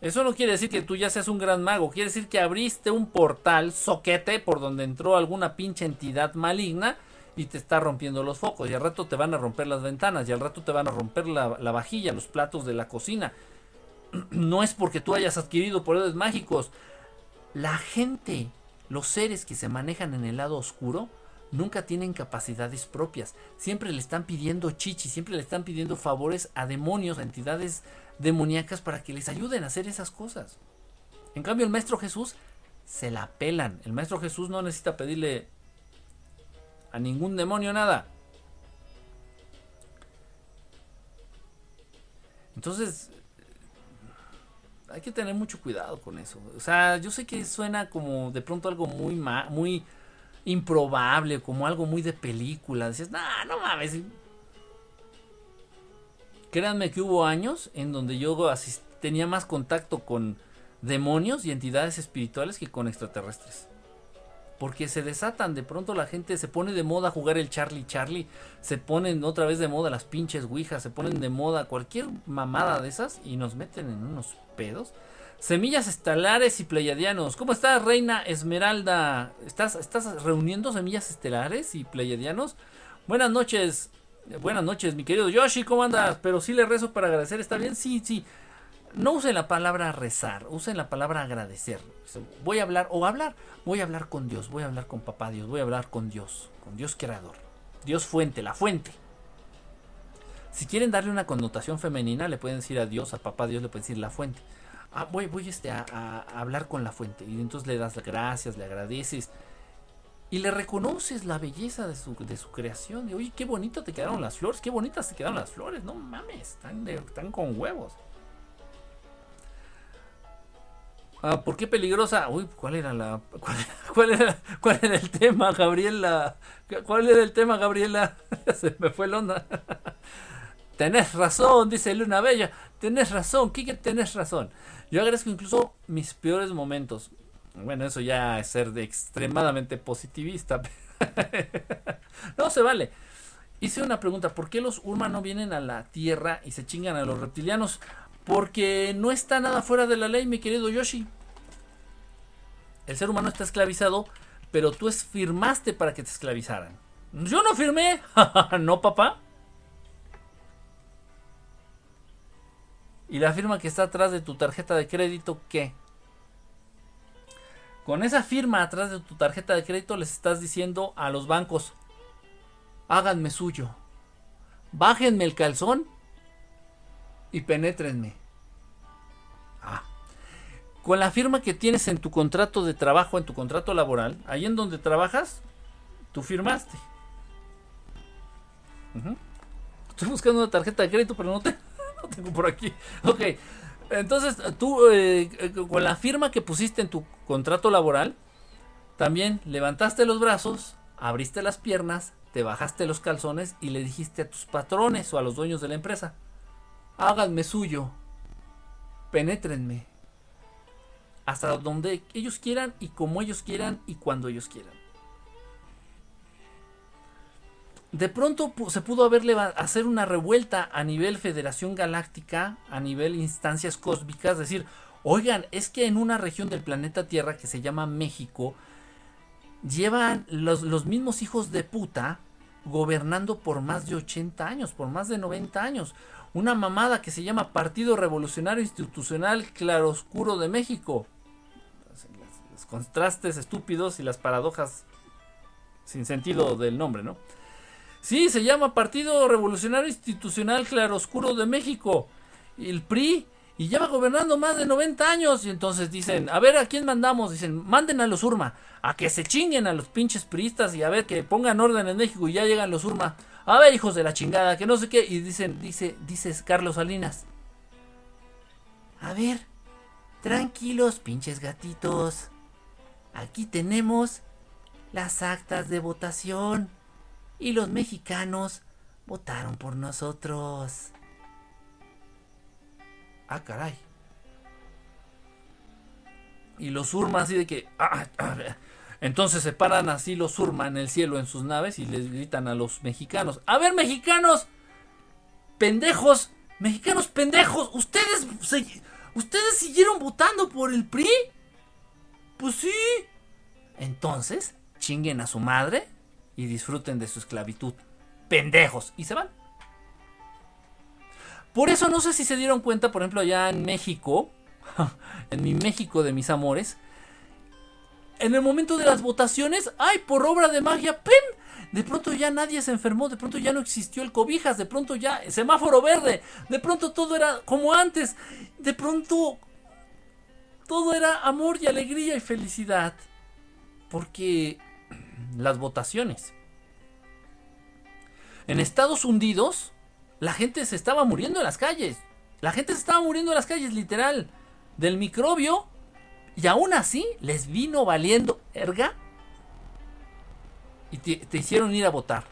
Eso no quiere decir que tú ya seas un gran mago, quiere decir que abriste un portal, soquete, por donde entró alguna pinche entidad maligna y te está rompiendo los focos, y al rato te van a romper las ventanas, y al rato te van a romper la, la vajilla, los platos de la cocina. No es porque tú hayas adquirido poderes mágicos. La gente, los seres que se manejan en el lado oscuro, nunca tienen capacidades propias. Siempre le están pidiendo chichi, siempre le están pidiendo favores a demonios, a entidades demoníacas para que les ayuden a hacer esas cosas. En cambio, el Maestro Jesús se la pelan. El Maestro Jesús no necesita pedirle a ningún demonio nada. Entonces, hay que tener mucho cuidado con eso. O sea, yo sé que suena como de pronto algo muy, muy improbable, como algo muy de película. Dices, no, no mames. Créanme que hubo años en donde yo tenía más contacto con demonios y entidades espirituales que con extraterrestres. Porque se desatan, de pronto la gente se pone de moda jugar el Charlie Charlie, se ponen otra vez de moda las pinches ouijas, se ponen de moda cualquier mamada de esas y nos meten en unos pedos. Semillas estelares y pleiadianos. ¿Cómo estás, Reina Esmeralda? ¿Estás, ¿Estás reuniendo semillas estelares y pleiadianos? Buenas noches, Buenas noches, mi querido Yoshi, ¿cómo andas? Pero sí le rezo para agradecer, ¿está bien? Sí, sí. No usen la palabra rezar, usen la palabra agradecer. Voy a hablar, o hablar, voy a hablar con Dios, voy a hablar con papá Dios, voy a hablar con Dios, con Dios creador. Dios fuente, la fuente. Si quieren darle una connotación femenina, le pueden decir a Dios, a papá Dios, le pueden decir la fuente. Ah, voy, voy este, a, hablar con la fuente. Y entonces le das gracias, le agradeces y le reconoces la belleza de su, de su creación. De, oye, qué bonito te quedaron las flores, qué bonitas te quedaron las flores. No mames, están, están con huevos. Ah, ¿Por qué peligrosa? Uy, ¿cuál era la cuál era, cuál era, el tema, Gabriela? ¿Cuál era el tema, Gabriela? Se me fue el onda. tenés razón, dice Luna Bella. Tenés razón, Kike, tenés razón. Yo agradezco incluso mis peores momentos. Bueno, eso ya es ser de extremadamente positivista. no se vale. Hice una pregunta, ¿por qué los Urma no vienen a la Tierra y se chingan a los reptilianos? Porque no está nada fuera de la ley, mi querido Yoshi. El ser humano está esclavizado, pero tú firmaste para que te esclavizaran. Yo no firmé. no, papá. ¿Y la firma que está atrás de tu tarjeta de crédito qué? Con esa firma atrás de tu tarjeta de crédito les estás diciendo a los bancos, háganme suyo, bájenme el calzón y penétrenme. Ah. Con la firma que tienes en tu contrato de trabajo, en tu contrato laboral, ahí en donde trabajas, tú firmaste. Estoy buscando una tarjeta de crédito, pero no, te, no tengo por aquí. Ok. Entonces, tú, eh, eh, con la firma que pusiste en tu contrato laboral, también levantaste los brazos, abriste las piernas, te bajaste los calzones y le dijiste a tus patrones o a los dueños de la empresa, háganme suyo, penétrenme, hasta donde ellos quieran y como ellos quieran y cuando ellos quieran. De pronto se pudo haberle hacer una revuelta a nivel Federación Galáctica, a nivel instancias cósmicas, decir, oigan, es que en una región del planeta Tierra que se llama México, llevan los, los mismos hijos de puta gobernando por más de 80 años, por más de 90 años. Una mamada que se llama Partido Revolucionario Institucional Claroscuro de México. Los contrastes estúpidos y las paradojas sin sentido del nombre, ¿no? Sí, se llama Partido Revolucionario Institucional Claroscuro de México. El PRI. Y lleva gobernando más de 90 años. Y entonces dicen, a ver, ¿a quién mandamos? Dicen, manden a los Urma. A que se chinguen a los pinches priistas y a ver que pongan orden en México y ya llegan los Urma. A ver, hijos de la chingada, que no sé qué. Y dicen, dice, dices Carlos Salinas. A ver, tranquilos, pinches gatitos. Aquí tenemos las actas de votación y los mexicanos votaron por nosotros. Ah, caray. Y los Urma así de que... Ah, ah, entonces se paran así los Urma en el cielo en sus naves y les gritan a los mexicanos. A ver, mexicanos. Pendejos. Mexicanos pendejos. Ustedes... ¿Ustedes siguieron votando por el PRI? Pues sí. Entonces, chinguen a su madre y disfruten de su esclavitud. Pendejos. Y se van. Por eso no sé si se dieron cuenta, por ejemplo, allá en México, en mi México de mis amores, en el momento de las votaciones, ay, por obra de magia, ¡pim! De pronto ya nadie se enfermó, de pronto ya no existió el cobijas, de pronto ya semáforo verde, de pronto todo era como antes, de pronto todo era amor y alegría y felicidad. Porque las votaciones. En Estados Unidos, la gente se estaba muriendo en las calles. La gente se estaba muriendo en las calles, literal. Del microbio. Y aún así les vino valiendo erga. Y te, hicieron ir a votar.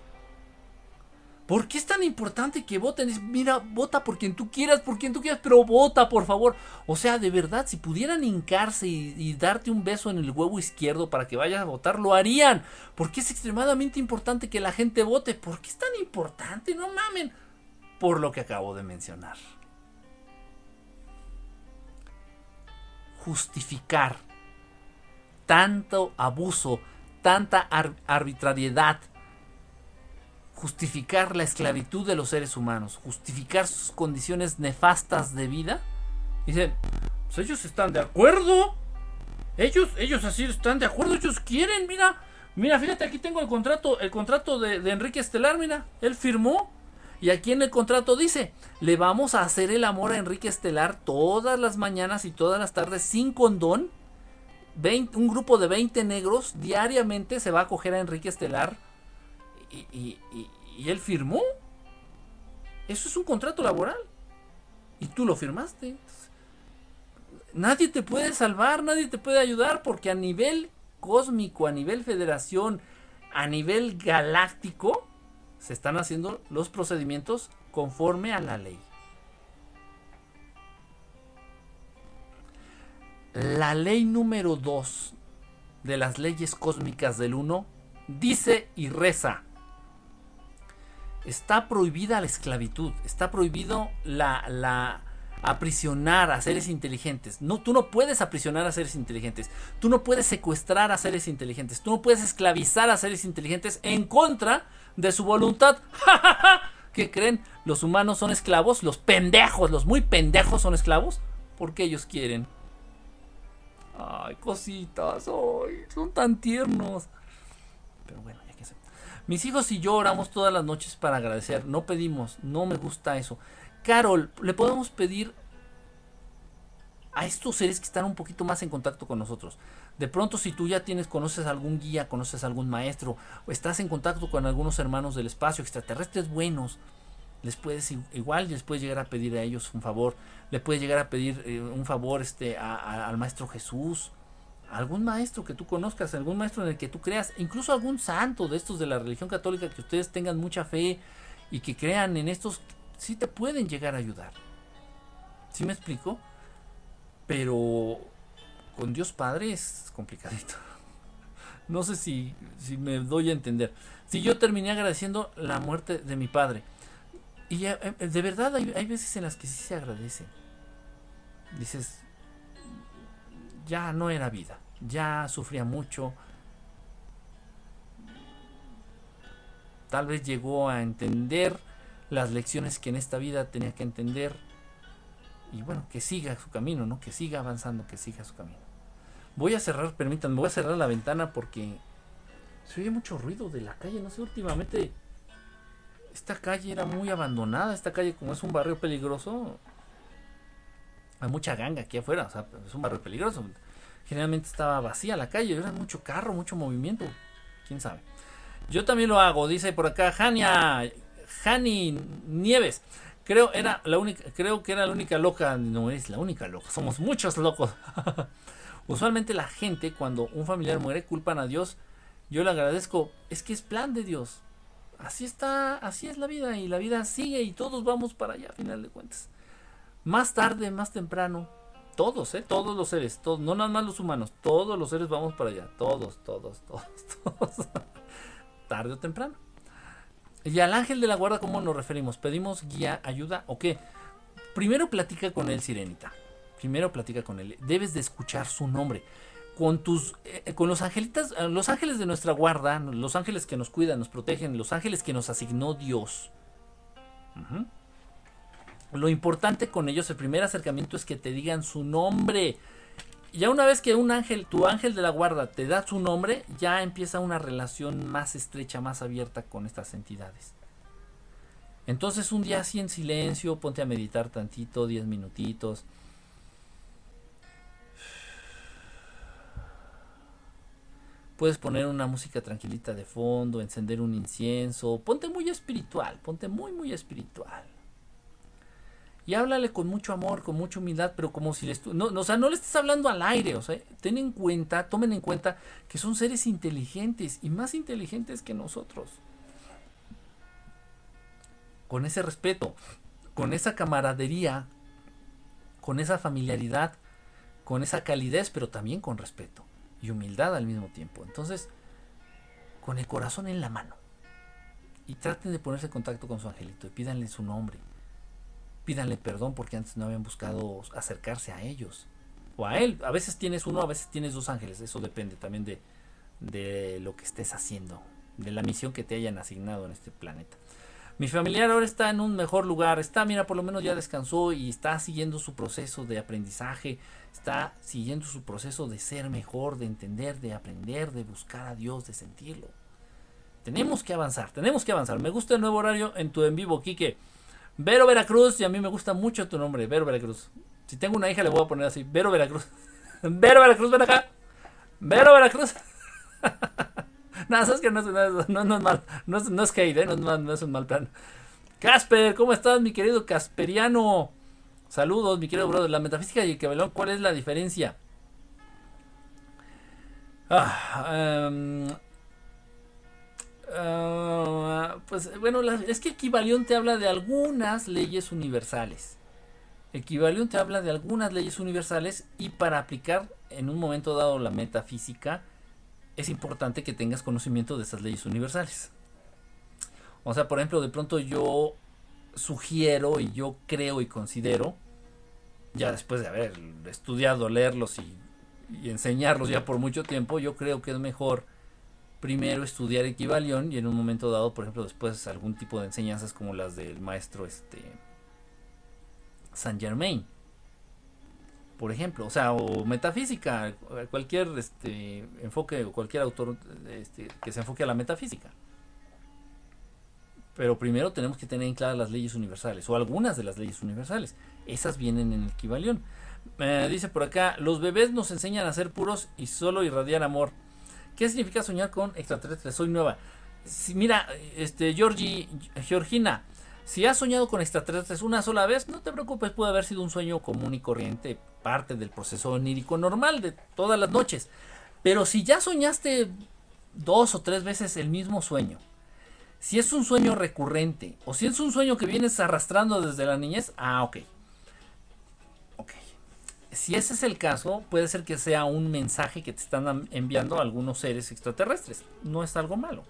¿Por qué es tan importante que voten? mira, vota por quien tú quieras, por quien tú quieras, pero vota, por favor. O sea, de verdad, si pudieran hincarse y, y, darte un beso en el huevo izquierdo para que vayas a votar, lo harían. Porque es extremadamente importante que la gente vote. ¿Por qué es tan importante? No mamen. Por lo que acabo de mencionar. Justificar tanto abuso, tanta arbitrariedad justificar la esclavitud de los seres humanos, justificar sus condiciones nefastas de vida. Dicen, pues ellos están de acuerdo. Ellos, ellos así están de acuerdo, ellos quieren, mira, mira, fíjate, aquí tengo el contrato, el contrato de, de Enrique Estelar, mira, él firmó. Y aquí en el contrato dice, le vamos a hacer el amor a Enrique Estelar todas las mañanas y todas las tardes sin condón. un grupo de 20 negros diariamente se va a coger a Enrique Estelar y, él firmó. Eso es un contrato laboral. Y tú lo firmaste. Nadie te puede salvar, nadie te puede ayudar porque a nivel cósmico, a nivel federación, a nivel galáctico, se están haciendo los procedimientos conforme a la ley. La ley número 2 de las leyes cósmicas del 1 dice y reza está prohibida la esclavitud, está prohibido la, la aprisionar a seres inteligentes. No, tú no puedes aprisionar a seres inteligentes. Tú no puedes secuestrar a seres inteligentes. Tú no puedes esclavizar a seres inteligentes en contra de su voluntad. ¿Qué creen? Los humanos son esclavos, los pendejos, los muy pendejos son esclavos porque ellos quieren. Ay, cositas, ay, son tan tiernos. Pero bueno, mis hijos y yo oramos todas las noches para agradecer. No pedimos, no me gusta eso. Carol, le podemos pedir a estos seres que están un poquito más en contacto con nosotros. De pronto, si tú ya tienes, conoces algún guía, conoces algún maestro, o estás en contacto con algunos hermanos del espacio, extraterrestres buenos, les puedes igual les puedes llegar a pedir a ellos un favor, le puedes llegar a pedir eh, un favor este al maestro Jesús, algún maestro que tú conozcas, algún maestro en el que tú creas, incluso algún santo de estos de la religión católica que ustedes tengan mucha fe y que crean en estos, sí te pueden llegar a ayudar. ¿Sí me explico? Pero con Dios Padre es complicadito. No sé si, si me doy a entender. Si yo terminé agradeciendo la muerte de mi padre. Y eh, eh, de verdad hay, hay veces en las que sí se agradece. Dices, ya no era vida ya sufría mucho. Tal vez llegó a entender las lecciones que en esta vida tenía que entender. Y bueno, que siga su camino, ¿no? Que siga avanzando, que siga su camino. Voy a cerrar, permítanme, voy a cerrar la ventana porque se oye mucho ruido de la calle. No sé, últimamente esta calle era muy abandonada. Esta calle, como es un barrio peligroso, hay mucha ganga aquí afuera. O sea, es un barrio peligroso generalmente estaba vacía la calle, era mucho carro, mucho movimiento, quién sabe. Yo también lo hago, dice por acá Jania, Jani Nieves. Creo era la única, creo que era la única loca, no es la única loca, somos muchos locos. Usualmente la gente cuando un familiar muere culpan a Dios. Yo le agradezco, es que es plan de Dios. Así está, así es la vida y la vida sigue y todos vamos para allá a final de cuentas. Más tarde, más temprano, todos, ¿eh? Todos los seres, todos, no nada más los humanos, todos los seres vamos para allá. Todos, todos, todos, todos. Tarde o temprano. Y al ángel de la guarda, ¿cómo nos referimos? ¿Pedimos guía, ayuda o qué? Primero platica con él, Sirenita. Primero platica con él. Debes de escuchar su nombre. con tus eh, con los angelitas, eh, los ángeles de nuestra guarda, los ángeles que nos cuidan, nos protegen, los ángeles que nos asignó Dios. Lo importante con ellos, el primer acercamiento es que te digan su nombre. Ya una vez que un ángel, tu ángel de la guarda te da su nombre, ya empieza una relación más estrecha, más abierta con estas entidades. Entonces un día así en silencio, ponte a meditar tantito, 10 minutitos. Puedes poner una música tranquilita de fondo, encender un incienso, ponte muy espiritual, ponte muy muy espiritual y háblale con mucho amor, con mucha humildad, pero como si le no, o sea, no le estés hablando al aire, o sea, ten en cuenta, tomen en cuenta que son seres inteligentes y más inteligentes que nosotros. Con ese respeto, con esa camaradería, con esa familiaridad, con esa calidez, pero también con respeto y humildad al mismo tiempo. Entonces, con el corazón en la mano. Y traten de ponerse en contacto con su angelito y pídanle su nombre pídanle perdón porque antes no habían buscado acercarse a ellos o a él. A veces tienes uno, a veces tienes dos ángeles, eso depende también de, de lo que estés haciendo, de la misión que te hayan asignado en este planeta. Mi familiar ahora está en un mejor lugar, está, mira, por lo menos ya descansó y está siguiendo su proceso de aprendizaje, está siguiendo su proceso de ser mejor, de entender, de aprender, de buscar a Dios, de sentirlo. Tenemos que avanzar, tenemos que avanzar. Me gusta el nuevo horario en tu en vivo, Quique. Vero Veracruz, y a mí me gusta mucho tu nombre, Vero Veracruz. Si tengo una hija le voy a poner así, Vero Veracruz. Vero Veracruz, ven acá. Vero Veracruz. no, sabes que no es, no, no, es mal, no es, no es hate, ¿eh? no, es mal, no es un mal plan. Casper, ¿cómo estás, mi querido Casperiano? Saludos, mi querido brother. La metafísica y el cabelón, ¿cuál es la diferencia? Ah, um, Ah, pues bueno, es que Equivalión te habla de algunas leyes universales. Equivalión te habla de algunas leyes universales y para aplicar en un momento dado la metafísica es importante que tengas conocimiento de esas leyes universales. O sea, por ejemplo, de pronto yo sugiero y yo creo y considero, ya después de haber estudiado, leerlos y enseñarlos ya por mucho tiempo, yo creo que es mejor primero estudiar equivalión y en un momento dado, por ejemplo, después algún tipo de enseñanzas como las del maestro este Saint Germain. Por ejemplo, o sea, o metafísica, cualquier este enfoque o cualquier autor este, que se enfoque a la metafísica. Pero primero tenemos que tener en claras las leyes universales o algunas de las leyes universales. Esas vienen en equivalión. Eh, dice por acá, los bebés nos enseñan a ser puros y solo irradiar amor. ¿Qué significa soñar con extraterrestres? Soy nueva. Mira, este, Georgie, Georgina, si has soñado con extraterrestres una sola vez, no te preocupes, puede haber sido un sueño común y corriente, parte del proceso onírico normal de todas las noches. Pero si ya soñaste dos o tres veces el mismo sueño, si es un sueño recurrente o si es un sueño que vienes arrastrando desde la niñez, ah, ok. Si ese es el caso, puede ser que sea un mensaje que te están enviando algunos seres extraterrestres. No es algo malo.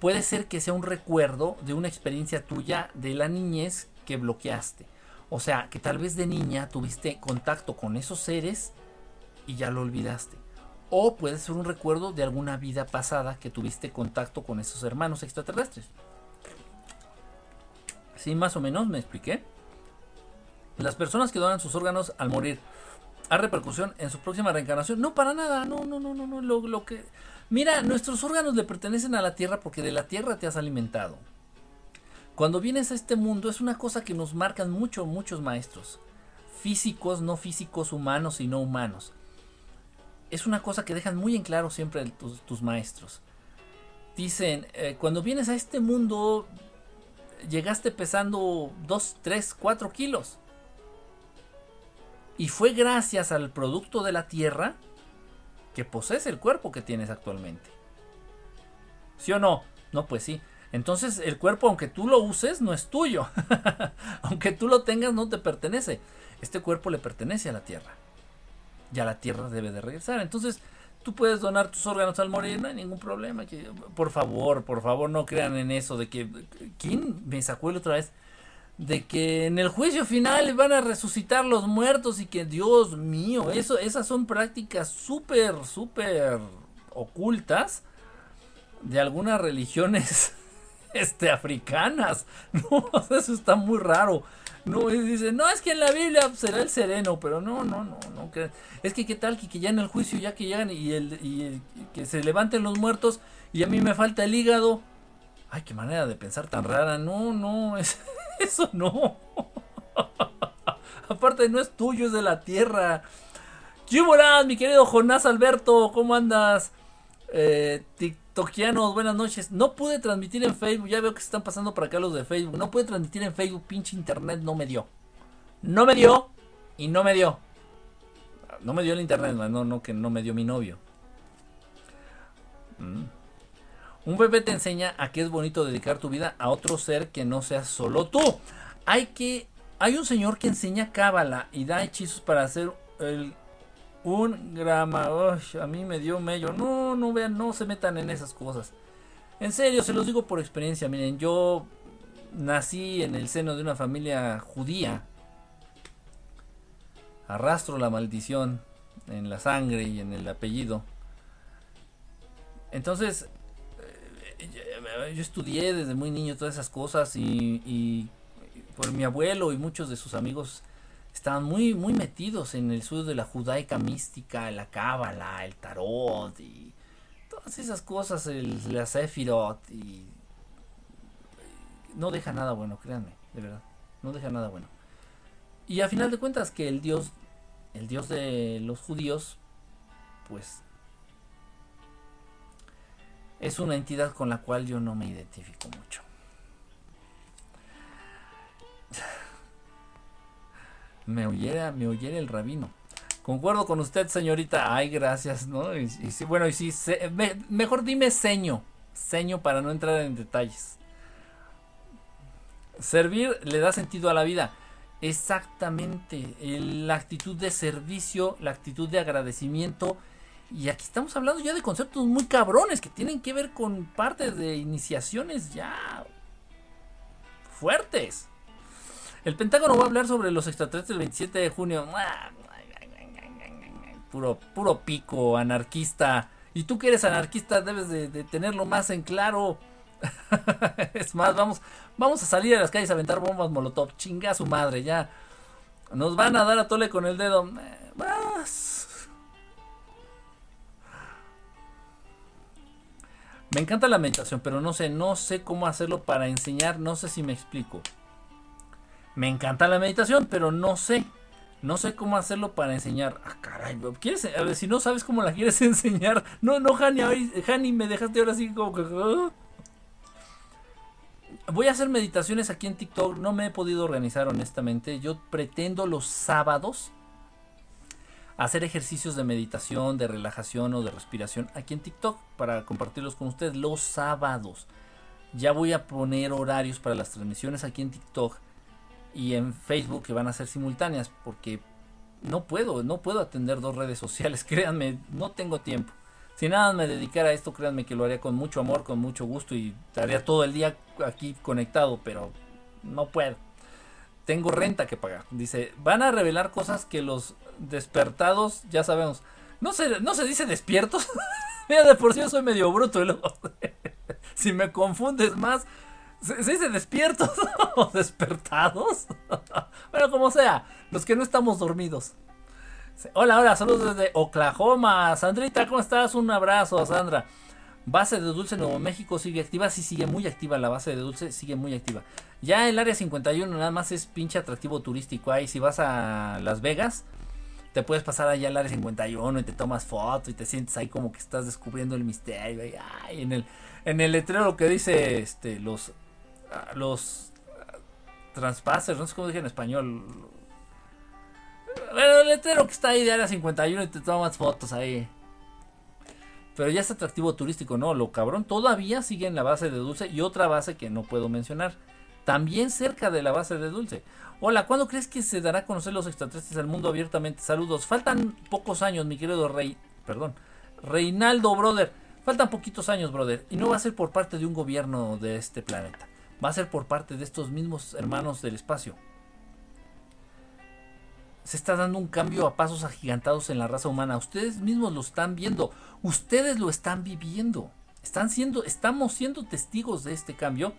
Puede ser que sea un recuerdo de una experiencia tuya de la niñez que bloqueaste. O sea, que tal vez de niña tuviste contacto con esos seres y ya lo olvidaste. O puede ser un recuerdo de alguna vida pasada que tuviste contacto con esos hermanos extraterrestres. ¿Sí, más o menos me expliqué? Las personas que donan sus órganos al morir, ¿hay repercusión en su próxima reencarnación? No, para nada, no, no, no, no, no, lo, lo que... Mira, nuestros órganos le pertenecen a la tierra porque de la tierra te has alimentado. Cuando vienes a este mundo es una cosa que nos marcan mucho, muchos maestros. Físicos, no físicos, humanos y no humanos. Es una cosa que dejan muy en claro siempre tus, maestros. Dicen, eh, cuando vienes a este mundo llegaste pesando 2, 3, 4 kilos. Y fue gracias al producto de la tierra que posees el cuerpo que tienes actualmente. ¿Sí o no? No, pues sí. Entonces el cuerpo, aunque tú lo uses, no es tuyo. aunque tú lo tengas, no te pertenece. Este cuerpo le pertenece a la tierra. Ya la tierra debe de regresar. Entonces tú puedes donar tus órganos al morir, no hay ningún problema. Por favor, por favor, no crean en eso de que... ¿Quién me sacó el otra vez? De que en el juicio final van a resucitar los muertos y que Dios mío, eso, esas son prácticas súper, súper ocultas de algunas religiones este, africanas. No, eso está muy raro. No, y dice, no, es que en la Biblia será el sereno, pero no, no, no, no. es que qué tal que, que, ya en el juicio, ya que llegan y, el, y que se levanten los muertos y a mí me falta el hígado. Ay, qué manera de pensar tan rara. No, no, es, eso no. Aparte no es tuyo, es de la tierra. ¿Qué mi querido Jonás Alberto? ¿Cómo andas? Eh, TikTokianos, buenas noches. No pude transmitir en Facebook, ya veo que se están pasando para acá los de Facebook. No pude transmitir en Facebook, pinche internet no me dio. No me dio y no me dio. No me dio el internet, no, no, que no me dio mi novio. Mm. Un bebé te enseña a que es bonito dedicar tu vida a otro ser que no seas solo tú. Hay que hay un señor que enseña cábala y da hechizos para hacer el un grama. a mí me dio mello. No, no vean, no se metan en esas cosas. En serio, se los digo por experiencia. Miren, yo nací en el seno de una familia judía. Arrastro la maldición en la sangre y en el apellido. Entonces, yo estudié desde muy niño todas esas cosas y, por mi abuelo y muchos de sus amigos estaban muy, muy metidos en el estudio de la judaica mística, la cábala, el tarot y todas esas cosas, el, la y no deja nada bueno, créanme, de verdad, no deja nada bueno. Y a final de cuentas que el Dios, el Dios de los judíos, pues es una entidad con la cual yo no me identifico mucho. me oyera, me el rabino. Concuerdo con usted, señorita. Ay, gracias, ¿no? Y, sí, bueno, y sí, mejor dime seño. Seño para no entrar en detalles. Servir le da sentido a la vida. Exactamente. la actitud de servicio, la actitud de agradecimiento. Y aquí estamos hablando ya de conceptos muy cabrones que tienen que ver con partes de iniciaciones ya fuertes. El Pentágono va a hablar sobre los extraterrestres el 27 de junio. Puro, puro pico, anarquista. Y tú que eres anarquista debes de, tenerlo más en claro. es más, vamos, vamos a salir a las calles a aventar bombas molotov. Chinga su madre, ya. Nos van a dar a tole con el dedo. Me encanta la meditación, pero no sé, no sé cómo hacerlo para enseñar, no sé si me explico. Me encanta la meditación, pero no sé. No sé cómo hacerlo para enseñar. Ah, caray, ¿quieres? A ver, si no sabes cómo la quieres enseñar. No, no, Hani, me dejaste ahora así como que. Ah. Voy a hacer meditaciones aquí en TikTok. No me he podido organizar, honestamente. Yo pretendo los sábados hacer ejercicios de meditación, de relajación o de respiración aquí en TikTok para compartirlos con ustedes los sábados. Ya voy a poner horarios para las transmisiones aquí en TikTok y en Facebook que van a ser simultáneas porque no puedo, no puedo atender dos redes sociales, créanme, no tengo tiempo. Si nada me dedicara a esto, créanme que lo haría con mucho amor, con mucho gusto y estaría todo el día aquí conectado, pero no puedo. Tengo renta que pagar. Dice, van a revelar cosas que los despertados, ya sabemos. No se, no se dice despiertos. Mira, de por sí yo soy medio bruto. si me confundes más, ¿Se, dice despiertos o despertados? bueno, como sea, los que no estamos dormidos. Hola, hola, saludos desde Oklahoma. Sandrita, ¿cómo estás? Un abrazo, Sandra. Base de Dulce Nuevo México sigue activa, sí sigue muy activa la base de Dulce, sigue muy activa. Ya el área 51 nada más es pinche atractivo turístico ahí. Si vas a Las Vegas, te puedes pasar allá al área 51 y te tomas foto y te sientes ahí como que estás descubriendo el misterio. Y, en el en el letrero que dice este los los transpases, no sé cómo dije en español. Bueno, el letrero que está ahí de área 51 y te tomas fotos ahí. Pero ya es atractivo turístico, no, lo cabrón todavía sigue en la base de Dulce y otra base que no puedo mencionar. También cerca de la base de Dulce. Hola, ¿cuándo crees que se dará a conocer los extraterrestres al mundo abiertamente? Saludos. Faltan pocos años, mi querido Rey. Perdón. Reinaldo, brother. Faltan poquitos años, brother. Y no va a ser por parte de un gobierno de este planeta va a ser por parte de estos mismos hermanos del espacio. Se está dando un cambio a pasos agigantados en la raza humana. Ustedes mismos lo están viendo. Ustedes lo están viviendo. Están siendo, estamos siendo testigos de este cambio.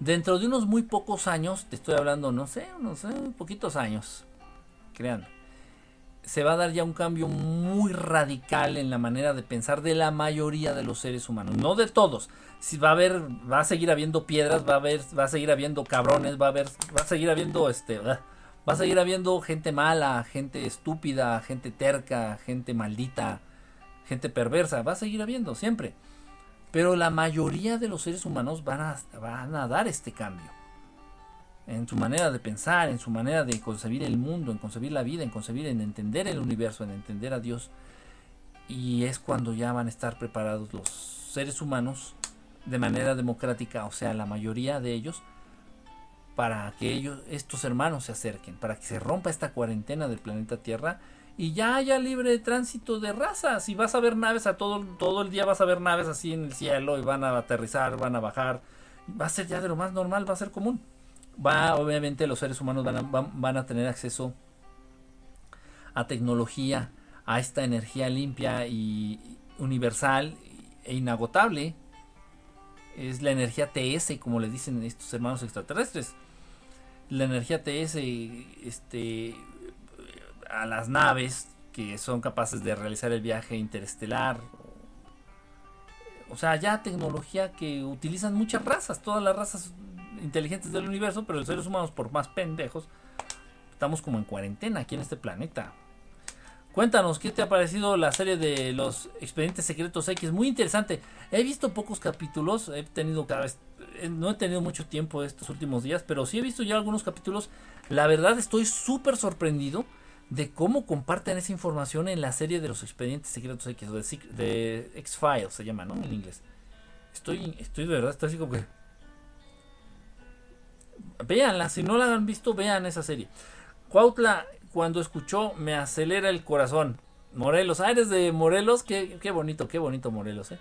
Dentro de unos muy pocos años, te estoy hablando, no sé, unos poquitos años, crean, se va a dar ya un cambio muy radical en la manera de pensar de la mayoría de los seres humanos, no de todos. Si va a haber, va a seguir habiendo piedras, va a haber, va a seguir habiendo cabrones, va a haber, va a seguir habiendo este, va a seguir habiendo gente mala, gente estúpida, gente terca, gente maldita, gente perversa, va a seguir habiendo siempre. Pero la mayoría de los seres humanos van a, dar este cambio en su manera de pensar, en su manera de concebir el mundo, en concebir la vida, en concebir, en entender el universo, en entender a Dios. Y es cuando ya van a estar preparados los seres humanos de manera democrática, o sea, la mayoría de ellos, para que ellos, estos hermanos se acerquen, para que se rompa esta cuarentena del planeta Tierra y ya haya libre tránsito de razas. Y vas a ver naves a todo, todo el día, vas a ver naves así en el cielo y van a aterrizar, van a bajar. Va a ser ya de lo más normal, va a ser común va, obviamente los seres humanos van a, van, a tener acceso a tecnología, a esta energía limpia y universal e inagotable. Es la energía TS, como le dicen estos hermanos extraterrestres. La energía TS este, a las naves que son capaces de realizar el viaje interestelar. O sea, ya tecnología que utilizan muchas razas, todas las razas inteligentes del universo, pero los seres humanos, por más pendejos, estamos como en cuarentena aquí en este planeta. Cuéntanos, ¿qué te ha parecido la serie de los expedientes secretos X? Muy interesante. He visto pocos capítulos, he tenido cada vez, eh, no he tenido mucho tiempo estos últimos días, pero sí he visto ya algunos capítulos. La verdad estoy súper sorprendido de cómo comparten esa información en la serie de los expedientes secretos X, de, X-Files se llama, ¿no? En inglés. Estoy, estoy de verdad, estoy así como que véanla, si no la han visto, vean esa serie. Cuautla, cuando escuchó, me acelera el corazón. Morelos, ah, eres de Morelos, qué, qué bonito, qué bonito Morelos, eh.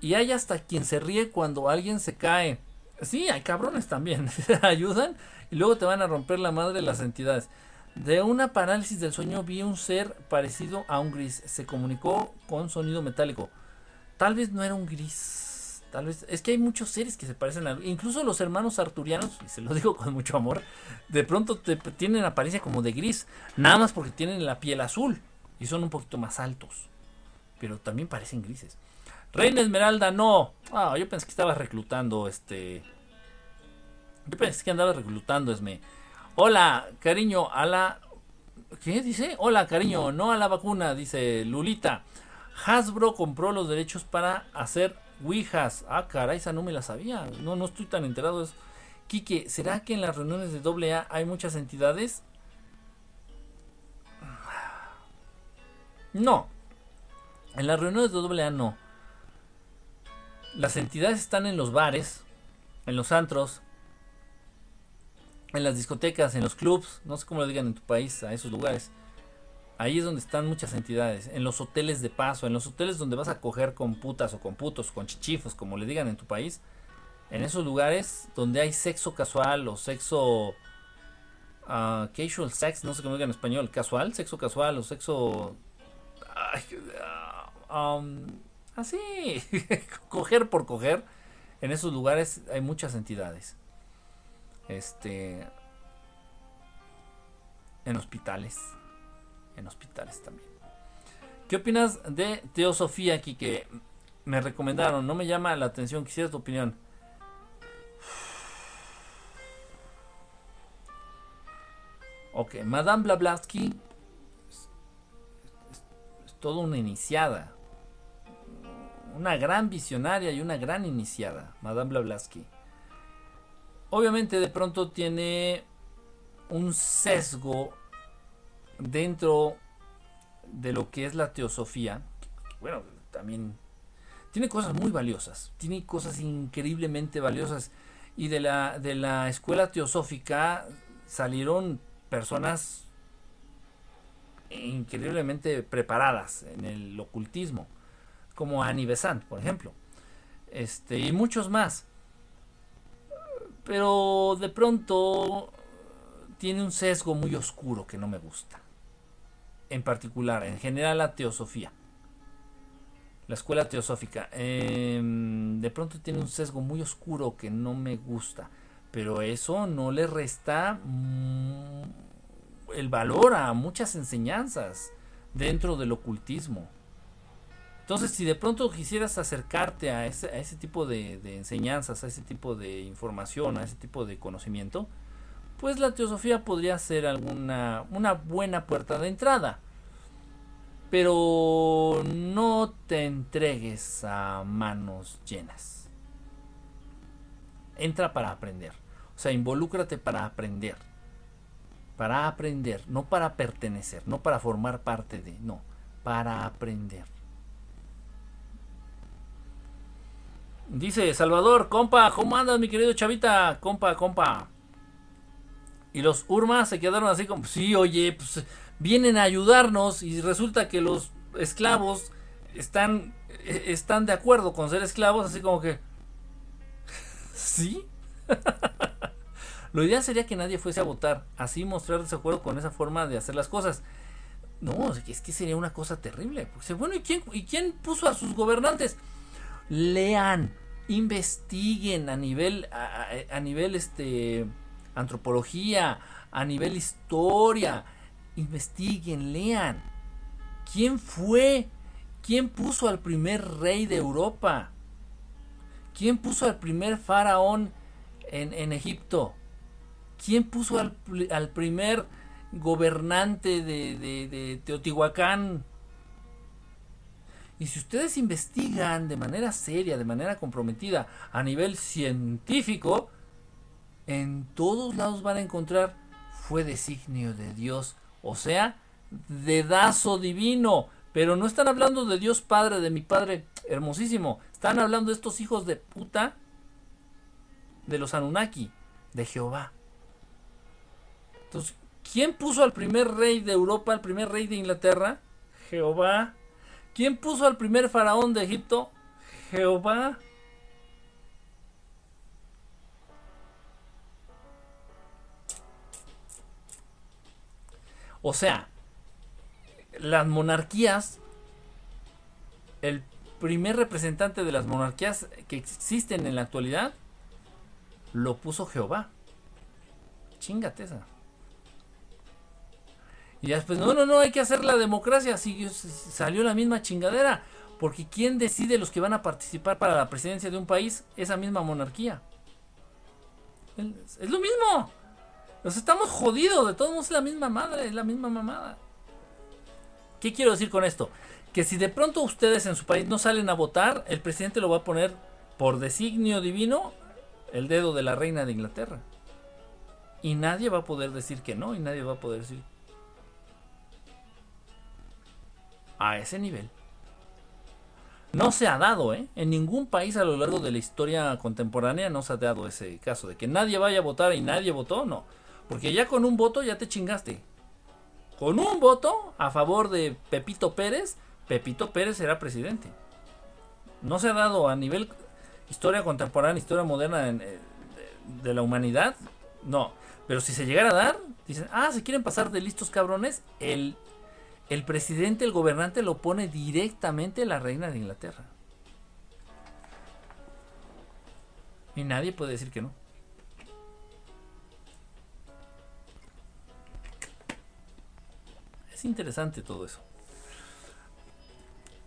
Y hay hasta quien se ríe cuando alguien se cae. Sí, hay cabrones también, ayudan y luego te van a romper la madre las entidades. De una parálisis del sueño vi un ser parecido a un gris. Se comunicó con sonido metálico. Tal vez no era un gris Tal vez, es que hay muchos seres que se parecen a. Incluso los hermanos arturianos, y se lo digo con mucho amor, de pronto te, tienen apariencia como de gris, nada más porque tienen la piel azul y son un poquito más altos, pero también parecen grises. Reina Esmeralda, no. Ah, yo pensé que estabas reclutando, este. Yo pensé que andabas reclutando, Esme. Hola, cariño, a la. ¿Qué dice? Hola, cariño, no a la vacuna, dice Lulita. Hasbro compró los derechos para hacer Ouijas. Ah, caray, esa no me la sabía. No, no estoy tan enterado. Es... Quique, ¿será que en las reuniones de AA hay muchas entidades? No. En las reuniones de AA no. Las entidades están en los bares, en los antros, en las discotecas, en los clubs, no sé cómo lo digan en tu país, a esos lugares. Ahí es donde están muchas entidades, en los hoteles de paso, en los hoteles donde vas a coger con putas o con putos, con chichifos, como le digan en tu país. En esos lugares donde hay sexo casual o sexo uh, casual no sé cómo digan en español, casual, sexo casual o sexo um, así, coger por coger. En esos lugares hay muchas entidades. Este en hospitales en hospitales también. ¿Qué opinas de Teosofía aquí que me recomendaron? No me llama la atención, quisiera tu opinión. Ok, Madame Blavatsky es, es, toda una iniciada. Una gran visionaria y una gran iniciada, Madame Blavatsky. Obviamente de pronto tiene un sesgo dentro de lo que es la teosofía, bueno, también tiene cosas muy valiosas, tiene cosas increíblemente valiosas. Y de la, de la escuela teosófica salieron personas increíblemente preparadas en el ocultismo, como Annie Besant, por ejemplo, este, y muchos más. Pero de pronto tiene un sesgo muy oscuro que no me gusta. En particular, en general la teosofía. La escuela teosófica. Em, de pronto tiene un sesgo muy oscuro que no me gusta. Pero eso no le resta mm, el valor a muchas enseñanzas dentro del ocultismo. Entonces, si de pronto quisieras acercarte a ese, tipo de, enseñanzas, a ese tipo de información, a ese tipo de conocimiento, pues la teosofía podría ser alguna una buena puerta de entrada. Pero no te entregues a manos llenas. Entra para aprender. O sea, involúcrate para aprender. Para aprender, no para pertenecer, no para formar parte de, no, para aprender. Dice Salvador, compa, ¿cómo andas mi querido chavita? Compa, compa. Y los Urmas se quedaron así como, sí, oye, pues vienen a ayudarnos y resulta que los esclavos están, e, están de acuerdo con ser esclavos, así como que, ¿sí? Lo ideal sería que nadie fuese a votar, así mostrar desacuerdo con esa forma de hacer las cosas. No, es que sería una cosa terrible. Porque, bueno, ¿y quién, ¿y quién puso a sus gobernantes? Lean, investiguen a nivel, a, nivel este, antropología, a nivel historia, investiguen, lean. ¿Quién fue? ¿Quién puso al primer rey de Europa? ¿Quién puso al primer faraón en, Egipto? ¿Quién puso al, al primer gobernante de, de Teotihuacán? Y si ustedes investigan de manera seria, de manera comprometida, a nivel científico, en todos lados van a encontrar fue designio de Dios, o sea, dedazo divino. Pero no están hablando de Dios Padre, de mi Padre hermosísimo. Están hablando de estos hijos de puta de los Anunnaki, de Jehová. Entonces, ¿quién puso al primer rey de Europa, al primer rey de Inglaterra? Jehová. ¿Quién puso al primer faraón de Egipto? Jehová. O sea, las monarquías, el primer representante de las monarquías que existen en la actualidad, lo puso Jehová. Chingate esa. Y después, no, no, no, hay que hacer la democracia. Así salió la misma chingadera. Porque ¿quién decide los que van a participar para la presidencia de un país? Esa misma monarquía. Es lo mismo. Nos estamos jodidos. De todos modos es la misma madre, es la misma mamada. ¿Qué quiero decir con esto? Que si de pronto ustedes en su país no salen a votar, el presidente lo va a poner por designio divino el dedo de la reina de Inglaterra. Y nadie va a poder decir que no, y nadie va a poder decir a ese nivel. No se ha dado, ¿eh? En ningún país a lo largo de la historia contemporánea no se ha dado ese caso de que nadie vaya a votar y nadie votó, no. Porque ya con un voto ya te chingaste. Con un voto a favor de Pepito Pérez, Pepito Pérez será presidente. No se ha dado a nivel historia contemporánea, historia moderna eh, de la humanidad, no. Pero si se llegara a dar, dicen, ah, se quieren pasar de listos cabrones, el el presidente, el gobernante lo pone directamente la reina de Inglaterra. Y nadie puede decir que no. Es interesante todo eso.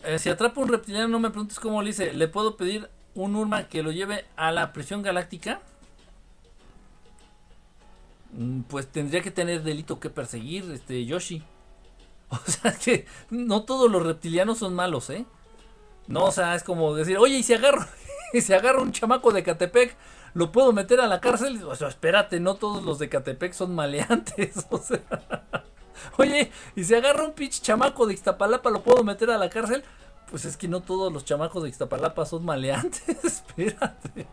Eh, si atrapa un reptiliano, no me preguntes cómo le hice. ¿Le puedo pedir un Urma que lo lleve a la prisión galáctica? Mm, pues tendría que tener delito que perseguir, este Yoshi. O sea que no todos los reptilianos son malos, ¿eh? No, o sea, es como decir, oye, y si agarro, y si agarro un chamaco de Catepec, ¿lo puedo meter a la cárcel? O sea, espérate, no todos los de Catepec son maleantes, o sea. Oye, y si agarro un pinche chamaco de Ixtapalapa, ¿lo puedo meter a la cárcel? Pues es que no todos los chamacos de Ixtapalapa son maleantes, espérate.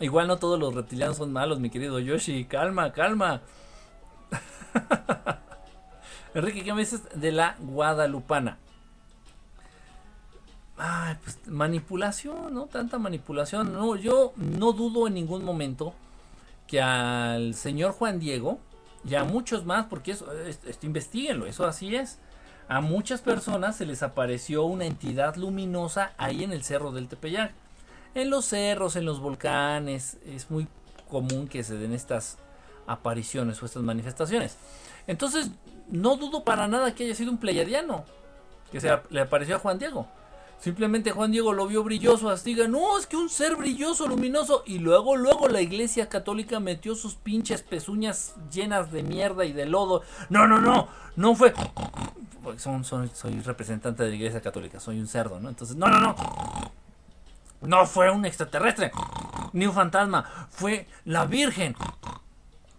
Igual no todos los reptilianos son malos, mi querido Yoshi, calma, calma. Enrique, ¿qué me dices de la guadalupana? Ay, pues manipulación, ¿no? Tanta manipulación. No, yo no dudo en ningún momento que al señor Juan Diego y a muchos más, porque eso, esto, investiguenlo, eso así es. A muchas personas se les apareció una entidad luminosa ahí en el cerro del Tepeyac. En los cerros, en los volcanes, es muy común que se den estas apariciones o estas manifestaciones. Entonces, no dudo para nada que haya sido un pleiadiano que se le apareció a Juan Diego. Simplemente Juan Diego lo vio brilloso, así no, es que un ser brilloso, luminoso. Y luego, luego la iglesia católica metió sus pinches pezuñas llenas de mierda y de lodo. No, no, no, no fue. son, soy representante de la iglesia católica, soy un cerdo, ¿no? Entonces, no, no, no. No fue un extraterrestre, ni un fantasma, fue la Virgen.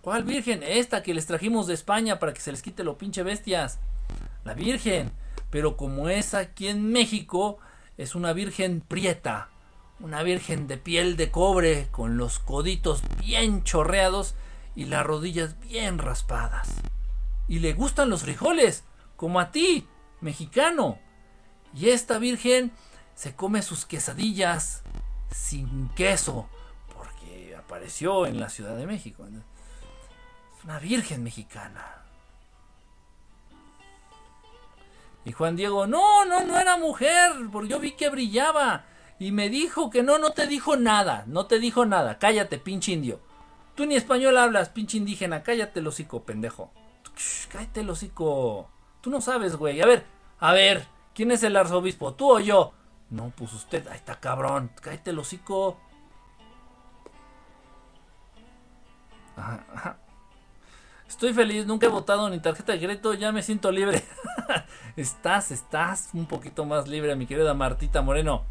¿Cuál Virgen? Esta que les trajimos de España para que se les quite lo pinche bestias. La Virgen. Pero como es aquí en México, es una virgen prieta, una virgen de piel de cobre, con los coditos bien chorreados y las rodillas bien raspadas. Y le gustan los frijoles, como a ti, mexicano. Y esta virgen se come sus quesadillas sin queso, porque apareció en la Ciudad de México. Una virgen mexicana. Y Juan Diego, no, no, no era mujer, porque yo vi que brillaba. Y me dijo que no, no te dijo nada, no te dijo nada. Cállate, pinche indio. Tú ni español hablas, pinche indígena. Cállate el hocico, pendejo. cállate el hocico. Tú no sabes, güey. A ver, a ver, ¿quién es el arzobispo? ¿Tú o yo? No, pues usted. Ahí está, cabrón. Cállate hocico. Ajá, ajá. Estoy feliz, nunca he votado ni tarjeta de crédito, ya me siento libre. estás, estás un poquito más libre, mi querida Martita Moreno.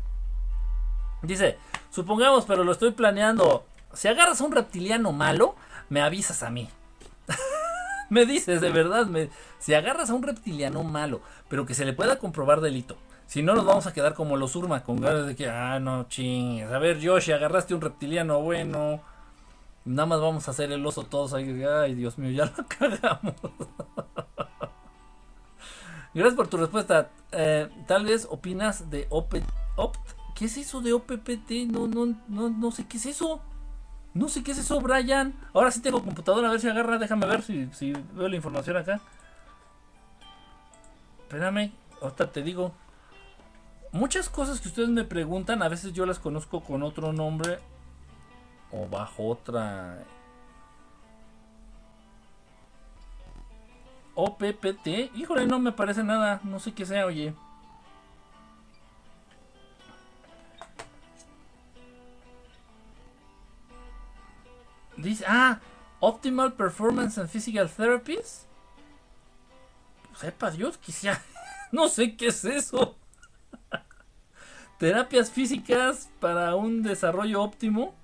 Dice, supongamos, pero lo estoy planeando. Si agarras a un reptiliano malo, me avisas a mí. me dices, de verdad, me, si agarras a un reptiliano malo, pero que se le pueda comprobar delito. Si no, nos vamos a quedar como los Urma, con ganas de que, ah, no chingues. A ver, Yoshi, agarraste un reptiliano bueno Nada más vamos a hacer el oso todos ahí. Ay, Dios mío, ya lo cagamos. Gracias por tu respuesta. Eh, tal vez opinas de OPT. ¿Qué es eso de OPPT? No, no, no, no sé qué es eso. No sé qué es eso, Brian. Ahora sí tengo computadora, a ver si agarra. Déjame ver si, si veo la información acá. Espérame, ahorita te digo. Muchas cosas que ustedes me preguntan, a veces yo las conozco con otro nombre o bajo otra OPPT. Híjole, no me parece nada. No sé qué sea, oye. Dice, ah, Optimal Performance and Physical Therapies. Sepa Dios, quisiera. no sé qué es eso. Terapias físicas para un desarrollo óptimo.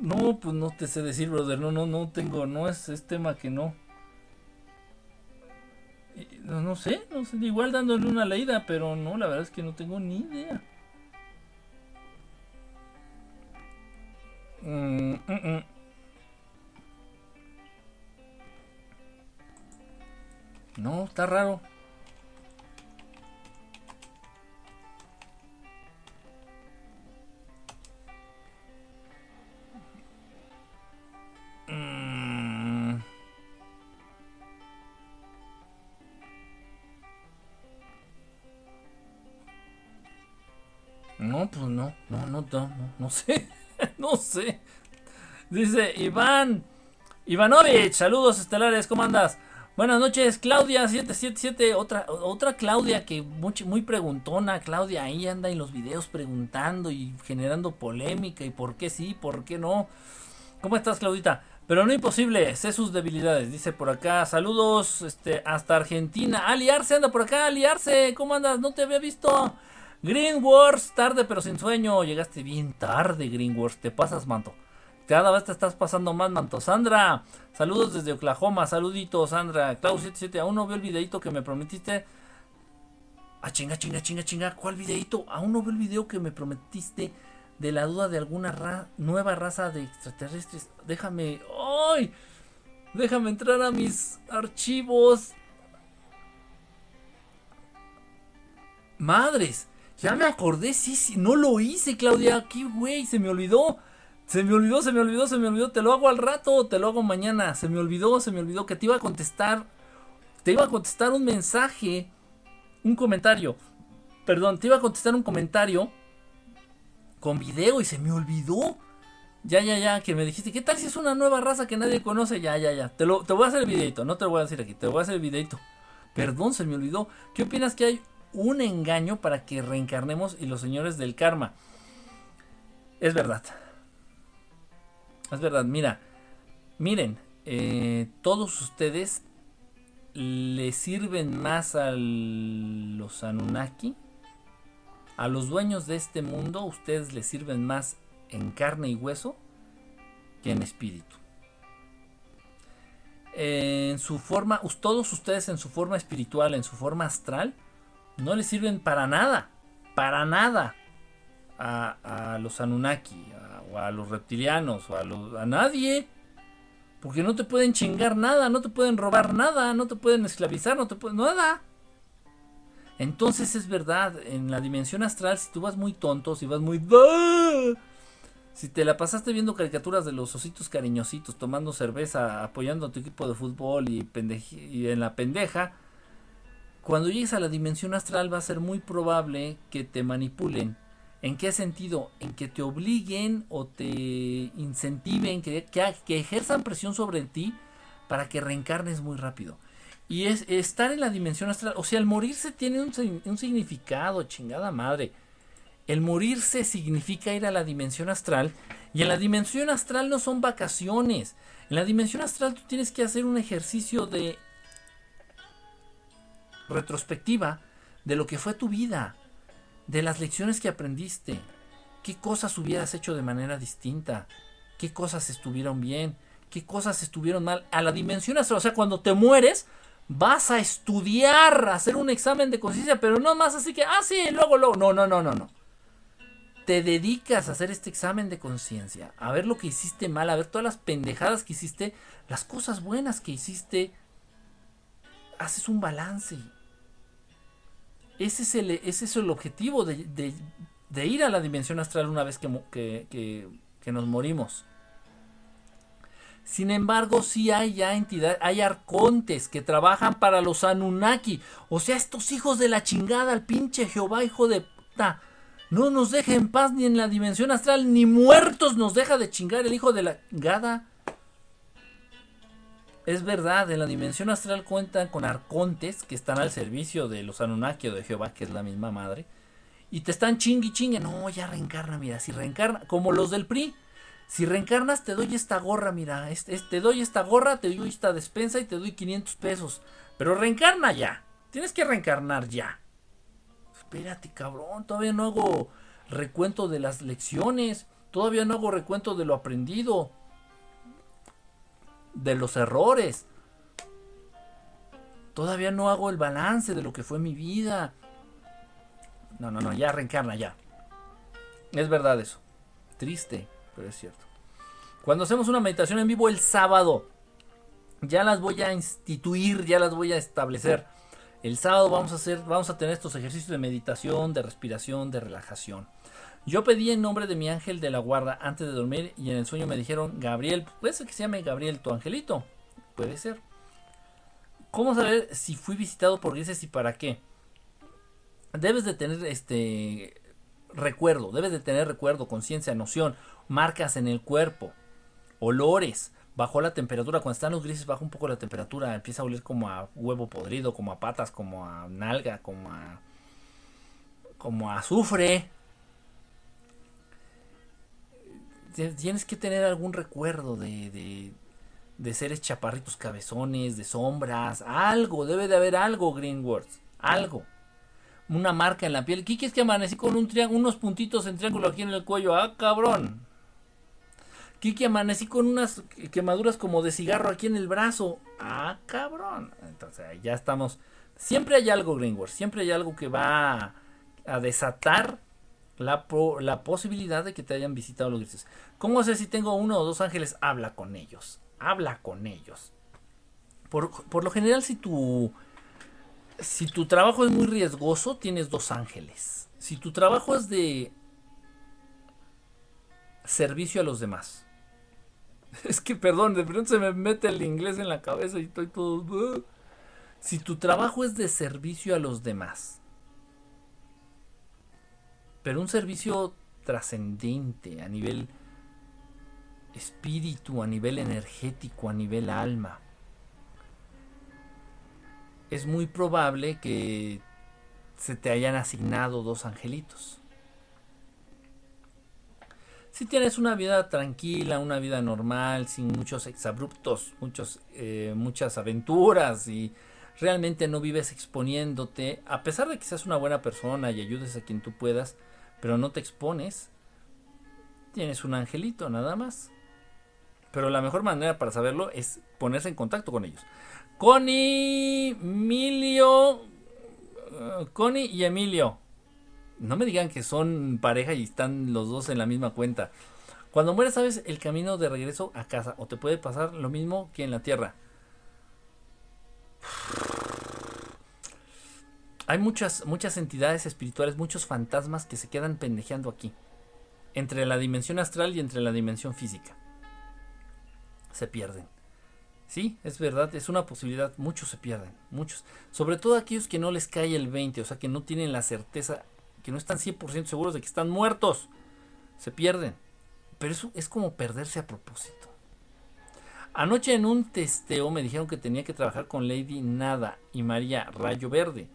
No, pues no te sé decir, brother. No, no, no tengo. No es, es tema que no. No, no sé, no sé. Igual dándole una leída, pero no, la verdad es que no tengo ni idea. Mm, mm, mm. No, está raro. No, pues no, no, no, no, no, sé, no sé. Dice Iván, Ivanovich, saludos estelares, ¿cómo andas? Buenas noches, Claudia777, otra, otra Claudia que muy, muy preguntona, Claudia ahí anda en los videos preguntando y generando polémica y por qué sí, por qué no. ¿Cómo estás, Claudita? Pero no imposible, sé sus debilidades, dice por acá, saludos este, hasta Argentina, aliarse, anda por acá, aliarse, ¿cómo andas? No te había visto. Green Wars, tarde pero sin sueño. Llegaste bien tarde, Green Wars. Te pasas, manto. Cada vez te estás pasando más, manto. Sandra, saludos desde Oklahoma. Saluditos, Sandra. Clau77, aún no veo el videito que me prometiste. Ah, chinga, chinga, chinga, chinga. ¿Cuál videito? Aún no veo el video que me prometiste de la duda de alguna nueva raza de extraterrestres. Déjame. ¡Ay! Déjame entrar a mis archivos. Madres. Ya me acordé, sí, sí, no lo hice, Claudia. Qué güey, se me olvidó. Se me olvidó, se me olvidó, se me olvidó. Te lo hago al rato, te lo hago mañana. Se me olvidó, se me olvidó que te iba a contestar. Te iba a contestar un mensaje, un comentario. Perdón, te iba a contestar un comentario con video y se me olvidó. Ya, ya, ya, que me dijiste, ¿qué tal si es una nueva raza que nadie conoce? Ya, ya, ya. Te, lo, te voy a hacer el videito, no te lo voy a decir aquí, te voy a hacer el videito. Perdón, se me olvidó. ¿Qué opinas que hay un engaño para que reencarnemos y los señores del karma? Es verdad. Es verdad, mira. Miren, eh, todos ustedes le sirven más a los Anunnaki, a los dueños de este mundo, ustedes les sirven más en carne y hueso que en espíritu. En su forma, todos ustedes en su forma espiritual, en su forma astral, no les sirven para nada, para nada a, los Anunnaki, o a los reptilianos, o a, a nadie. Porque no te pueden chingar nada, no te pueden robar nada, no te pueden esclavizar, no te pueden... nada. Entonces es verdad, en la dimensión astral, si tú vas muy tonto, si vas muy... Si te la pasaste viendo caricaturas de los ositos cariñositos, tomando cerveza, apoyando a tu equipo de fútbol y en la pendeja, cuando llegues a la dimensión astral va a ser muy probable que te manipulen. ¿En qué sentido? En que te obliguen o te incentiven, que, ejerzan presión sobre ti para que reencarnes muy rápido. Y es estar en la dimensión astral. O sea, el morirse tiene un significado, chingada madre. El morirse significa ir a la dimensión astral. Y en la dimensión astral no son vacaciones. En la dimensión astral tú tienes que hacer un ejercicio de retrospectiva de lo que fue tu vida, de las lecciones que aprendiste, qué cosas hubieras hecho de manera distinta, qué cosas estuvieron bien, qué cosas estuvieron mal. A la dimensión astral, o sea, cuando te mueres, vas a estudiar, a hacer un examen de conciencia, pero no más así que, ah, sí, luego, luego. No, no, no, no, no te dedicas a hacer este examen de conciencia, a ver lo que hiciste mal, a ver todas las pendejadas que hiciste, las cosas buenas que hiciste, haces un balance. Ese es el, ese es el objetivo de, ir a la dimensión astral una vez que, que, nos morimos. Sin embargo, sí hay ya entidades, hay arcontes que trabajan para los Anunnaki. O sea, estos hijos de la chingada, el pinche Jehová, hijo de puta no nos deja en paz ni en la dimensión astral, ni muertos nos deja de chingar el hijo de la gada. Es verdad, en la dimensión astral cuentan con arcontes que están al servicio de los Anunnaki o de Jehová, que es la misma madre. Y te están chingui chingue. No, ya reencarna, mira, si reencarna, como los del PRI. Si reencarnas, te doy esta gorra, mira. te doy esta gorra, te doy esta despensa y te doy 500 pesos. Pero reencarna ya. Tienes que reencarnar ya espérate, cabrón, todavía no hago recuento de las lecciones, todavía no hago recuento de lo aprendido, de los errores. Todavía no hago el balance de lo que fue mi vida. No, no, no, ya reencarna, ya. Es verdad eso. Triste, pero es cierto. Cuando hacemos una meditación en vivo el sábado, ya las voy a instituir, ya las voy a establecer el sábado vamos a hacer, vamos a tener estos ejercicios de meditación, de respiración, de relajación. Yo pedí en nombre de mi ángel de la guarda antes de dormir y en el sueño me dijeron, Gabriel, puede ser que se llame Gabriel tu angelito. Puede ser. ¿Cómo saber si fui visitado por dioses y para qué? Debes de tener este recuerdo, debes de tener recuerdo, conciencia, noción, marcas en el cuerpo, olores, bajó la temperatura, cuando están los grises baja un poco la temperatura, empieza a oler como a huevo podrido, como a patas, como a nalga, como a como a azufre. Tienes que tener algún recuerdo de, de, de seres chaparritos cabezones, de sombras, algo, debe de haber algo, Greenwords, algo. Una marca en la piel. ¿Qué es que amanecí con un unos puntitos en triángulo aquí en el cuello? Ah, cabrón. Kiki amanecí con unas quemaduras como de cigarro aquí en el brazo. Ah, cabrón. Entonces ya estamos. Siempre hay algo, Greenwood. Siempre hay algo que va a, desatar la, posibilidad de que te hayan visitado los grises. ¿Cómo sé si tengo uno o dos ángeles? Habla con ellos. Habla con ellos. Por, por lo general, si tu, si tu trabajo es muy riesgoso, tienes dos ángeles. Si tu trabajo es de servicio a los demás. Es que, perdón, de pronto se me mete el inglés en la cabeza y estoy todo... Si tu trabajo es de servicio a los demás, pero un servicio trascendente a nivel espíritu, a nivel energético, a nivel alma, es muy probable que se te hayan asignado dos angelitos. Si tienes una vida tranquila, una vida normal, sin muchos exabruptos, muchos, eh, muchas aventuras y realmente no vives exponiéndote, a pesar de que seas una buena persona y ayudes a quien tú puedas, pero no te expones, tienes un angelito nada más. Pero la mejor manera para saberlo es ponerse en contacto con ellos. Connie, Emilio, uh, Connie y Emilio. No me digan que son pareja y están los dos en la misma cuenta. Cuando mueres sabes el camino de regreso a casa o te puede pasar lo mismo que en la tierra. Hay muchas, muchas entidades espirituales, muchos fantasmas que se quedan pendejeando aquí. Entre la dimensión astral y entre la dimensión física. Se pierden. Sí, es verdad, es una posibilidad. Muchos se pierden, muchos. Sobre todo aquellos que no les cae el 20, o sea, que no tienen la certeza, que no están 100% seguros de que están muertos. Se pierden. Pero eso es como perderse a propósito. Anoche en un testeo me dijeron que tenía que trabajar con Lady Nada y María Rayo Verde.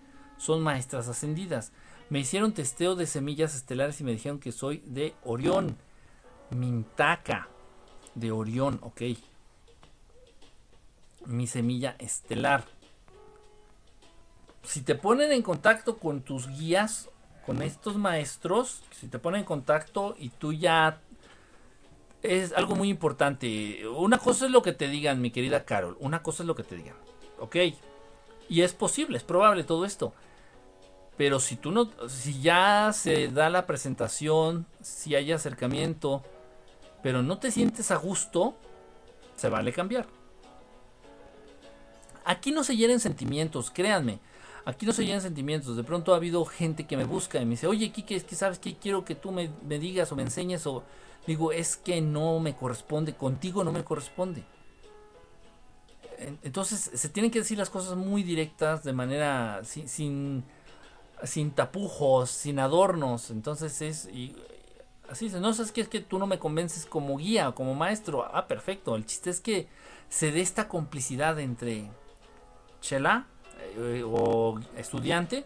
Son maestras ascendidas. Me hicieron testeo de semillas estelares y me dijeron que soy de Orión. Mintaka. De Orión, ok mi semilla estelar. Si te ponen en contacto con tus guías, con estos maestros, si te ponen en contacto y tú ya es algo muy importante. Una cosa es lo que te digan, mi querida Carol. Una cosa es lo que te digan. Ok. Y es posible, es probable todo esto. Pero si tú no, si ya se da la presentación, si hay acercamiento, pero no te sientes a gusto, se vale cambiar. Aquí no se hieren sentimientos, créanme. Aquí no se hieren sentimientos. De pronto ha habido gente que me busca y me dice, oye, Kike, es que sabes que quiero que tú me, digas o me enseñes. O digo, es que no me corresponde, contigo no me corresponde. Entonces se tienen que decir las cosas muy directas, de manera sin, tapujos, sin adornos. Entonces es y, así no sabes que es que tú no me convences como guía, como maestro. Ah, perfecto. El chiste es que se dé esta complicidad entre chela eh, o estudiante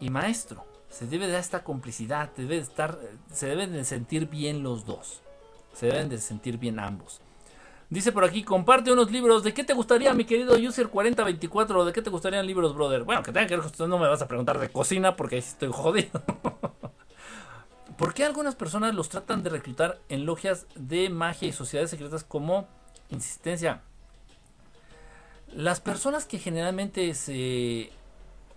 y maestro. Se debe dar esta complicidad, debe estar, se deben de sentir bien los dos. Se deben de sentir bien ambos. Dice por aquí, comparte unos libros. ¿De qué te gustaría, mi querido User 4024? ¿De qué te gustarían libros, brother? Bueno, que tenga que ver no me vas a preguntar de cocina porque ahí estoy jodido. ¿Por qué algunas personas los tratan de reclutar en logias de magia y sociedades secretas como insistencia? Las personas que generalmente se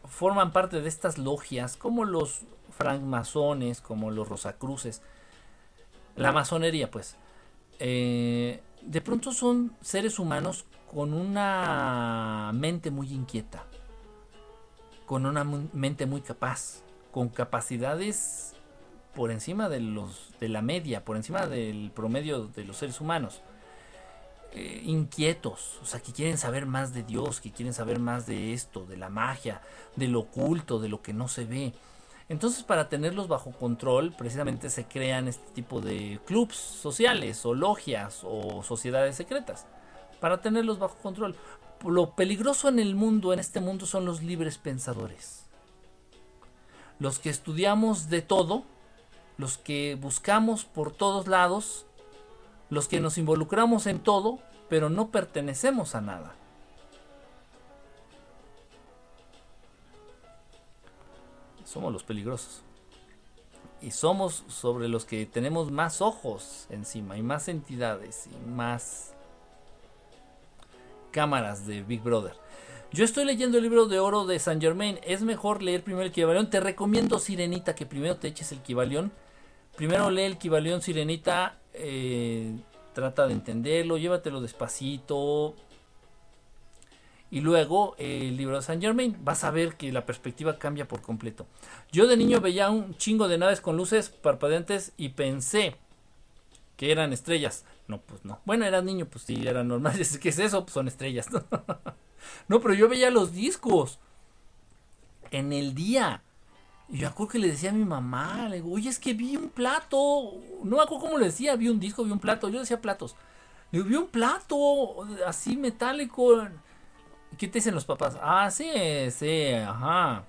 forman parte de estas logias, como los francmasones, como los rosacruces, la masonería, pues, eh, de pronto son seres humanos con una mente muy inquieta, con una mente muy capaz, con capacidades por encima de los de la media, por encima del promedio de los seres humanos. Eh, inquietos, o sea, que quieren saber más de Dios, que quieren saber más de esto, de la magia, de lo oculto, de lo que no se ve. Entonces, para tenerlos bajo control, precisamente se crean este tipo de clubs sociales o logias o sociedades secretas, para tenerlos bajo control. Lo peligroso en el mundo, en este mundo, son los libres pensadores. Los que estudiamos de todo, los que buscamos por todos lados, los que nos involucramos en todo, pero no pertenecemos a nada. Somos los peligrosos. Y somos sobre los que tenemos más ojos encima y más entidades y más cámaras de Big Brother. Yo estoy leyendo el libro de oro de Saint Germain. Es mejor leer primero el Kibalión. Te recomiendo, Sirenita, que primero te eches el Kibalión. Primero lee el Kibalión Sirenita eh, trata de entenderlo, llévatelo despacito. Y luego el libro de Saint Germain, vas a ver que la perspectiva cambia por completo. Yo de niño veía un chingo de naves con luces parpadeantes y pensé que eran estrellas. No, pues no. Bueno, era niño, pues sí, era normal. ¿Qué es eso? Pues son estrellas. no, pero yo veía los discos en el día. Y yo acuerdo que le decía a mi mamá, le digo, oye, es que vi un plato. No me acuerdo cómo le decía, vi un disco, vi un plato. Yo decía platos. Le digo, vi un plato así metálico. ¿Qué te dicen los papás? Ah, sí, sí, ajá.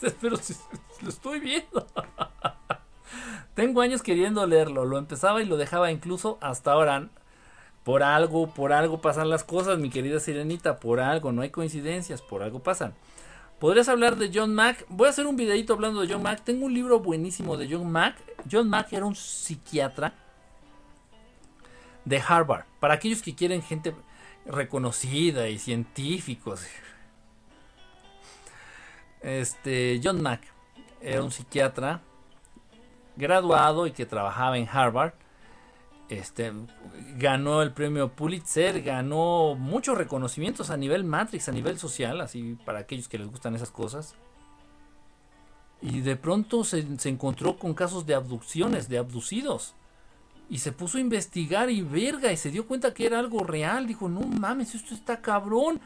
Pero lo estoy viendo. Tengo años queriendo leerlo. Lo empezaba y lo dejaba incluso hasta ahora. Por algo, por algo pasan las cosas, mi querida Sirenita. Por algo, no hay coincidencias, por algo pasan. ¿Podrías hablar de John Mack? Voy a hacer un videito hablando de John Mack. Tengo un libro buenísimo de John Mack. John Mack era un psiquiatra de Harvard. Para aquellos que quieren gente reconocida y científicos. Este, John Mack era un psiquiatra graduado y que trabajaba en Harvard. Este, ganó el premio Pulitzer, ganó muchos reconocimientos a nivel Matrix, a nivel social, así para aquellos que les gustan esas cosas. Y de pronto se, se encontró con casos de abducciones, de abducidos. Y se puso a investigar y verga, y se dio cuenta que era algo real. Dijo, no mames, esto está cabrón.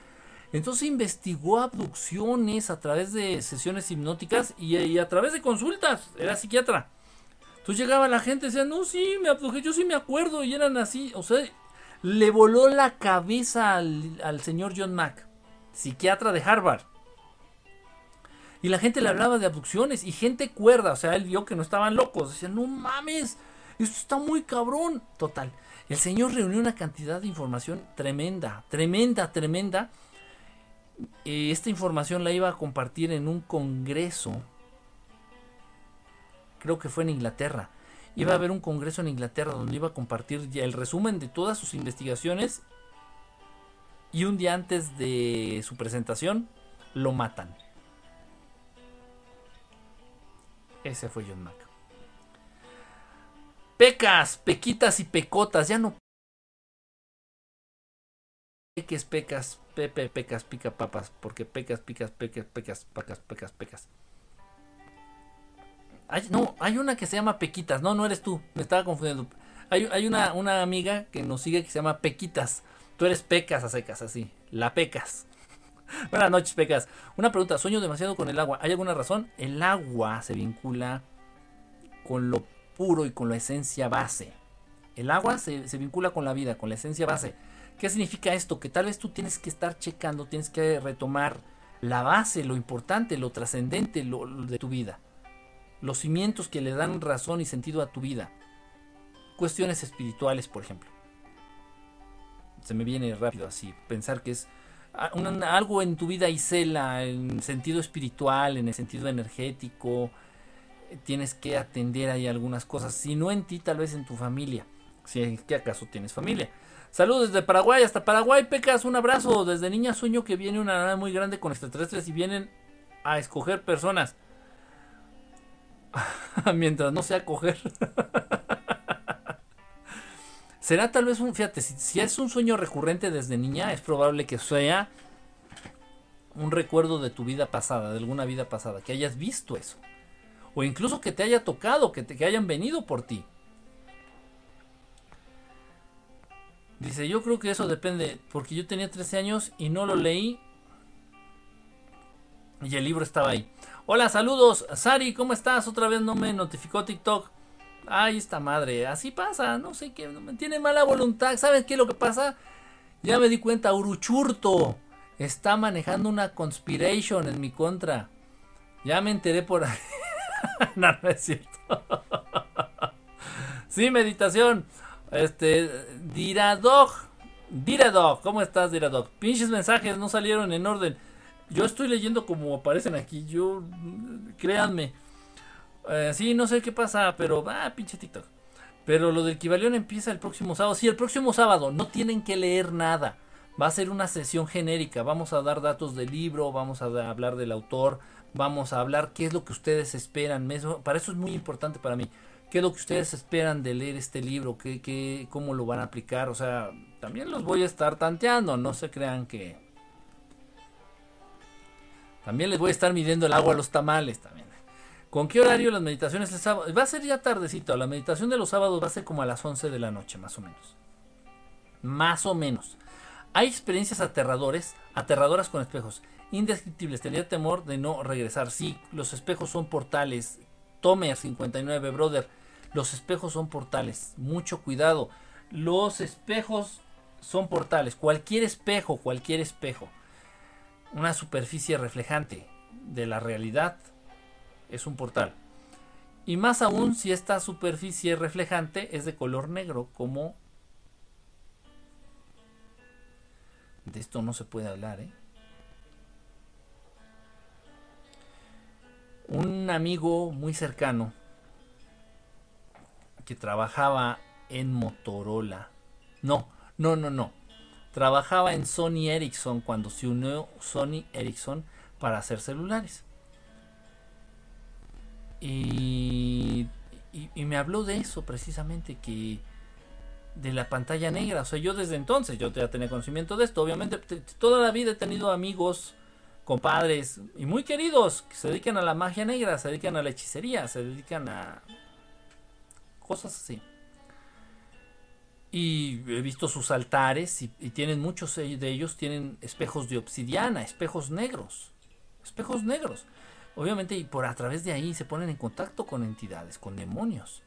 Entonces investigó abducciones a través de sesiones hipnóticas y, a través de consultas. Era psiquiatra. Entonces llegaba la gente y decía, no, sí, me abduje, yo sí me acuerdo. Y eran así. O sea, le voló la cabeza al, al señor John Mack, psiquiatra de Harvard. Y la gente le hablaba de abducciones y gente cuerda. O sea, él vio que no estaban locos. Decía, no mames, esto está muy cabrón. Total. El señor reunió una cantidad de información tremenda, tremenda, tremenda esta información la iba a compartir en un congreso, creo que fue en Inglaterra. Iba a haber un congreso en Inglaterra donde iba a compartir ya el resumen de todas sus investigaciones y un día antes de su presentación lo matan. Ese fue John Mack. Pecas, pequitas y pecotas, ya no Peques, pecas, pepe, pecas, pica papas, porque pecas, picas, pecas, pecas, pecas, pecas, pecas. Hay, no, hay una que se llama Pequitas, no, no eres tú, me estaba confundiendo. Hay, hay una, una amiga que nos sigue que se llama Pequitas. Tú eres Pecas a secas, así, la Pecas. Buenas noches, Pecas. Una pregunta, sueño demasiado con el agua. ¿Hay alguna razón? El agua se vincula con lo puro y con la esencia base. El agua se, se vincula con la vida, con la esencia base. ¿Qué significa esto? Que tal vez tú tienes que estar checando, tienes que retomar la base, lo importante, lo trascendente de tu vida. Los cimientos que le dan razón y sentido a tu vida. Cuestiones espirituales, por ejemplo. Se me viene rápido así, pensar que es algo en tu vida Isela, en sentido espiritual, en el sentido energético. Tienes que atender ahí algunas cosas. Si no en ti, tal vez en tu familia. Si es que acaso tienes familia. Saludos desde Paraguay hasta Paraguay, Pecas, un abrazo. Desde niña sueño que viene una nave muy grande con extraterrestres y vienen a escoger personas. Mientras no sea coger. Será tal vez un, fíjate, si, si, es un sueño recurrente desde niña, es probable que sea un recuerdo de tu vida pasada, de alguna vida pasada, que hayas visto eso. O incluso que te haya tocado, que, te, que hayan venido por ti. Dice, yo creo que eso depende, porque yo tenía 13 años y no lo leí. Y el libro estaba ahí. Hola, saludos. Sari, ¿cómo estás? Otra vez no me notificó TikTok. Ay, esta madre, así pasa, no sé qué, tiene mala voluntad. ¿Sabes qué es lo que pasa? Ya me di cuenta, Uruchurto está manejando una conspiration en mi contra. Ya me enteré por ahí. no, no es cierto. sí, meditación. Este, Diradog. Diradog, ¿cómo estás, Diradog? Pinches mensajes no salieron en orden. Yo estoy leyendo como aparecen aquí. Yo, créanme. Eh, sí, no sé qué pasa, pero va, ah, pinche TikTok. Pero lo del Kibalión empieza el próximo sábado. Sí, el próximo sábado. No tienen que leer nada. Va a ser una sesión genérica. Vamos a dar datos del libro, vamos a hablar del autor, vamos a hablar qué es lo que ustedes esperan. Para eso es muy importante para mí qué es lo que ustedes esperan de leer este libro, ¿Qué, qué, cómo lo van a aplicar. O sea, también los voy a estar tanteando, no se crean que... También les voy a estar midiendo el agua a los tamales también. ¿Con qué horario las meditaciones el sábado? Va a ser ya tardecito. La meditación de los sábados va a ser como a las 11 de la noche, más o menos. Más o menos. Hay experiencias aterradores, aterradoras con espejos. Indescriptibles. Tenía temor de no regresar. Sí, los espejos son portales. Tomer 59, brother. Los espejos son portales. Mucho cuidado. Los espejos son portales. Cualquier espejo, cualquier espejo. Una superficie reflejante de la realidad es un portal. Y más aún si esta superficie reflejante es de color negro, como... De esto no se puede hablar, ¿eh? Un amigo muy cercano que trabajaba en Motorola. No, no, no, no. Trabajaba en Sony Ericsson cuando se unió Sony Ericsson para hacer celulares. Y, y, me habló de eso precisamente, que de la pantalla negra. O sea, yo desde entonces, yo ya tenía conocimiento de esto. Obviamente, toda la vida he tenido amigos, compadres y muy queridos que se dedican a la magia negra, se dedican a la hechicería, se dedican a cosas así. Y he visto sus altares y, y tienen muchos de ellos tienen espejos de obsidiana, espejos negros, espejos negros. Obviamente, y por a través de ahí se ponen en contacto con entidades, con demonios.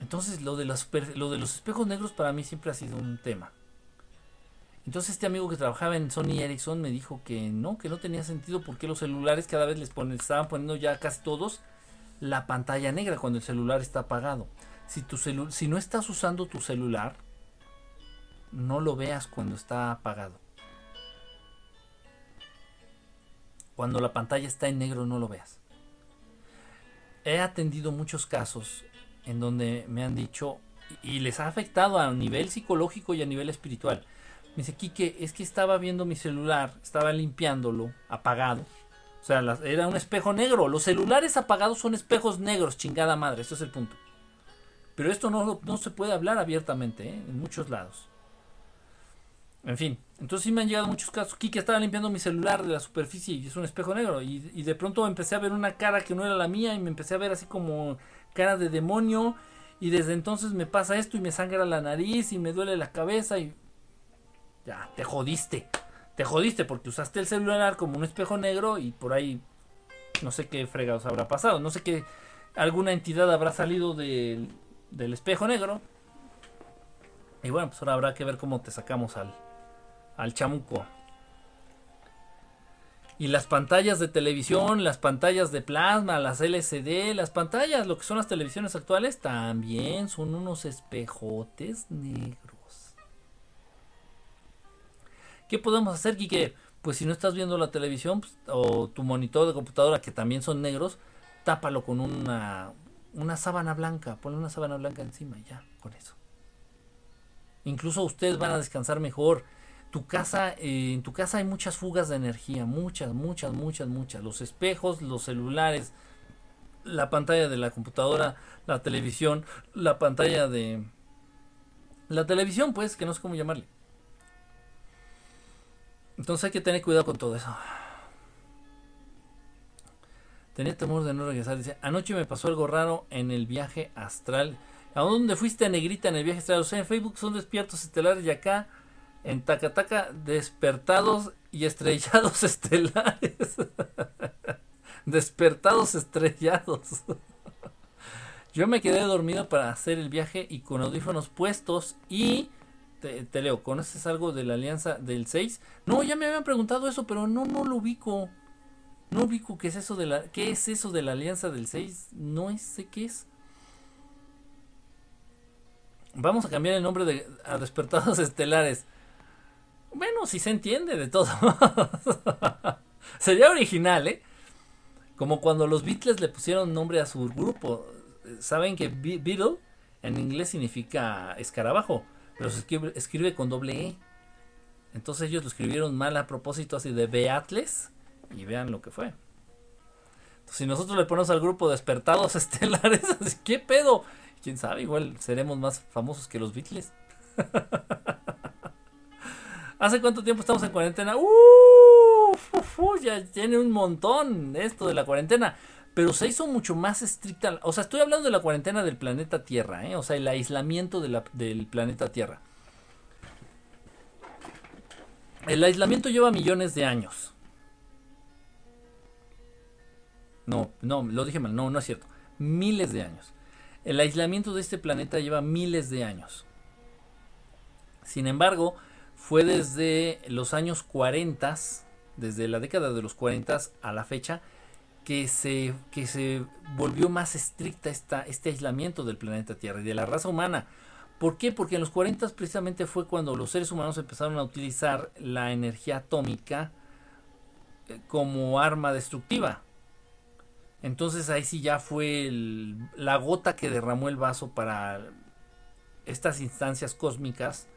Entonces, lo de, los, lo de los espejos negros para mí siempre ha sido un tema. Entonces, este amigo que trabajaba en Sony Ericsson me dijo que no, que no tenía sentido porque los celulares cada vez les ponen, estaban poniendo ya casi todos la pantalla negra cuando el celular está apagado. Si, tu si no estás usando tu celular, no lo veas cuando está apagado. Cuando la pantalla está en negro no lo veas. He atendido muchos casos en donde me han dicho y les ha afectado a nivel psicológico y a nivel espiritual. Me dice, Quique, es que estaba viendo mi celular, estaba limpiándolo, apagado. O sea, era un espejo negro. Los celulares apagados son espejos negros, chingada madre, ese es el punto. Pero esto no, no se puede hablar abiertamente, ¿eh? en muchos lados. En fin, entonces sí me han llegado muchos casos. Kike estaba limpiando mi celular de la superficie y es un espejo negro. Y, de pronto empecé a ver una cara que no era la mía y me empecé a ver así como cara de demonio. Y desde entonces me pasa esto y me sangra la nariz y me duele la cabeza y... Ya, te jodiste. Te jodiste porque usaste el celular como un espejo negro y por ahí no sé qué fregados habrá pasado. No sé qué... Alguna entidad habrá salido del, del espejo negro. Y bueno, pues ahora habrá que ver cómo te sacamos al, al chamuco. Y las pantallas de televisión, las pantallas de plasma, las LCD, las pantallas, lo que son las televisiones actuales, también son unos espejotes negros. ¿Qué podemos hacer, Kike? Pues si no estás viendo la televisión pues, o tu monitor de computadora, que también son negros, tápalo con una, una sábana blanca, ponle una sábana blanca encima y ya, con eso. Incluso ustedes van a descansar mejor tu casa, eh, en tu casa hay muchas fugas de energía, muchas, muchas, muchas, muchas. Los espejos, los celulares, la pantalla de la computadora, la televisión, la pantalla de... La televisión, pues, que no sé cómo llamarle. Entonces hay que tener cuidado con todo eso. Tenía temor de no regresar. Dice, anoche me pasó algo raro en el viaje astral. ¿A dónde fuiste, Negrita, en el viaje astral? O sea, en Facebook son despiertos estelares y acá en Takataka, despertados y estrellados estelares. despertados estrellados. Yo me quedé dormido para hacer el viaje y con audífonos puestos y te, leo, ¿conoces algo de la alianza del 6? No, ya me habían preguntado eso, pero no, no lo ubico. No ubico qué es eso de la, qué es eso de la alianza del 6. No sé qué es. Vamos a cambiar el nombre de a despertados estelares. Bueno, si se entiende de todo. Sería original, ¿eh? Como cuando los Beatles le pusieron nombre a su grupo. Saben que Beatle en inglés significa escarabajo, pero se escribe, con doble E. Entonces ellos lo escribieron mal a propósito así de Beatles y vean lo que fue. si nosotros le ponemos al grupo despertados estelares, ¿qué pedo? Quién sabe, igual seremos más famosos que los Beatles. ¿Hace cuánto tiempo estamos en cuarentena? ¡Uf! ya tiene un montón esto de la cuarentena. Pero se hizo mucho más estricta. O sea, estoy hablando de la cuarentena del planeta Tierra, ¿eh? o sea, el aislamiento del planeta Tierra. El aislamiento lleva millones de años. No, no, lo dije mal, no, no es cierto. Miles de años. El aislamiento de este planeta lleva miles de años. Sin embargo, fue desde los años 40, desde la década de los 40 a la fecha, que se, que se volvió más estricta esta, este aislamiento del planeta Tierra y de la raza humana. ¿Por qué? Porque en los 40 precisamente fue cuando los seres humanos empezaron a utilizar la energía atómica eh, como arma destructiva. Entonces ahí sí ya fue la gota que derramó el vaso para estas instancias cósmicas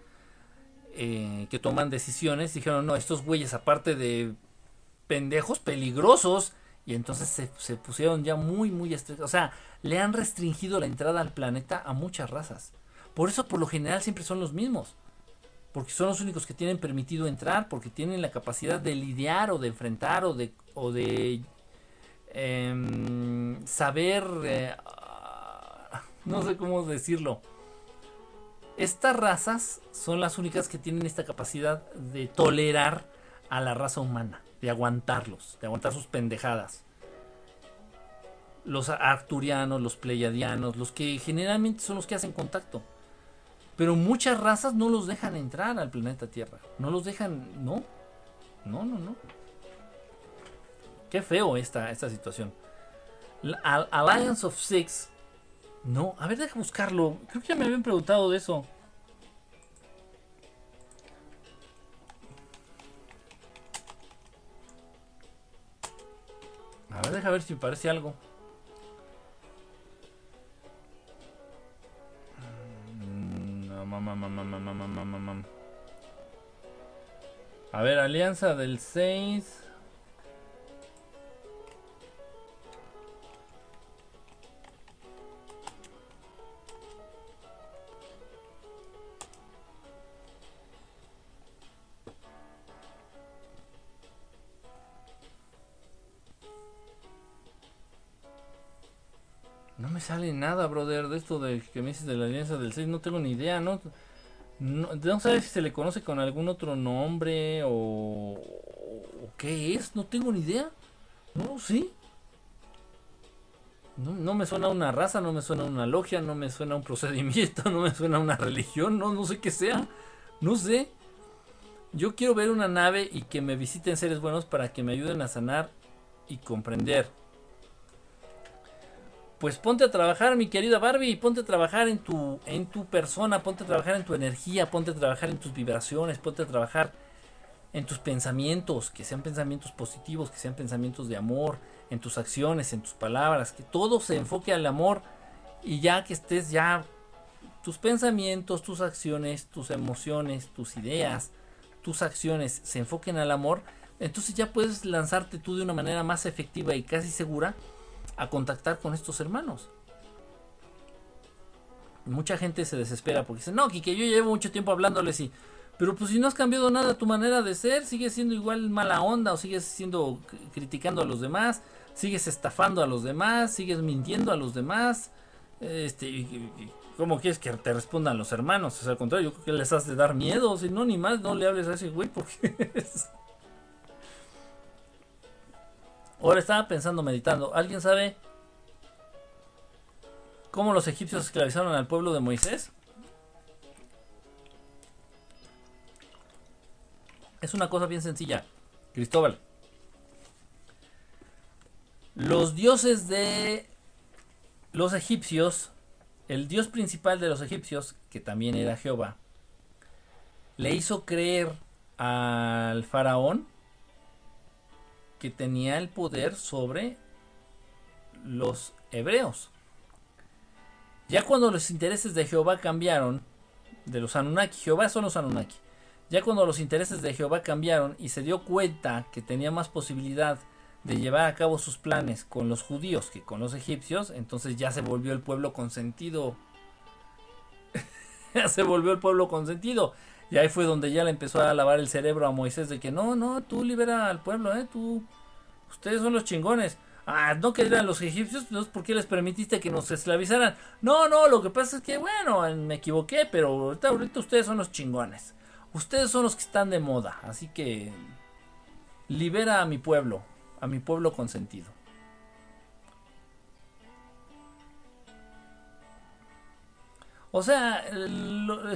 eh, que toman decisiones. Dijeron, no, estos güeyes aparte de pendejos, peligrosos. Y entonces se, pusieron ya muy, muy estrictos. O sea, le han restringido la entrada al planeta a muchas razas. Por eso por lo general siempre son los mismos. Porque son los únicos que tienen permitido entrar, porque tienen la capacidad de lidiar o de enfrentar o de, o de Em, saber, eh, no sé cómo decirlo. Estas razas son las únicas que tienen esta capacidad de tolerar a la raza humana, de aguantarlos, de aguantar sus pendejadas. Los arturianos, los pleiadianos, los que generalmente son los que hacen contacto. Pero muchas razas no los dejan entrar al planeta Tierra. No los dejan, no. No, no, no. Qué feo esta, esta situación. Alliance of Six. No, a ver, deja buscarlo. Creo que ya me habían preguntado de eso. Deja ver si parece algo. A ver, Alianza del 6. Nada, brother, de esto de que me dices de la Alianza del 6. No tengo ni idea, ¿no? No, no si se le conoce con algún otro nombre o, o qué es. No tengo ni idea. No, sí. No, no, me suena una raza, no me suena una logia, no me suena un procedimiento, no me suena una religión, no, no sé qué sea. No sé. Yo quiero ver una nave y que me visiten seres buenos para que me ayuden a sanar y comprender pues ponte a trabajar, mi querida Barbie, ponte a trabajar en tu, en tu persona, ponte a trabajar en tu energía, ponte a trabajar en tus vibraciones, ponte a trabajar en tus pensamientos, que sean pensamientos positivos, que sean pensamientos de amor, en tus acciones, en tus palabras, que todo se enfoque al amor y ya que estés ya tus pensamientos, tus acciones, tus emociones, tus ideas, tus acciones se enfoquen al amor, entonces ya puedes lanzarte tú de una manera más efectiva y casi segura a contactar con estos hermanos. Mucha gente se desespera porque dice, no, que yo llevo mucho tiempo hablándoles y... Pero pues si no has cambiado nada tu manera de ser, sigues siendo igual mala onda o sigues siendo criticando a los demás, sigues estafando a los demás, sigues mintiendo a los demás. Este, ¿cómo quieres que te respondan los hermanos? O sea, al contrario, yo creo que les has de dar miedo, si no, ni más, no le hables a ese güey porque Ahora estaba pensando, meditando. ¿Alguien sabe cómo los egipcios esclavizaron al pueblo de Moisés? Es una cosa bien sencilla, Cristóbal. Los dioses de los egipcios, el dios principal de los egipcios, que también era Jehová, le hizo creer al faraón que tenía el poder sobre los hebreos. Ya cuando los intereses de Jehová cambiaron, de los Anunnaki, Jehová son los Anunnaki. Ya cuando los intereses de Jehová cambiaron y se dio cuenta que tenía más posibilidad de llevar a cabo sus planes con los judíos que con los egipcios, entonces ya se volvió el pueblo consentido. ya se volvió el pueblo consentido. Y ahí fue donde ya le empezó a lavar el cerebro a Moisés de que no, no, tú libera al pueblo, ¿eh? Tú, ustedes son los chingones. Ah, no que eran los egipcios, pues ¿por qué les permitiste que nos esclavizaran? No, no, lo que pasa es que, bueno, me equivoqué, pero ahorita, ahorita ustedes son los chingones. Ustedes son los que están de moda, así que libera a mi pueblo, a mi pueblo consentido. O sea,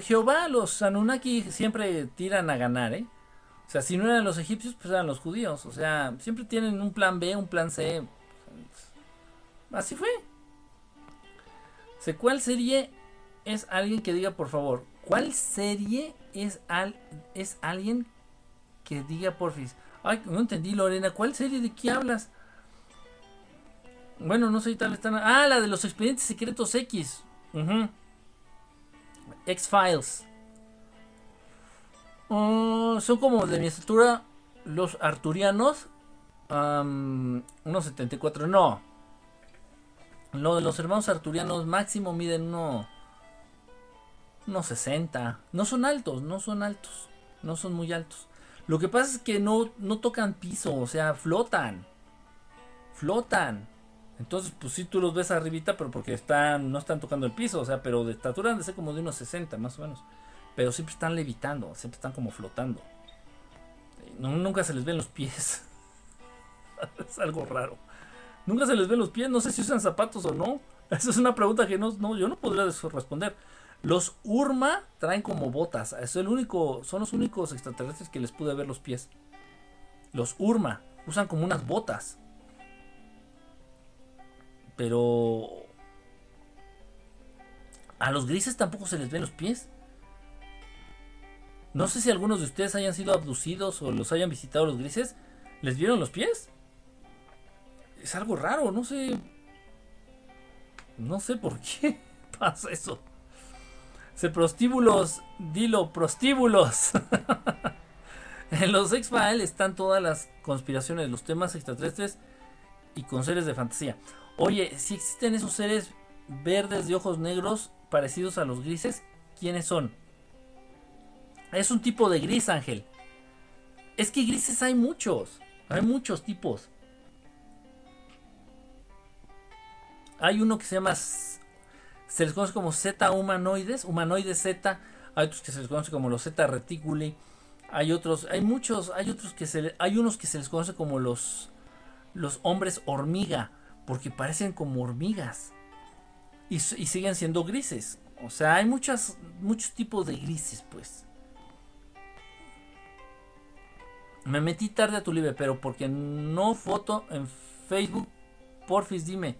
Jehová, los Anunnaki siempre tiran a ganar, ¿eh? O sea, si no eran los egipcios, pues eran los judíos. O sea, siempre tienen un plan B, un plan C. Así fue. ¿Cuál serie es alguien que diga, por favor, cuál serie es, al, es alguien que diga, porfis? Ay, no entendí, Lorena, ¿cuál serie de qué hablas? Bueno, no sé, tal vez están... Ah, la de los expedientes secretos X. X-Files. Oh, son como de mi estatura los arturianos. unos 74. No. Lo de los hermanos arturianos máximo miden uno, unos 60. No son altos, no son altos. No son muy altos. Lo que pasa es que no, no tocan piso, o sea, flotan. Flotan. Entonces, pues sí, tú los ves arribita, pero porque están, no están tocando el piso, o sea, pero de estatura han de ser como de unos 60, más o menos. Pero siempre están levitando, siempre están como flotando. nunca se les ven los pies. es algo raro. Nunca se les ven los pies, no sé si usan zapatos o no. Esa es una pregunta que no, no yo no podría responder. Los Urma traen como botas. Es el único, son los únicos extraterrestres que les pude ver los pies. Los Urma usan como unas botas. Pero a los grises tampoco se les ven los pies. No sé si algunos de ustedes hayan sido abducidos o los hayan visitado los grises. ¿Les vieron los pies? Es algo raro, no sé. No sé por qué pasa eso. Se prostíbulos, dilo, prostíbulos. en los X-Files están todas las conspiraciones, los temas extraterrestres y con seres de fantasía. Oye, si existen esos seres verdes de ojos negros parecidos a los grises, ¿quiénes son? Es un tipo de gris, Ángel. Es que grises hay muchos. Hay muchos tipos. Hay uno que se llama. Se les conoce como Z humanoides. Humanoides Z. Hay otros que se les conoce como los Z reticuli. Hay otros. Hay muchos. Hay otros que se Hay unos que se les conoce como los. Los hombres hormiga. Porque parecen como hormigas. Y, siguen siendo grises. O sea, hay muchas, muchos tipos de grises, pues. Me metí tarde a tu live, pero porque no foto en Facebook, porfis, dime.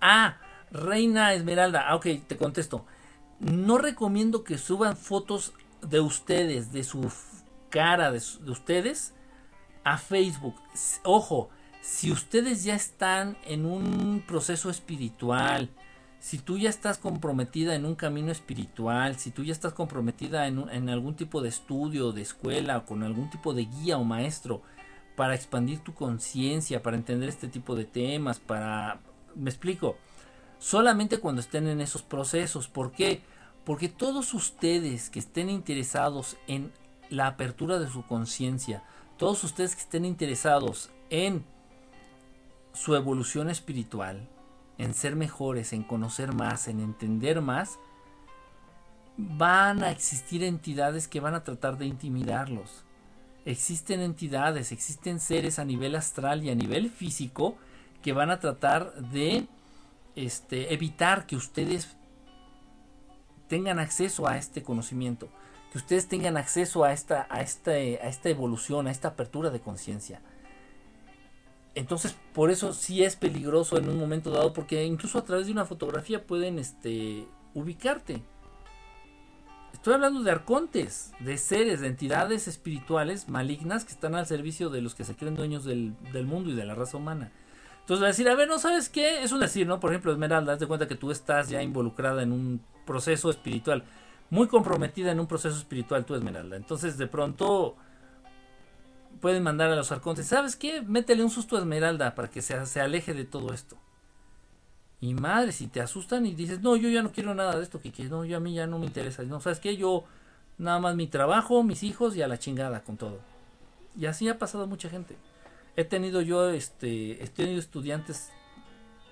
Ah, Reina Esmeralda. Ah, ok, te contesto. No recomiendo que suban fotos de ustedes, de su cara, de ustedes, a Facebook. Ojo, si ustedes ya están en un proceso espiritual, si tú ya estás comprometida en un camino espiritual, si tú ya estás comprometida en, algún tipo de estudio, de escuela, o con algún tipo de guía o maestro para expandir tu conciencia, para entender este tipo de temas, para... Me explico, solamente cuando estén en esos procesos. ¿Por qué? Porque todos ustedes que estén interesados en la apertura de su conciencia, todos ustedes que estén interesados en su evolución espiritual, en ser mejores, en conocer más, en entender más, van a existir entidades que van a tratar de intimidarlos. Existen entidades, existen seres a nivel astral y a nivel físico que van a tratar de este, evitar que ustedes tengan acceso a este conocimiento, que ustedes tengan acceso a esta, a esta, a esta evolución, a esta apertura de conciencia. Entonces, por eso sí es peligroso en un momento dado, porque incluso a través de una fotografía pueden este, ubicarte. Estoy hablando de arcontes, de seres, de entidades espirituales malignas que están al servicio de los que se creen dueños del, mundo y de la raza humana. Entonces va a decir, a ver, ¿no sabes qué? Es un decir, ¿no? Por ejemplo, Esmeralda, haz de cuenta que tú estás ya involucrada en un proceso espiritual, muy comprometida en un proceso espiritual, tú Esmeralda. Entonces de pronto pueden mandar a los arcontes, ¿sabes qué? Métele un susto a Esmeralda para que se, se aleje de todo esto. Y madre, si te asustan y dices, no, yo ya no quiero nada de esto, que, no, yo a mí ya no me interesa. No, ¿sabes qué? Yo nada más mi trabajo, mis hijos y a la chingada con todo. Y así ha pasado mucha gente. He tenido yo, este, he tenido estudiantes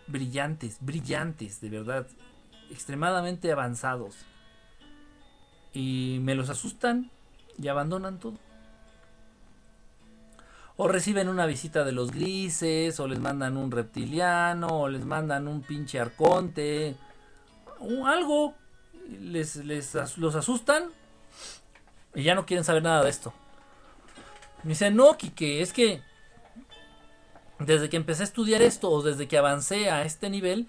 brillantes, brillantes, de verdad, extremadamente avanzados. Y me los asustan y abandonan todo. O reciben una visita de los grises, o les mandan un reptiliano, o les mandan un pinche arconte, o algo. Les, les los asustan y ya no quieren saber nada de esto. Me dicen, no, Kike, es que desde que empecé a estudiar esto o desde que avancé a este nivel,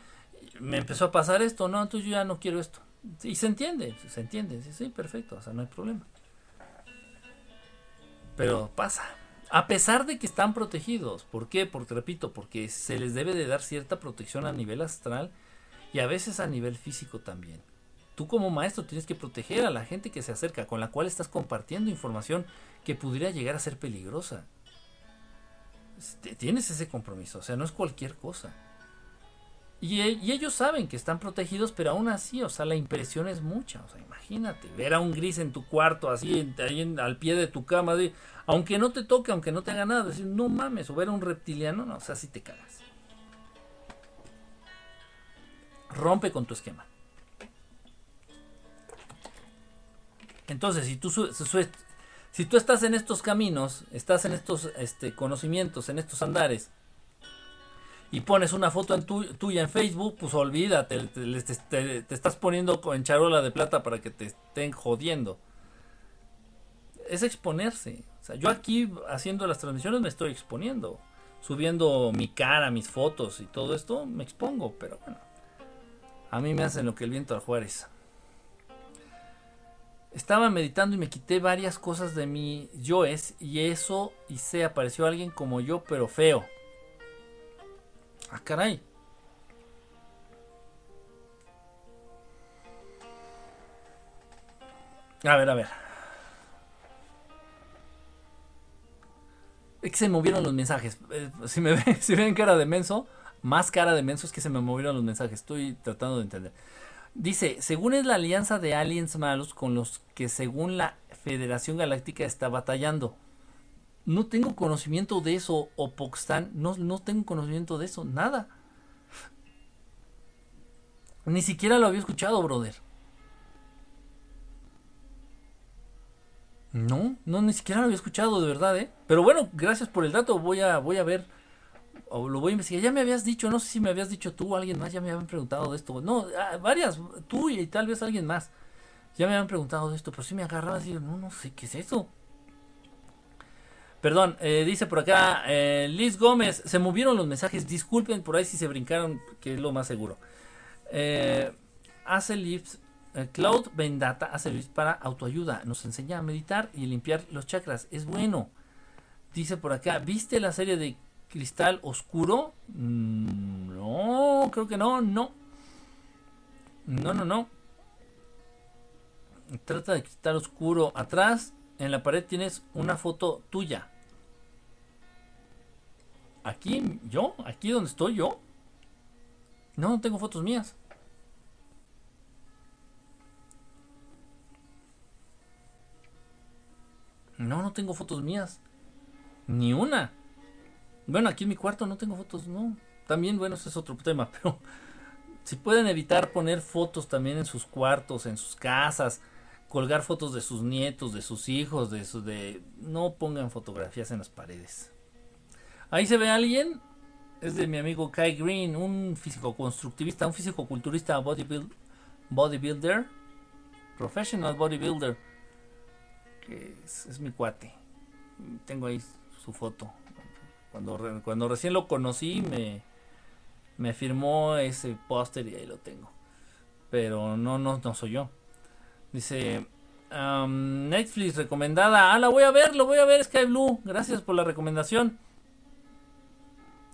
me empezó a pasar esto, no, entonces yo ya no quiero esto. Y se entiende, se entiende, sí, sí, perfecto, o sea, no hay problema. Pero pasa. A pesar de que están protegidos. ¿Por qué? Porque, repito, porque se les debe de dar cierta protección a nivel astral y a veces a nivel físico también. Tú como maestro tienes que proteger a la gente que se acerca, con la cual estás compartiendo información que pudiera llegar a ser peligrosa. Este, tienes ese compromiso, o sea, no es cualquier cosa. Y, ellos saben que están protegidos, pero aún así, o sea, la impresión es mucha. O sea, imagínate, ver a un gris en tu cuarto, así, ahí al pie de tu cama, aunque no te toque, aunque no te haga nada, decir, no mames, o ver a un reptiliano, no, o sea, si te cagas. Rompe con tu esquema. Entonces, si tú si tú estás en estos caminos, estás en estos este, conocimientos, en estos andares, y pones una foto en tuya en Facebook, pues olvídate, te, estás poniendo en charola de plata para que te estén jodiendo. Es exponerse. O sea, yo aquí haciendo las transmisiones me estoy exponiendo. Subiendo mi cara, mis fotos y todo esto, me expongo, pero bueno. A mí me hacen lo que el viento al Juárez. Estaba meditando y me quité varias cosas de mi yoes y eso y se apareció alguien como yo pero feo. Ah, caray. A ver, a ver. Es que se movieron los mensajes. Eh, si me ven, si ven cara de menso, más cara de menso es que se me movieron los mensajes. Estoy tratando de entender. Dice, según es la alianza de aliens malos con los que según la Federación Galáctica está batallando. No tengo conocimiento de eso, o no, no tengo conocimiento de eso, nada. Ni siquiera lo había escuchado, brother. No, no, ni siquiera lo había escuchado, de verdad, ¿eh? Pero bueno, gracias por el dato, voy a, voy a ver o lo voy a investigar. Ya me habías dicho, no sé si me habías dicho tú o alguien más, ya me habían preguntado de esto. No, ah, varias, tú y tal vez alguien más. Ya me habían preguntado de esto, pero si me agarraba así, no, no sé qué es eso. Perdón, eh, dice por acá eh, Liz Gómez, se movieron los mensajes, disculpen por ahí si se brincaron, que es lo más seguro. Eh, hace lips, Cloud Vendata hace lips para autoayuda, nos enseña a meditar y limpiar los chakras, es bueno. Dice por acá, ¿viste la serie de cristal oscuro? Mm, no, creo que no, no. No, no, no. Trata de cristal oscuro. Atrás, en la pared tienes una foto tuya. Aquí, yo, aquí donde estoy yo. No, no tengo fotos mías. No, no tengo fotos mías. Ni una. Bueno, aquí en mi cuarto no tengo fotos, no. También, bueno, ese es otro tema, pero si pueden evitar poner fotos también en sus cuartos, en sus casas, colgar fotos de sus nietos, de sus hijos, de su de no pongan fotografías en las paredes. Ahí se ve alguien, es de mi amigo Kai Green, un físico constructivista, un físico culturista bodybuilder, professional bodybuilder, que es mi cuate. Tengo ahí su foto. Cuando, cuando recién lo conocí me, me firmó ese póster y ahí lo tengo. Pero no, no, no soy yo. Dice, Netflix recomendada. Ah, la voy a ver, lo voy a ver, Sky Blue. Gracias por la recomendación.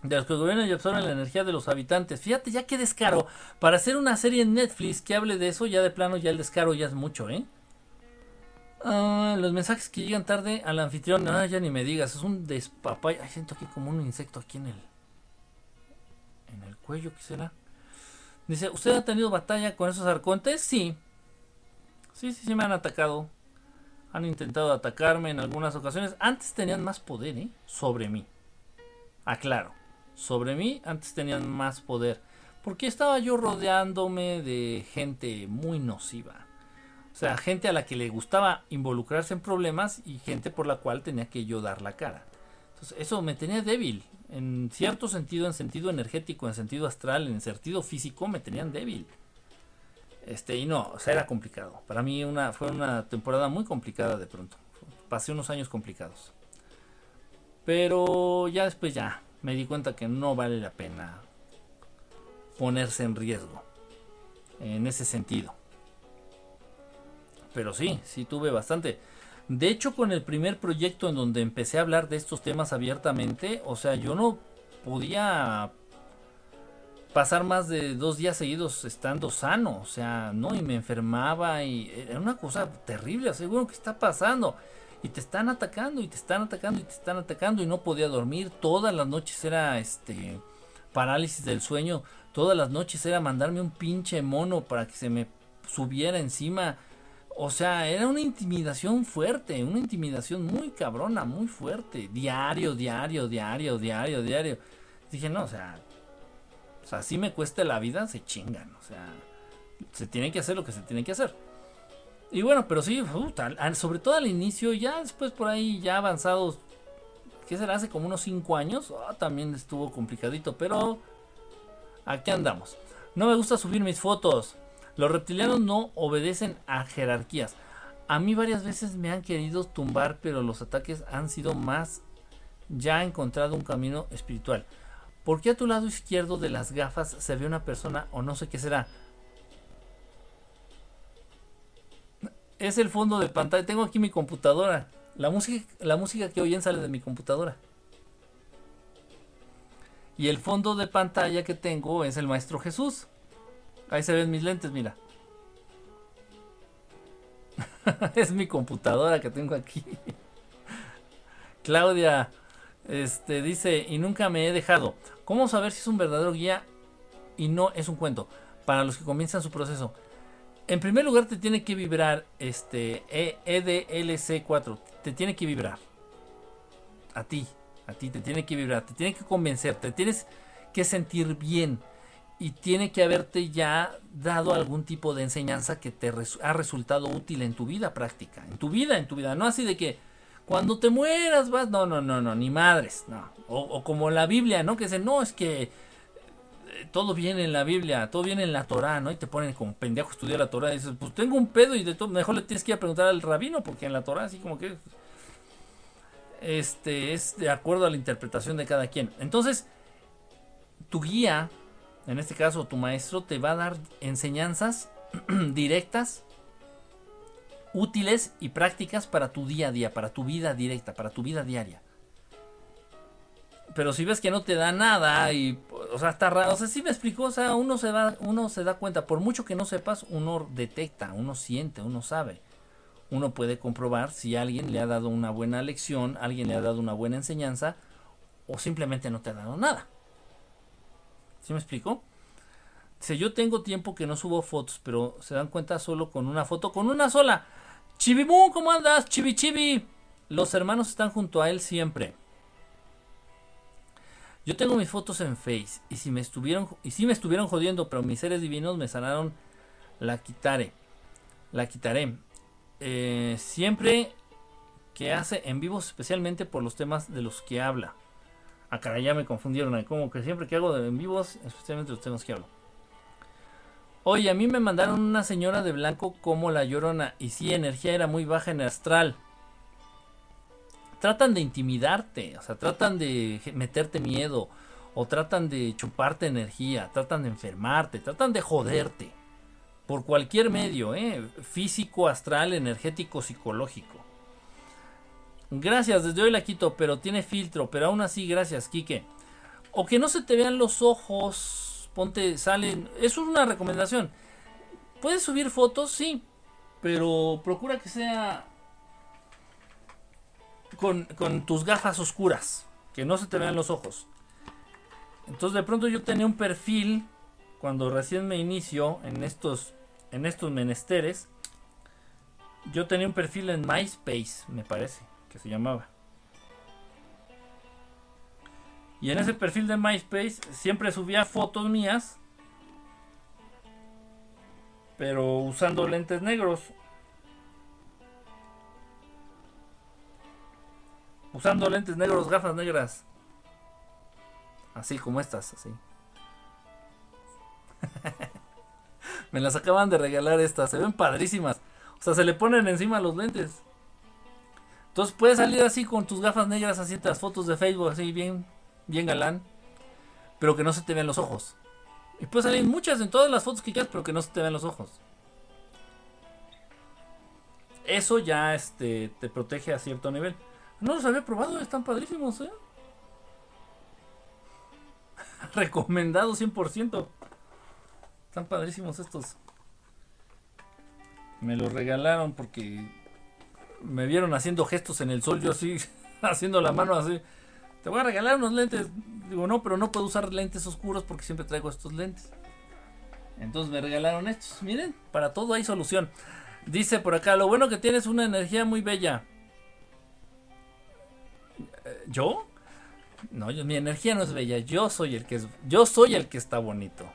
De los que gobiernan y absorben la energía de los habitantes. Fíjate, ya que descaro. Para hacer una serie en Netflix que hable de eso, ya de plano, ya el descaro ya es mucho, ¿eh? Ah, los mensajes que llegan tarde al anfitrión, ah, ya ni me digas, es un despapay. Ay, siento aquí como un insecto aquí en el en el cuello, ¿qué será? Dice, ¿usted ha tenido batalla con esos arcontes? Sí. Sí, sí, sí me han atacado. Han intentado atacarme en algunas ocasiones. Antes tenían más poder, ¿eh? Sobre mí. Aclaro. Sobre mí antes tenían más poder. Porque estaba yo rodeándome de gente muy nociva. O sea, gente a la que le gustaba involucrarse en problemas y gente por la cual tenía que yo dar la cara. Entonces, eso me tenía débil. En cierto sentido, en sentido energético, en sentido astral, en sentido físico, me tenían débil. Este, y no, o sea, era complicado. Para mí una, fue una temporada muy complicada de pronto. Pasé unos años complicados. Pero ya después ya me di cuenta que no vale la pena ponerse en riesgo. En ese sentido. Pero sí, sí tuve bastante. De hecho, con el primer proyecto en donde empecé a hablar de estos temas abiertamente, o sea, yo no podía pasar más de dos días seguidos estando sano, o sea, no, y me enfermaba y era una cosa terrible, seguro que está pasando. Y te están atacando y te están atacando y te están atacando y no podía dormir. Todas las noches era este parálisis del sueño. Todas las noches era mandarme un pinche mono para que se me subiera encima. O sea, era una intimidación fuerte, una intimidación muy cabrona, muy fuerte. Diario, diario, diario, diario, diario. Dije, no, o sea, o sea, si me cueste la vida, se chingan. O sea, se tiene que hacer lo que se tiene que hacer. Y bueno, pero sí, sobre todo al inicio, ya después por ahí, ya avanzados, ¿qué será? Hace como unos 5 años, ah, también estuvo complicadito, pero aquí andamos. No me gusta subir mis fotos. Los reptilianos no obedecen a jerarquías. A mí varias veces me han querido tumbar, pero los ataques han sido más. Ya he encontrado un camino espiritual. ¿Por qué a tu lado izquierdo de las gafas se ve una persona o no sé qué será? Es el fondo de pantalla. Tengo aquí mi computadora. La música, la música que oyen sale de mi computadora. Y el fondo de pantalla que tengo es el Maestro Jesús. Ahí se ven mis lentes, mira. es mi computadora que tengo aquí. Claudia este dice, y nunca me he dejado. ¿Cómo saber si es un verdadero guía y no es un cuento? Para los que comienzan su proceso. En primer lugar te tiene que vibrar este EDLC4. Te tiene que vibrar. A ti. A ti te tiene que vibrar. Te tiene que convencer. Te tienes que sentir bien. Y tiene que haberte ya dado algún tipo de enseñanza que te ha resultado útil en tu vida práctica. En tu vida, en tu vida. No así de que cuando te mueras vas, no, no, no, no, ni madres, no. O, como la Biblia, ¿no? Que dice, no, es que todo viene en la Biblia, todo viene en la Torah, ¿no? Y te ponen como pendejo estudiar la Torah y dices, pues tengo un pedo y de todo, mejor le tienes que ir a preguntar al rabino porque en la Torah así como que este es de acuerdo a la interpretación de cada quien. Entonces, tu guía, en este caso tu maestro, te va a dar enseñanzas directas útiles y prácticas para tu día a día, para tu vida directa, para tu vida diaria. Pero si ves que no te da nada y, o sea, está raro, o sea, si me explico, o sea, uno se da, uno se da cuenta, por mucho que no sepas, uno detecta, uno siente, uno sabe. Uno puede comprobar si alguien le ha dado una buena lección, alguien le ha dado una buena enseñanza o simplemente no te ha dado nada. ¿Sí me explico? Si yo tengo tiempo que no subo fotos, pero se dan cuenta solo con una foto, con una sola. Chibimú, ¿cómo andas? Chibi. Los hermanos están junto a él siempre. Yo tengo mis fotos en Face y si me estuvieron y si me estuvieron jodiendo, pero mis seres divinos me sanaron, la quitaré. La quitaré. Eh, siempre que hace en vivos, especialmente por los temas de los que habla. Ah, caray, ya me confundieron. Como que siempre que hago en vivos, especialmente los temas que hablo. Oye, a mí me mandaron una señora de blanco como la llorona. Y sí, energía era muy baja en el astral. Tratan de intimidarte, o sea, tratan de meterte miedo, o tratan de chuparte energía, tratan de enfermarte, tratan de joderte. Por cualquier medio, ¿eh? Físico, astral, energético, psicológico. Gracias, desde hoy la quito, pero tiene filtro, pero aún así, gracias, Quique. O que no se te vean los ojos ponte, salen. Eso es una recomendación. Puedes subir fotos, sí, pero procura que sea con, con, tus gafas oscuras, que no se te vean los ojos. Entonces de pronto yo tenía un perfil cuando recién me inicio en estos, en estos menesteres, yo tenía un perfil en MySpace, me parece, que se llamaba. Y en ese perfil de MySpace siempre subía fotos mías, pero usando lentes negros. Usando lentes negros, gafas negras. Así como estas, así. Me las acaban de regalar estas, se ven padrísimas. O sea, se le ponen encima los lentes. Entonces puedes salir así con tus gafas negras, así las fotos de Facebook, así bien, bien galán. Pero que no se te vean los ojos. Y puedes salir muchas en todas las fotos que quieras, pero que no se te vean los ojos. Eso ya este, te protege a cierto nivel. No los había probado, están padrísimos, ¿eh? Recomendado 100%. Están padrísimos estos. Me los regalaron porque me vieron haciendo gestos en el sol, yo así, haciendo la mano así. Te voy a regalar unos lentes. Digo, no, pero no puedo usar lentes oscuros porque siempre traigo estos lentes. Entonces me regalaron estos. Miren, para todo hay solución. Dice por acá, lo bueno que tienes una energía muy bella. ¿Yo? No, mi energía no es bella, yo soy el que es, yo soy el que está bonito.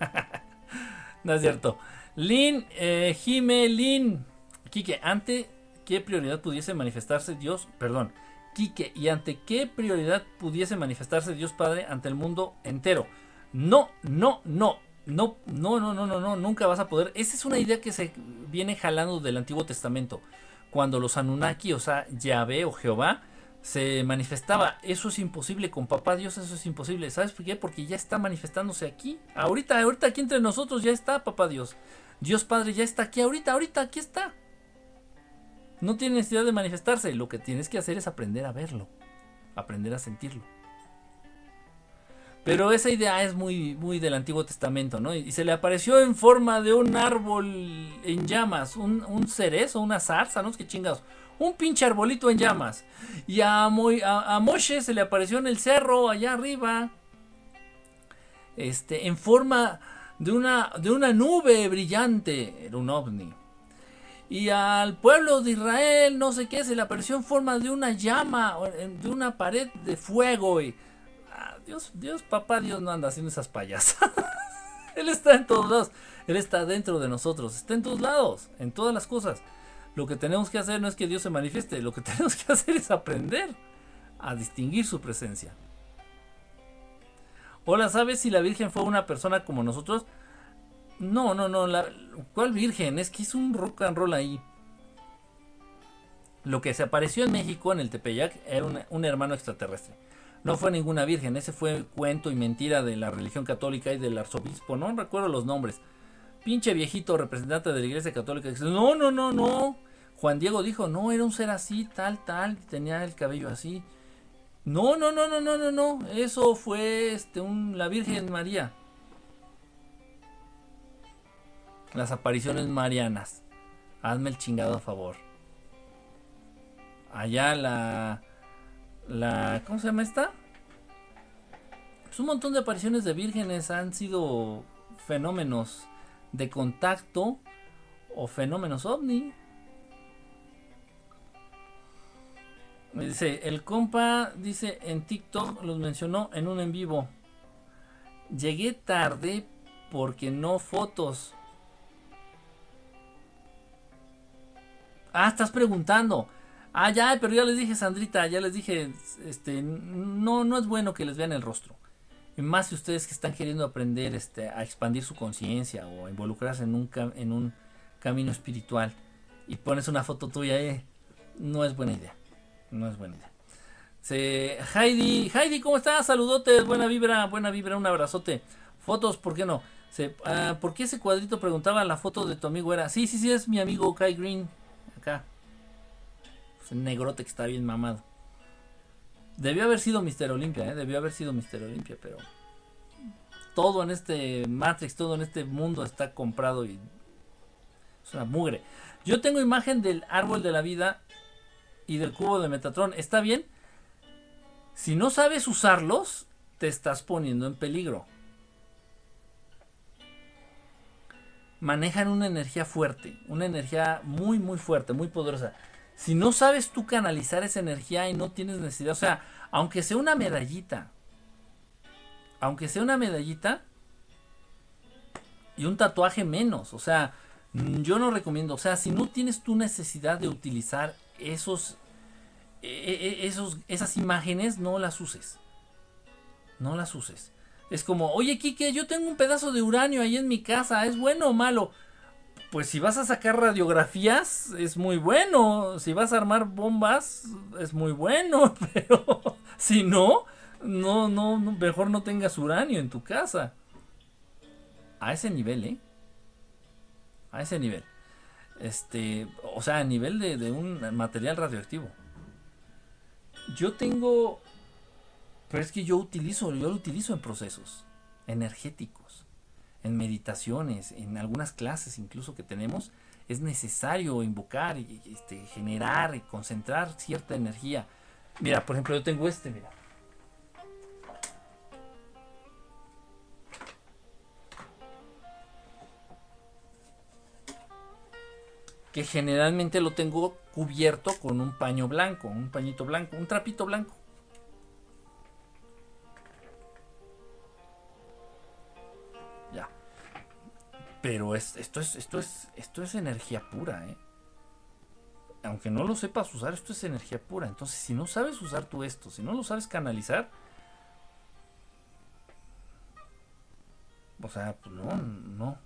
no es cierto. Lin, eh, Jime, Lin. Quique, ¿ante qué prioridad pudiese manifestarse Dios? Perdón. Quique, ¿y ante qué prioridad pudiese manifestarse Dios Padre ante el mundo entero? No, no, no. No, no, no, no, no, no, nunca vas a poder. Esa es una idea que se viene jalando del Antiguo Testamento. Cuando los Anunnaki, o sea, Yahvé o Jehová, se manifestaba. Eso es imposible con papá Dios, eso es imposible. ¿Sabes por qué? Porque ya está manifestándose aquí. Ahorita, ahorita aquí entre nosotros ya está papá Dios. Dios Padre ya está aquí, ahorita, ahorita, aquí está. No tiene necesidad de manifestarse. Lo que tienes que hacer es aprender a verlo, aprender a sentirlo. Pero esa idea es muy, muy del Antiguo Testamento, ¿no? Y se le apareció en forma de un árbol en llamas, un, un cerezo, una zarza, ¿no? ¿Qué chingados? Un pinche arbolito en llamas. Y a, a, Moshe se le apareció en el cerro, allá arriba, este, en forma de una, de una nube brillante, era un ovni. Y al pueblo de Israel, no sé qué, se le apareció en forma de una llama, de una pared de fuego. Y, Dios, Dios, papá Dios no anda haciendo esas payas. Él está en todos lados. Él está dentro de nosotros. Está en todos lados. En todas las cosas. Lo que tenemos que hacer no es que Dios se manifieste. Lo que tenemos que hacer es aprender a distinguir su presencia. Hola, ¿sabes si la Virgen fue una persona como nosotros? No, no, no. ¿Cuál Virgen? Es que hizo un rock and roll ahí. Lo que se apareció en México, en el Tepeyac, era un hermano extraterrestre. No fue ninguna virgen, ese fue cuento y mentira de la religión católica y del arzobispo, no recuerdo los nombres. Pinche viejito representante de la iglesia católica no, no, no, no. Juan Diego dijo, no, era un ser así, tal, tal, tenía el cabello así. No, no, no, no, no, no, no. Eso fue este, la Virgen María. Las apariciones marianas. Hazme el chingado a favor. Allá la la ¿cómo se llama esta? Pues un montón de apariciones de vírgenes han sido fenómenos de contacto o fenómenos ovni. Me dice, el compa dice en TikTok los mencionó en un en vivo. Llegué tarde porque no fotos. Ah, estás preguntando. Ah, ya, pero ya les dije, Sandrita, ya les dije, este, no, no es bueno que les vean el rostro. Y más si ustedes que están queriendo aprender este, a expandir su conciencia o a involucrarse en un, en un camino espiritual y pones una foto tuya, eh, no es buena idea. No es buena idea. Se, Heidi, Heidi, ¿cómo estás? Saludotes, buena vibra, buena vibra, un abrazote. Fotos, ¿por qué no? Se, ah, ¿Por qué ese cuadrito preguntaba la foto de tu amigo era? Sí, sí, sí, es mi amigo Kai Green. Acá. Pues, negrote que está bien mamado. Debió haber sido Mister Olimpia, ¿eh? debió haber sido Mister Olimpia, pero todo en este Matrix, todo en este mundo está comprado y es una mugre. Yo tengo imagen del árbol de la vida y del cubo de Metatron. ¿Está bien? Si no sabes usarlos, te estás poniendo en peligro. manejan una energía fuerte, una energía muy, muy fuerte, muy poderosa. Si no sabes tú canalizar esa energía y no tienes necesidad, o sea, aunque sea una medallita, aunque sea una medallita y un tatuaje menos, o sea, yo no recomiendo, o sea, si no tienes tu necesidad de utilizar esos, e, e, esos, esas imágenes, no las uses. No las uses. Es como, oye, Kike, yo tengo un pedazo de uranio ahí en mi casa, ¿es bueno o malo? Pues si vas a sacar radiografías, es muy bueno. Si vas a armar bombas, es muy bueno. Pero si no, no, no, mejor no tengas uranio en tu casa. A ese nivel, ¿eh? A ese nivel. Este, o sea, a nivel de, de un material radioactivo. Yo tengo pero es que yo utilizo, yo lo utilizo en procesos energéticos, en meditaciones, en algunas clases incluso que tenemos, es necesario invocar, y, este, generar y concentrar cierta energía. Mira, por ejemplo, yo tengo este, mira. Que generalmente lo tengo cubierto con un paño blanco, un pañito blanco, un trapito blanco. Pero es, esto, es, esto, es, esto es energía pura, ¿eh? Aunque no lo sepas usar, esto es energía pura. Entonces, si no sabes usar tú esto, si no lo sabes canalizar, o sea, pues no, no,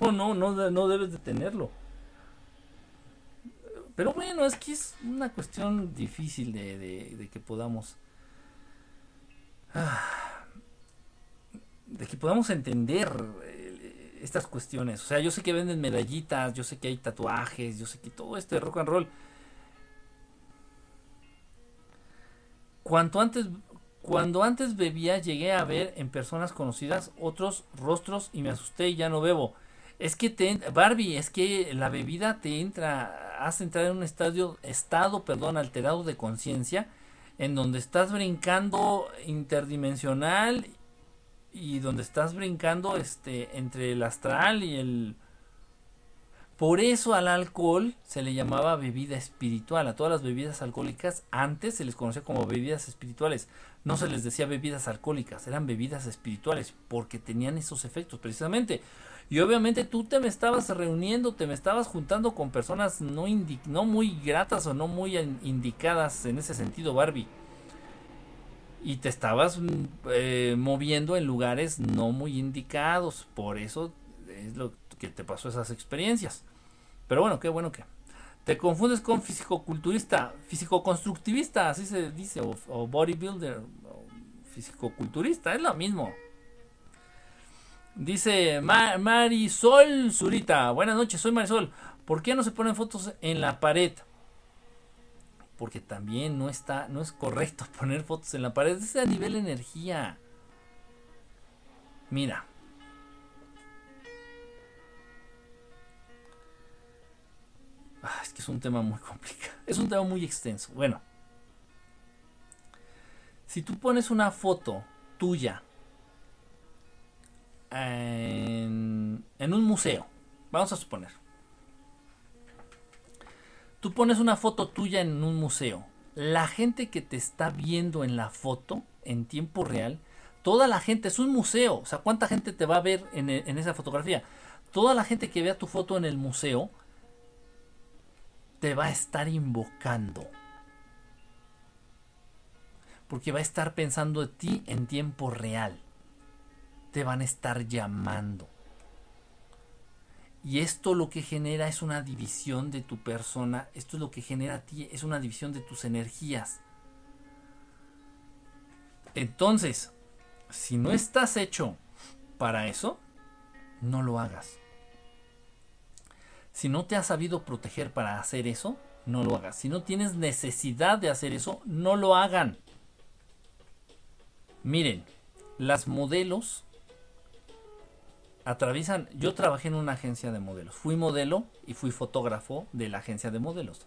no, no, no, debes de tenerlo. Pero bueno, es que es una cuestión difícil de, que podamos... Ah, de que podamos entender estas cuestiones. O sea, yo sé que venden medallitas, yo sé que hay tatuajes, yo sé que todo esto de rock and roll. Cuanto antes, cuando antes bebía, llegué a ver en personas conocidas otros rostros y me asusté y ya no bebo. Es que te, Barbie, es que la bebida te entra, hace entrar en un estadio, estado, perdón, alterado de conciencia, en donde estás brincando interdimensional y donde estás brincando este entre el astral y el por eso al alcohol se le llamaba bebida espiritual. A todas las bebidas alcohólicas antes se les conocía como bebidas espirituales. No se les decía bebidas alcohólicas, eran bebidas espirituales porque tenían esos efectos precisamente. Y obviamente tú te me estabas reuniendo, te me estabas juntando con personas no, no muy gratas o no muy indicadas en ese sentido, Barbie y te estabas mm, eh, moviendo en lugares no muy indicados. Por eso es lo que te pasó esas experiencias. Pero bueno, qué bueno que te confundes con fisicoculturista, fisicoconstructivista, así se dice, o, bodybuilder, o fisicoculturista, es lo mismo. Dice Marisol Zurita, buenas noches, soy Marisol. ¿Por qué no se ponen fotos en la pared? porque también no está, no es correcto poner fotos en la pared, es a nivel energía. Mira. Ah, es que es un tema muy complicado. Es un tema muy extenso. Bueno. Si tú pones una foto tuya en, en un museo, vamos a suponer, Tú pones una foto tuya en un museo. La gente que te está viendo en la foto, en tiempo real, toda la gente, es un museo. O sea, ¿cuánta gente te va a ver en, e, en esa fotografía? Toda la gente que vea tu foto en el museo te va a estar invocando. Porque va a estar pensando de ti en tiempo real. Te van a estar llamando. Y esto lo que genera es una división de tu persona, esto es lo que genera a ti, es una división de tus energías. Entonces, si no estás hecho para eso, no lo hagas. Si no te has sabido proteger para hacer eso, no lo hagas. Si no tienes necesidad de hacer eso, no lo hagan. Miren, las modelos atraviesan, yo trabajé en una agencia de modelos, fui modelo y fui fotógrafo de la agencia de modelos.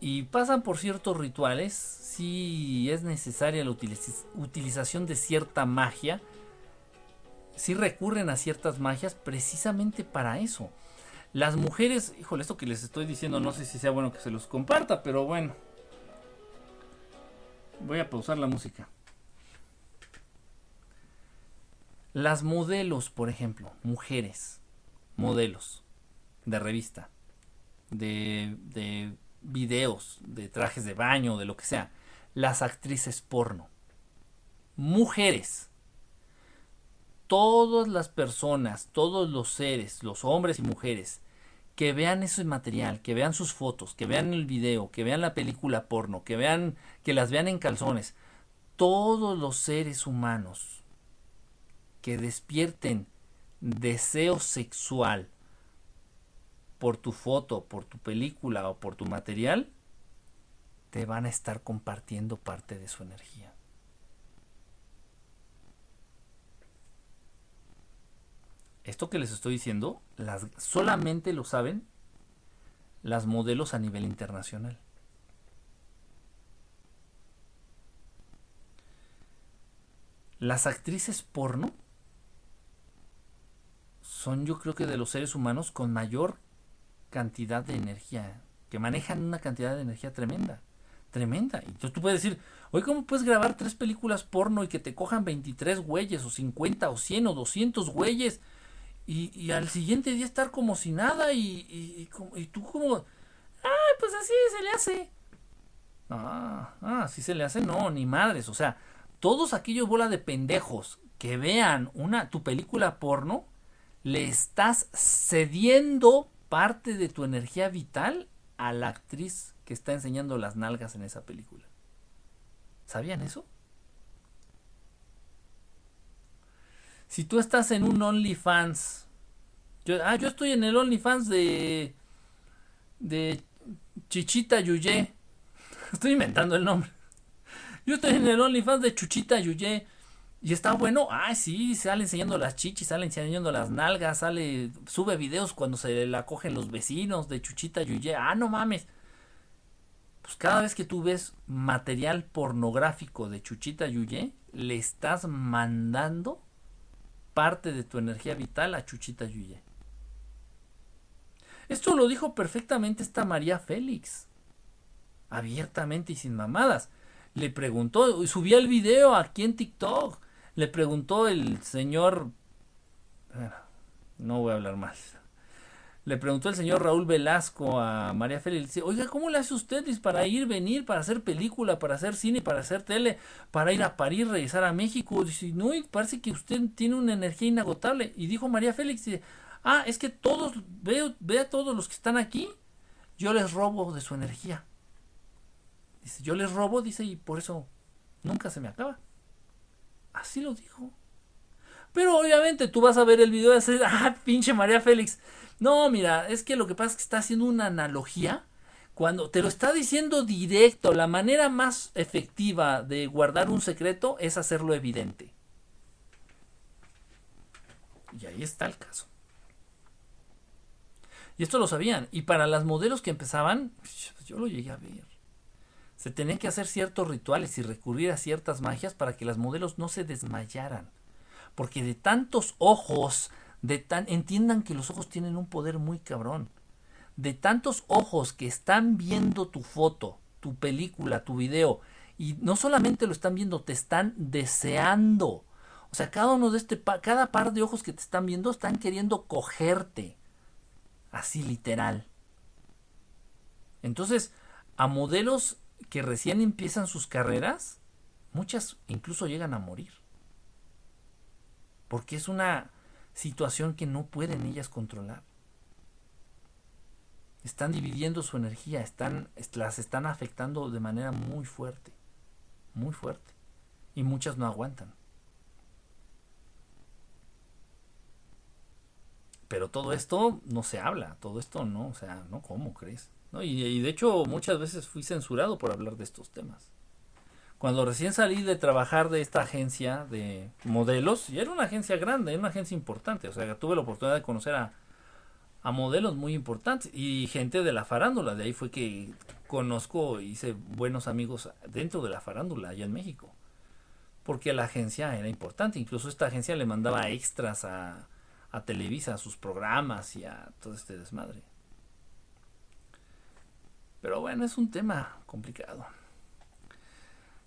Y pasan por ciertos rituales, si es necesaria la utilización de cierta magia, sí recurren a ciertas magias precisamente para eso. Las mujeres, híjole, esto que les estoy diciendo, no sé si sea bueno que se los comparta, pero bueno. Voy a pausar la música. Las modelos, por ejemplo, mujeres, modelos de revista, de, de videos, de trajes de baño, de lo que sea. Las actrices porno. Mujeres. Todas las personas, todos los seres, los hombres y mujeres, que vean ese material, que vean sus fotos, que vean el video, que vean la película porno, que vean, que las vean en calzones, todos los seres humanos que despierten deseo sexual por tu foto, por tu película o por tu material, te van a estar compartiendo parte de su energía. Esto que les estoy diciendo, las, solamente lo saben las modelos a nivel internacional. Las actrices porno son yo creo que de los seres humanos con mayor cantidad de energía, que manejan una cantidad de energía tremenda, tremenda. Y entonces tú puedes decir, oye, ¿cómo puedes grabar tres películas porno y que te cojan 23 güeyes, o 50, o 100, o 200 güeyes? Y, al siguiente día estar como si nada y, y, y, tú como, ah, pues así se le hace. Ah, ah, así se le hace, no, ni madres. O sea, todos aquellos bola de pendejos que vean una tu película porno, le estás cediendo parte de tu energía vital a la actriz que está enseñando las nalgas en esa película. ¿Sabían eso? Si tú estás en un OnlyFans, yo, ah, yo estoy en el OnlyFans de de Chichita Yuye. Estoy inventando el nombre. Yo estoy en el OnlyFans de Chuchita Yuye. Y está bueno, ay sí, sale enseñando las chichis, sale enseñando las nalgas, sale, sube videos cuando se la cogen los vecinos de Chuchita Yuye, ah no mames. Pues cada vez que tú ves material pornográfico de Chuchita Yuye, le estás mandando parte de tu energía vital a Chuchita Yuye. Esto lo dijo perfectamente esta María Félix, abiertamente y sin mamadas. Le preguntó, subía el video aquí en TikTok le preguntó el señor, no voy a hablar más, le preguntó el señor Raúl Velasco a María Félix, oiga, ¿cómo le hace usted para ir, venir, para hacer película, para hacer cine, para hacer tele, para ir a París, regresar a México? Dice, no, parece que usted tiene una energía inagotable. Y dijo María Félix, ah, es que todos, veo, ve a todos los que están aquí, yo les robo de su energía. Dice, yo les robo, dice, y por eso nunca se me acaba. Así lo dijo. Pero obviamente tú vas a ver el video y decir, ah, pinche María Félix. No, mira, es que lo que pasa es que está haciendo una analogía. Cuando te lo está diciendo directo, la manera más efectiva de guardar un secreto es hacerlo evidente. Y ahí está el caso. Y esto lo sabían. Y para las modelos que empezaban, yo lo llegué a ver se tenían que hacer ciertos rituales y recurrir a ciertas magias para que las modelos no se desmayaran. Porque de tantos ojos, de tan entiendan que los ojos tienen un poder muy cabrón. De tantos ojos que están viendo tu foto, tu película, tu video y no solamente lo están viendo, te están deseando. O sea, cada uno de este cada par de ojos que te están viendo están queriendo cogerte. Así literal. Entonces, a modelos que recién empiezan sus carreras, muchas incluso llegan a morir. Porque es una situación que no pueden ellas controlar. Están dividiendo su energía, están, las están afectando de manera muy fuerte, muy fuerte. Y muchas no aguantan. Pero todo esto no se habla, todo esto no, o sea, no, ¿cómo crees? Y, de hecho muchas veces fui censurado por hablar de estos temas. Cuando recién salí de trabajar de esta agencia de modelos, y era una agencia grande, era una agencia importante, o sea, tuve la oportunidad de conocer a, a modelos muy importantes y gente de la farándula, de ahí fue que conozco, hice buenos amigos dentro de la farándula allá en México porque la agencia era importante. Incluso esta agencia le mandaba extras a, a Televisa, a sus programas y a todo este desmadre. Pero bueno, es un tema complicado.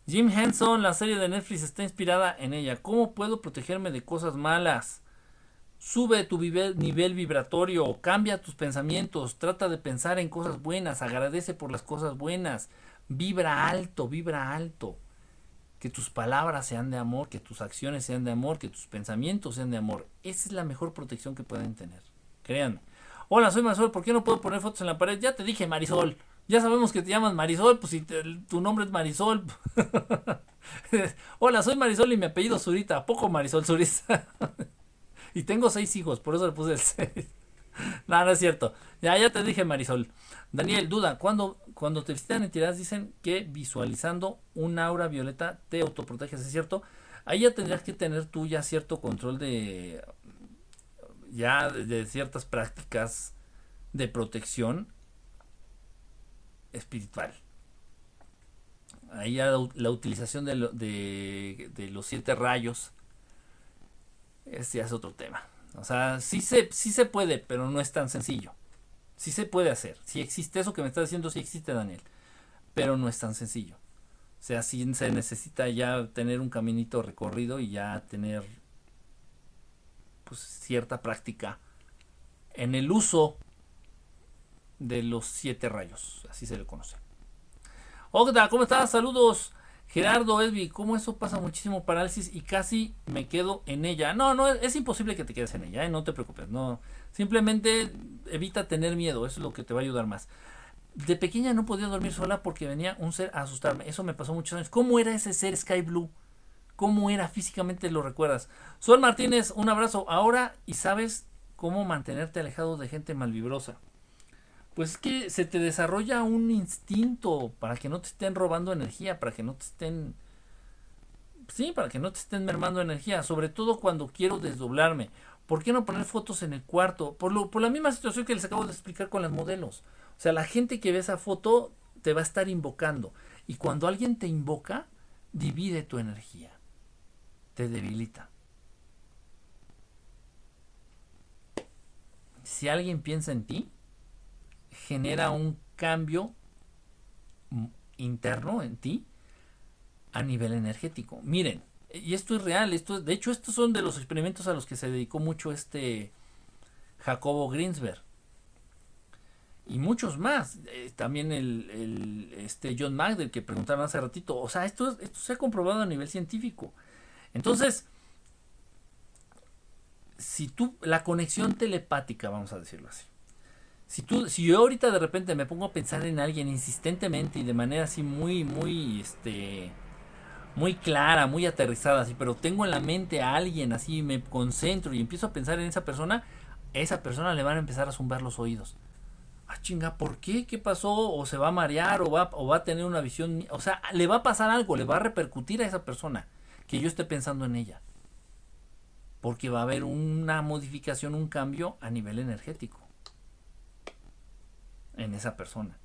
Jim Henson, la serie de Netflix está inspirada en ella. ¿Cómo puedo protegerme de cosas malas? Sube tu nivel vibratorio, cambia tus pensamientos, trata de pensar en cosas buenas, agradece por las cosas buenas, vibra alto, vibra alto. Que tus palabras sean de amor, que tus acciones sean de amor, que tus pensamientos sean de amor. Esa es la mejor protección que pueden tener. Créanme. Hola, soy Marisol, ¿por qué no puedo poner fotos en la pared? Ya te dije, Marisol. Ya sabemos que te llamas Marisol, pues si tu nombre es Marisol. Hola, soy Marisol y mi apellido Zurita. ¿A poco Marisol Zurita? y tengo seis hijos, por eso le puse el seis. no, no es cierto. Ya, ya te dije, Marisol. Daniel, duda, cuando, cuando te visitan entidades dicen que visualizando un aura violeta te autoproteges, ¿es cierto? Ahí ya tendrías que tener tú ya cierto control de ya de ciertas prácticas de protección espiritual. Ahí ya la, utilización de, los siete rayos ya es otro tema. O sea, sí se, sí se puede, pero no es tan sencillo. Sí se puede hacer. Si existe eso que me estás diciendo, sí existe, Daniel. Pero no es tan sencillo. O sea, sí se necesita ya tener un caminito recorrido y ya tener pues, cierta práctica en el uso de los siete rayos. Así se le conoce. Ogda, ¿cómo estás? Saludos. Gerardo, Edvi, ¿cómo eso pasa muchísimo parálisis y casi me quedo en ella? No, no, es, imposible que te quedes en ella, ¿eh? no te preocupes, no. Simplemente evita tener miedo, eso es lo que te va a ayudar más. De pequeña no podía dormir sola porque venía un ser a asustarme, eso me pasó muchos años. ¿Cómo era ese ser Sky Blue? ¿Cómo era físicamente? ¿Lo recuerdas? Sol Martínez, un abrazo ahora y sabes cómo mantenerte alejado de gente malvibrosa pues es que se te desarrolla un instinto para que no te estén robando energía, para que no te estén... Sí, para que no te estén mermando energía, sobre todo cuando quiero desdoblarme. ¿Por qué no poner fotos en el cuarto? Por, lo, por la misma situación que les acabo de explicar con las modelos. O sea, la gente que ve esa foto te va a estar invocando. Y cuando alguien te invoca, divide tu energía. Te debilita. Si alguien piensa en ti, genera un cambio interno en ti a nivel energético. Miren, y esto es real, esto de hecho estos son de los experimentos a los que se dedicó mucho este Jacobo Greensberg y muchos más, eh, también el, este John Magdal que preguntaron hace ratito, o sea, esto, esto se ha comprobado a nivel científico. Entonces, si tú, la conexión telepática, vamos a decirlo así, si tú, si yo ahorita de repente me pongo a pensar en alguien insistentemente y de manera así muy, muy, este, muy clara, muy aterrizada, así, pero tengo en la mente a alguien así, me concentro y empiezo a pensar en esa persona, a esa persona le van a empezar a zumbar los oídos. Ah, chinga, ¿por qué? ¿Qué pasó? O se va a marear, o va, o va a tener una visión, o sea, le va a pasar algo, le va a repercutir a esa persona que yo esté pensando en ella. Porque va a haber una modificación, un cambio a nivel energético en esa persona.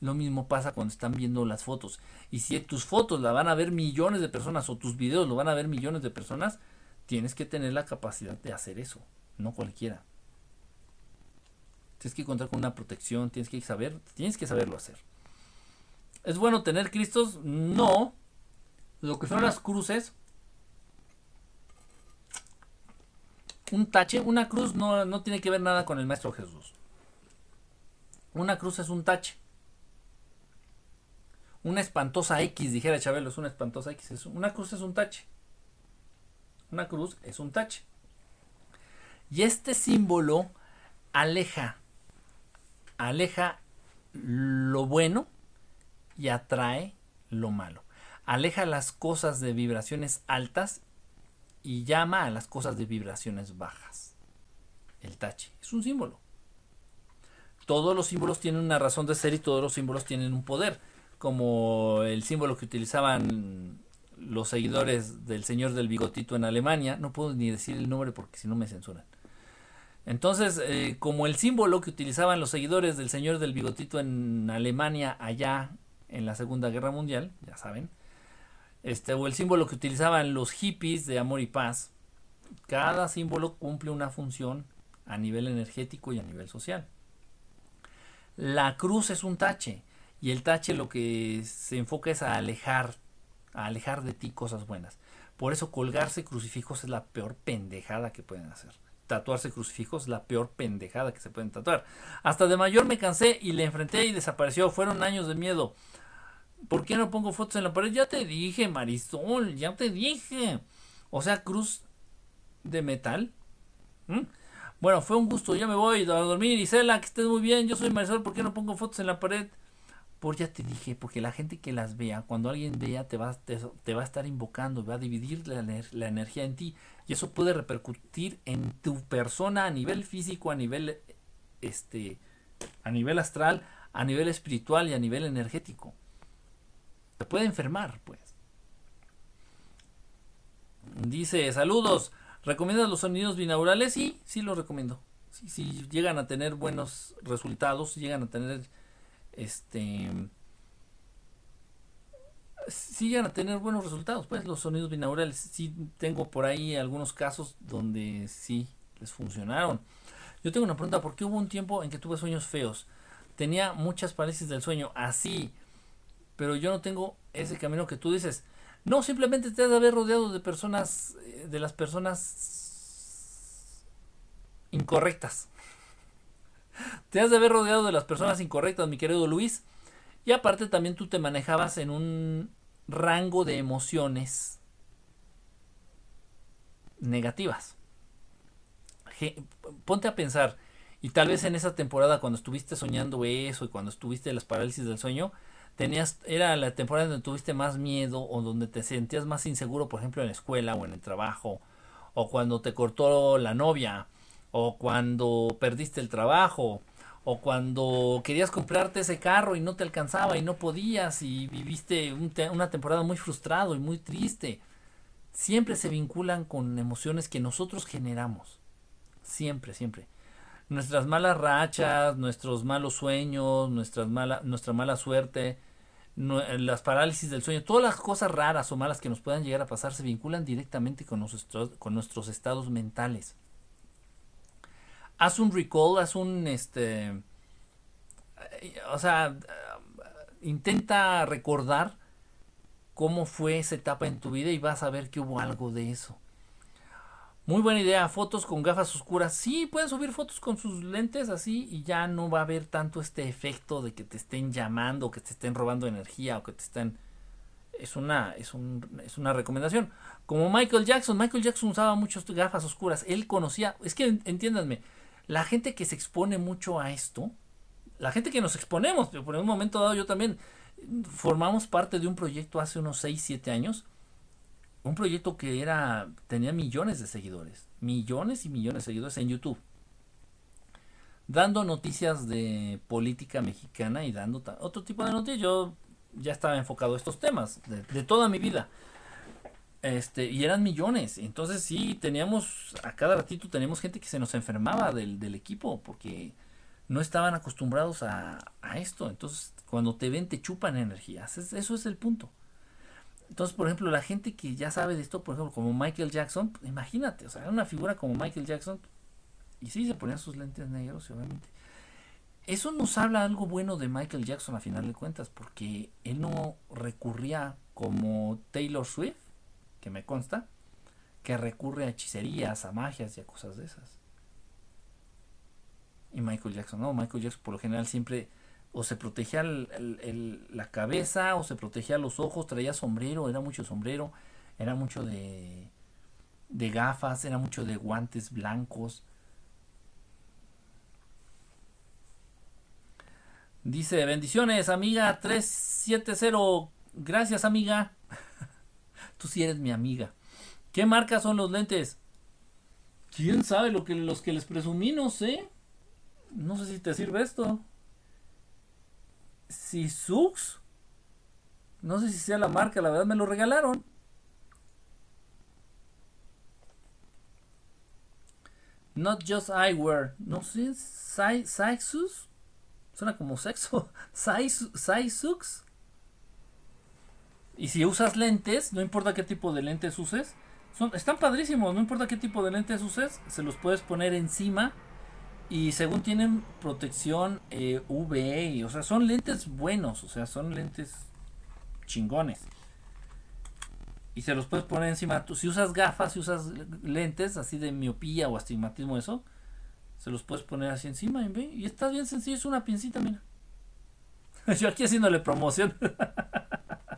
Lo mismo pasa cuando están viendo las fotos. Y si tus fotos la van a ver millones de personas o tus videos lo van a ver millones de personas, tienes que tener la capacidad de hacer eso, no cualquiera. Tienes que contar con una protección, tienes que saber, tienes que saberlo hacer. ¿Es bueno tener Cristos? No. Lo que son las cruces. Un tache, una cruz no, no tiene que ver nada con el Maestro Jesús. Una cruz es un tache. Una espantosa X, dijera Chabelo, es una espantosa X. una cruz es un tache. Una cruz es un tache. Y este símbolo aleja, aleja lo bueno y atrae lo malo. Aleja las cosas de vibraciones altas y llama a las cosas de vibraciones bajas. El tache es un símbolo todos los símbolos tienen una razón de ser y todos los símbolos tienen un poder, como el símbolo que utilizaban los seguidores del señor del bigotito en Alemania, no puedo ni decir el nombre porque si no me censuran. Entonces, eh, como el símbolo que utilizaban los seguidores del señor del bigotito en Alemania allá en la Segunda Guerra Mundial, ya saben, este, o el símbolo que utilizaban los hippies de amor y paz. Cada símbolo cumple una función a nivel energético y a nivel social. La cruz es un tache y el tache lo que se enfoca es a alejar, a alejar de ti cosas buenas. Por eso colgarse crucifijos es la peor pendejada que pueden hacer. Tatuarse crucifijos es la peor pendejada que se pueden tatuar. Hasta de mayor me cansé y le enfrenté y desapareció. Fueron años de miedo. ¿Por qué no pongo fotos en la pared? Ya te dije, Marisol, ya te dije. O sea, cruz de metal. Bueno, fue un gusto. Ya me voy a dormir. Isela, que estés muy bien. Yo soy Marisol. ¿Por qué no pongo fotos en la pared? Por ya te dije, porque la gente que las vea, cuando alguien vea, te va, te, va a estar invocando, va a dividir la, la, energía en ti. Y eso puede repercutir en tu persona a nivel físico, a nivel, este, a nivel astral, a nivel espiritual y a nivel energético. Te puede enfermar, pues. Dice, saludos. ¿Recomiendas los sonidos binaurales? Sí, sí los recomiendo. Sí, llegan a tener buenos resultados, llegan a tener este sí llegan a tener buenos resultados, pues los sonidos binaurales. Sí tengo por ahí algunos casos donde sí les funcionaron. Yo tengo una pregunta, ¿por qué hubo un tiempo en que tuve sueños feos? Tenía muchas parálisis del sueño, así, pero yo no tengo ese camino que tú dices. No, simplemente te has de haber rodeado de personas, eh, de las personas incorrectas. Te has de haber rodeado de las personas incorrectas, mi querido Luis. Y aparte también tú te manejabas en un rango de emociones negativas. Ponte a pensar, y tal vez en esa temporada cuando estuviste soñando eso y cuando estuviste en las parálisis del sueño, tenías era la temporada donde tuviste más miedo o donde te sentías más inseguro, por ejemplo, en la escuela o en el trabajo, o cuando te cortó la novia, o cuando perdiste el trabajo, o cuando querías comprarte ese carro y no te alcanzaba y no podías y viviste una temporada muy frustrado y muy triste. Siempre se vinculan con emociones que nosotros generamos. Siempre, siempre. Nuestras malas rachas, nuestros malos sueños, nuestras mala, nuestra mala suerte, las parálisis del sueño, todas las cosas raras o malas que nos puedan llegar a pasar se vinculan directamente con nuestros, con nuestros estados mentales. Haz un recall, haz un este o sea, intenta recordar cómo fue esa etapa en tu vida y vas a ver que hubo algo de eso. Muy buena idea, fotos con gafas oscuras. Sí, pueden subir fotos con sus lentes así y ya no va a haber tanto este efecto de que te estén llamando, que te estén robando energía o que te estén... Es una, es, un, es una recomendación. Como Michael Jackson, Michael Jackson usaba muchas gafas oscuras. Él conocía, es que entiéndanme, la gente que se expone mucho a esto, la gente que nos exponemos, por un momento dado yo también formamos parte de un proyecto hace unos 6, 7 años un proyecto que era tenía millones de seguidores, millones y millones de seguidores en YouTube, dando noticias de política mexicana y dando otro tipo de noticias. Yo ya estaba enfocado a estos temas de, toda mi vida. Este, y eran millones. Entonces sí, teníamos, a cada ratito teníamos gente que se nos enfermaba del, del equipo porque no estaban acostumbrados a, a, esto. Entonces, cuando te ven, te chupan energías. Eso es el punto. Entonces, por ejemplo, la gente que ya sabe de esto, por ejemplo, como Michael Jackson, pues, imagínate, o sea, una figura como Michael Jackson, y sí, se ponían sus lentes negros, obviamente. Eso nos habla algo bueno de Michael Jackson a final de cuentas, porque él no recurría como Taylor Swift, que me consta, que recurre a hechicerías, a magias y a cosas de esas. Y Michael Jackson, no, Michael Jackson por lo general siempre o se protegía la cabeza o se protegía los ojos, traía sombrero, era mucho sombrero, era mucho de, de gafas, era mucho de guantes blancos. Dice, bendiciones, amiga 370. Gracias, amiga. Tú sí eres mi amiga. ¿Qué marca son los lentes? ¿Quién sabe lo que los que les presumí? No sé. No sé si te sirve esto. Six No sé si sea la marca, la verdad me lo regalaron. Not just eyewear. No sé, Sixus. Suena como sexo. Sixux. Y si usas lentes, no importa qué tipo de lentes uses, son, están padrísimos, no importa qué tipo de lentes uses, se los puedes poner encima y según tienen protección eh, UV, o sea, son lentes buenos, o sea, son lentes chingones. Y se los puedes poner encima. Tú, si usas gafas, si usas lentes así de miopía o astigmatismo, eso, se los puedes poner así encima y está bien sencillo, es una pincita, mira. Yo aquí haciéndole promoción.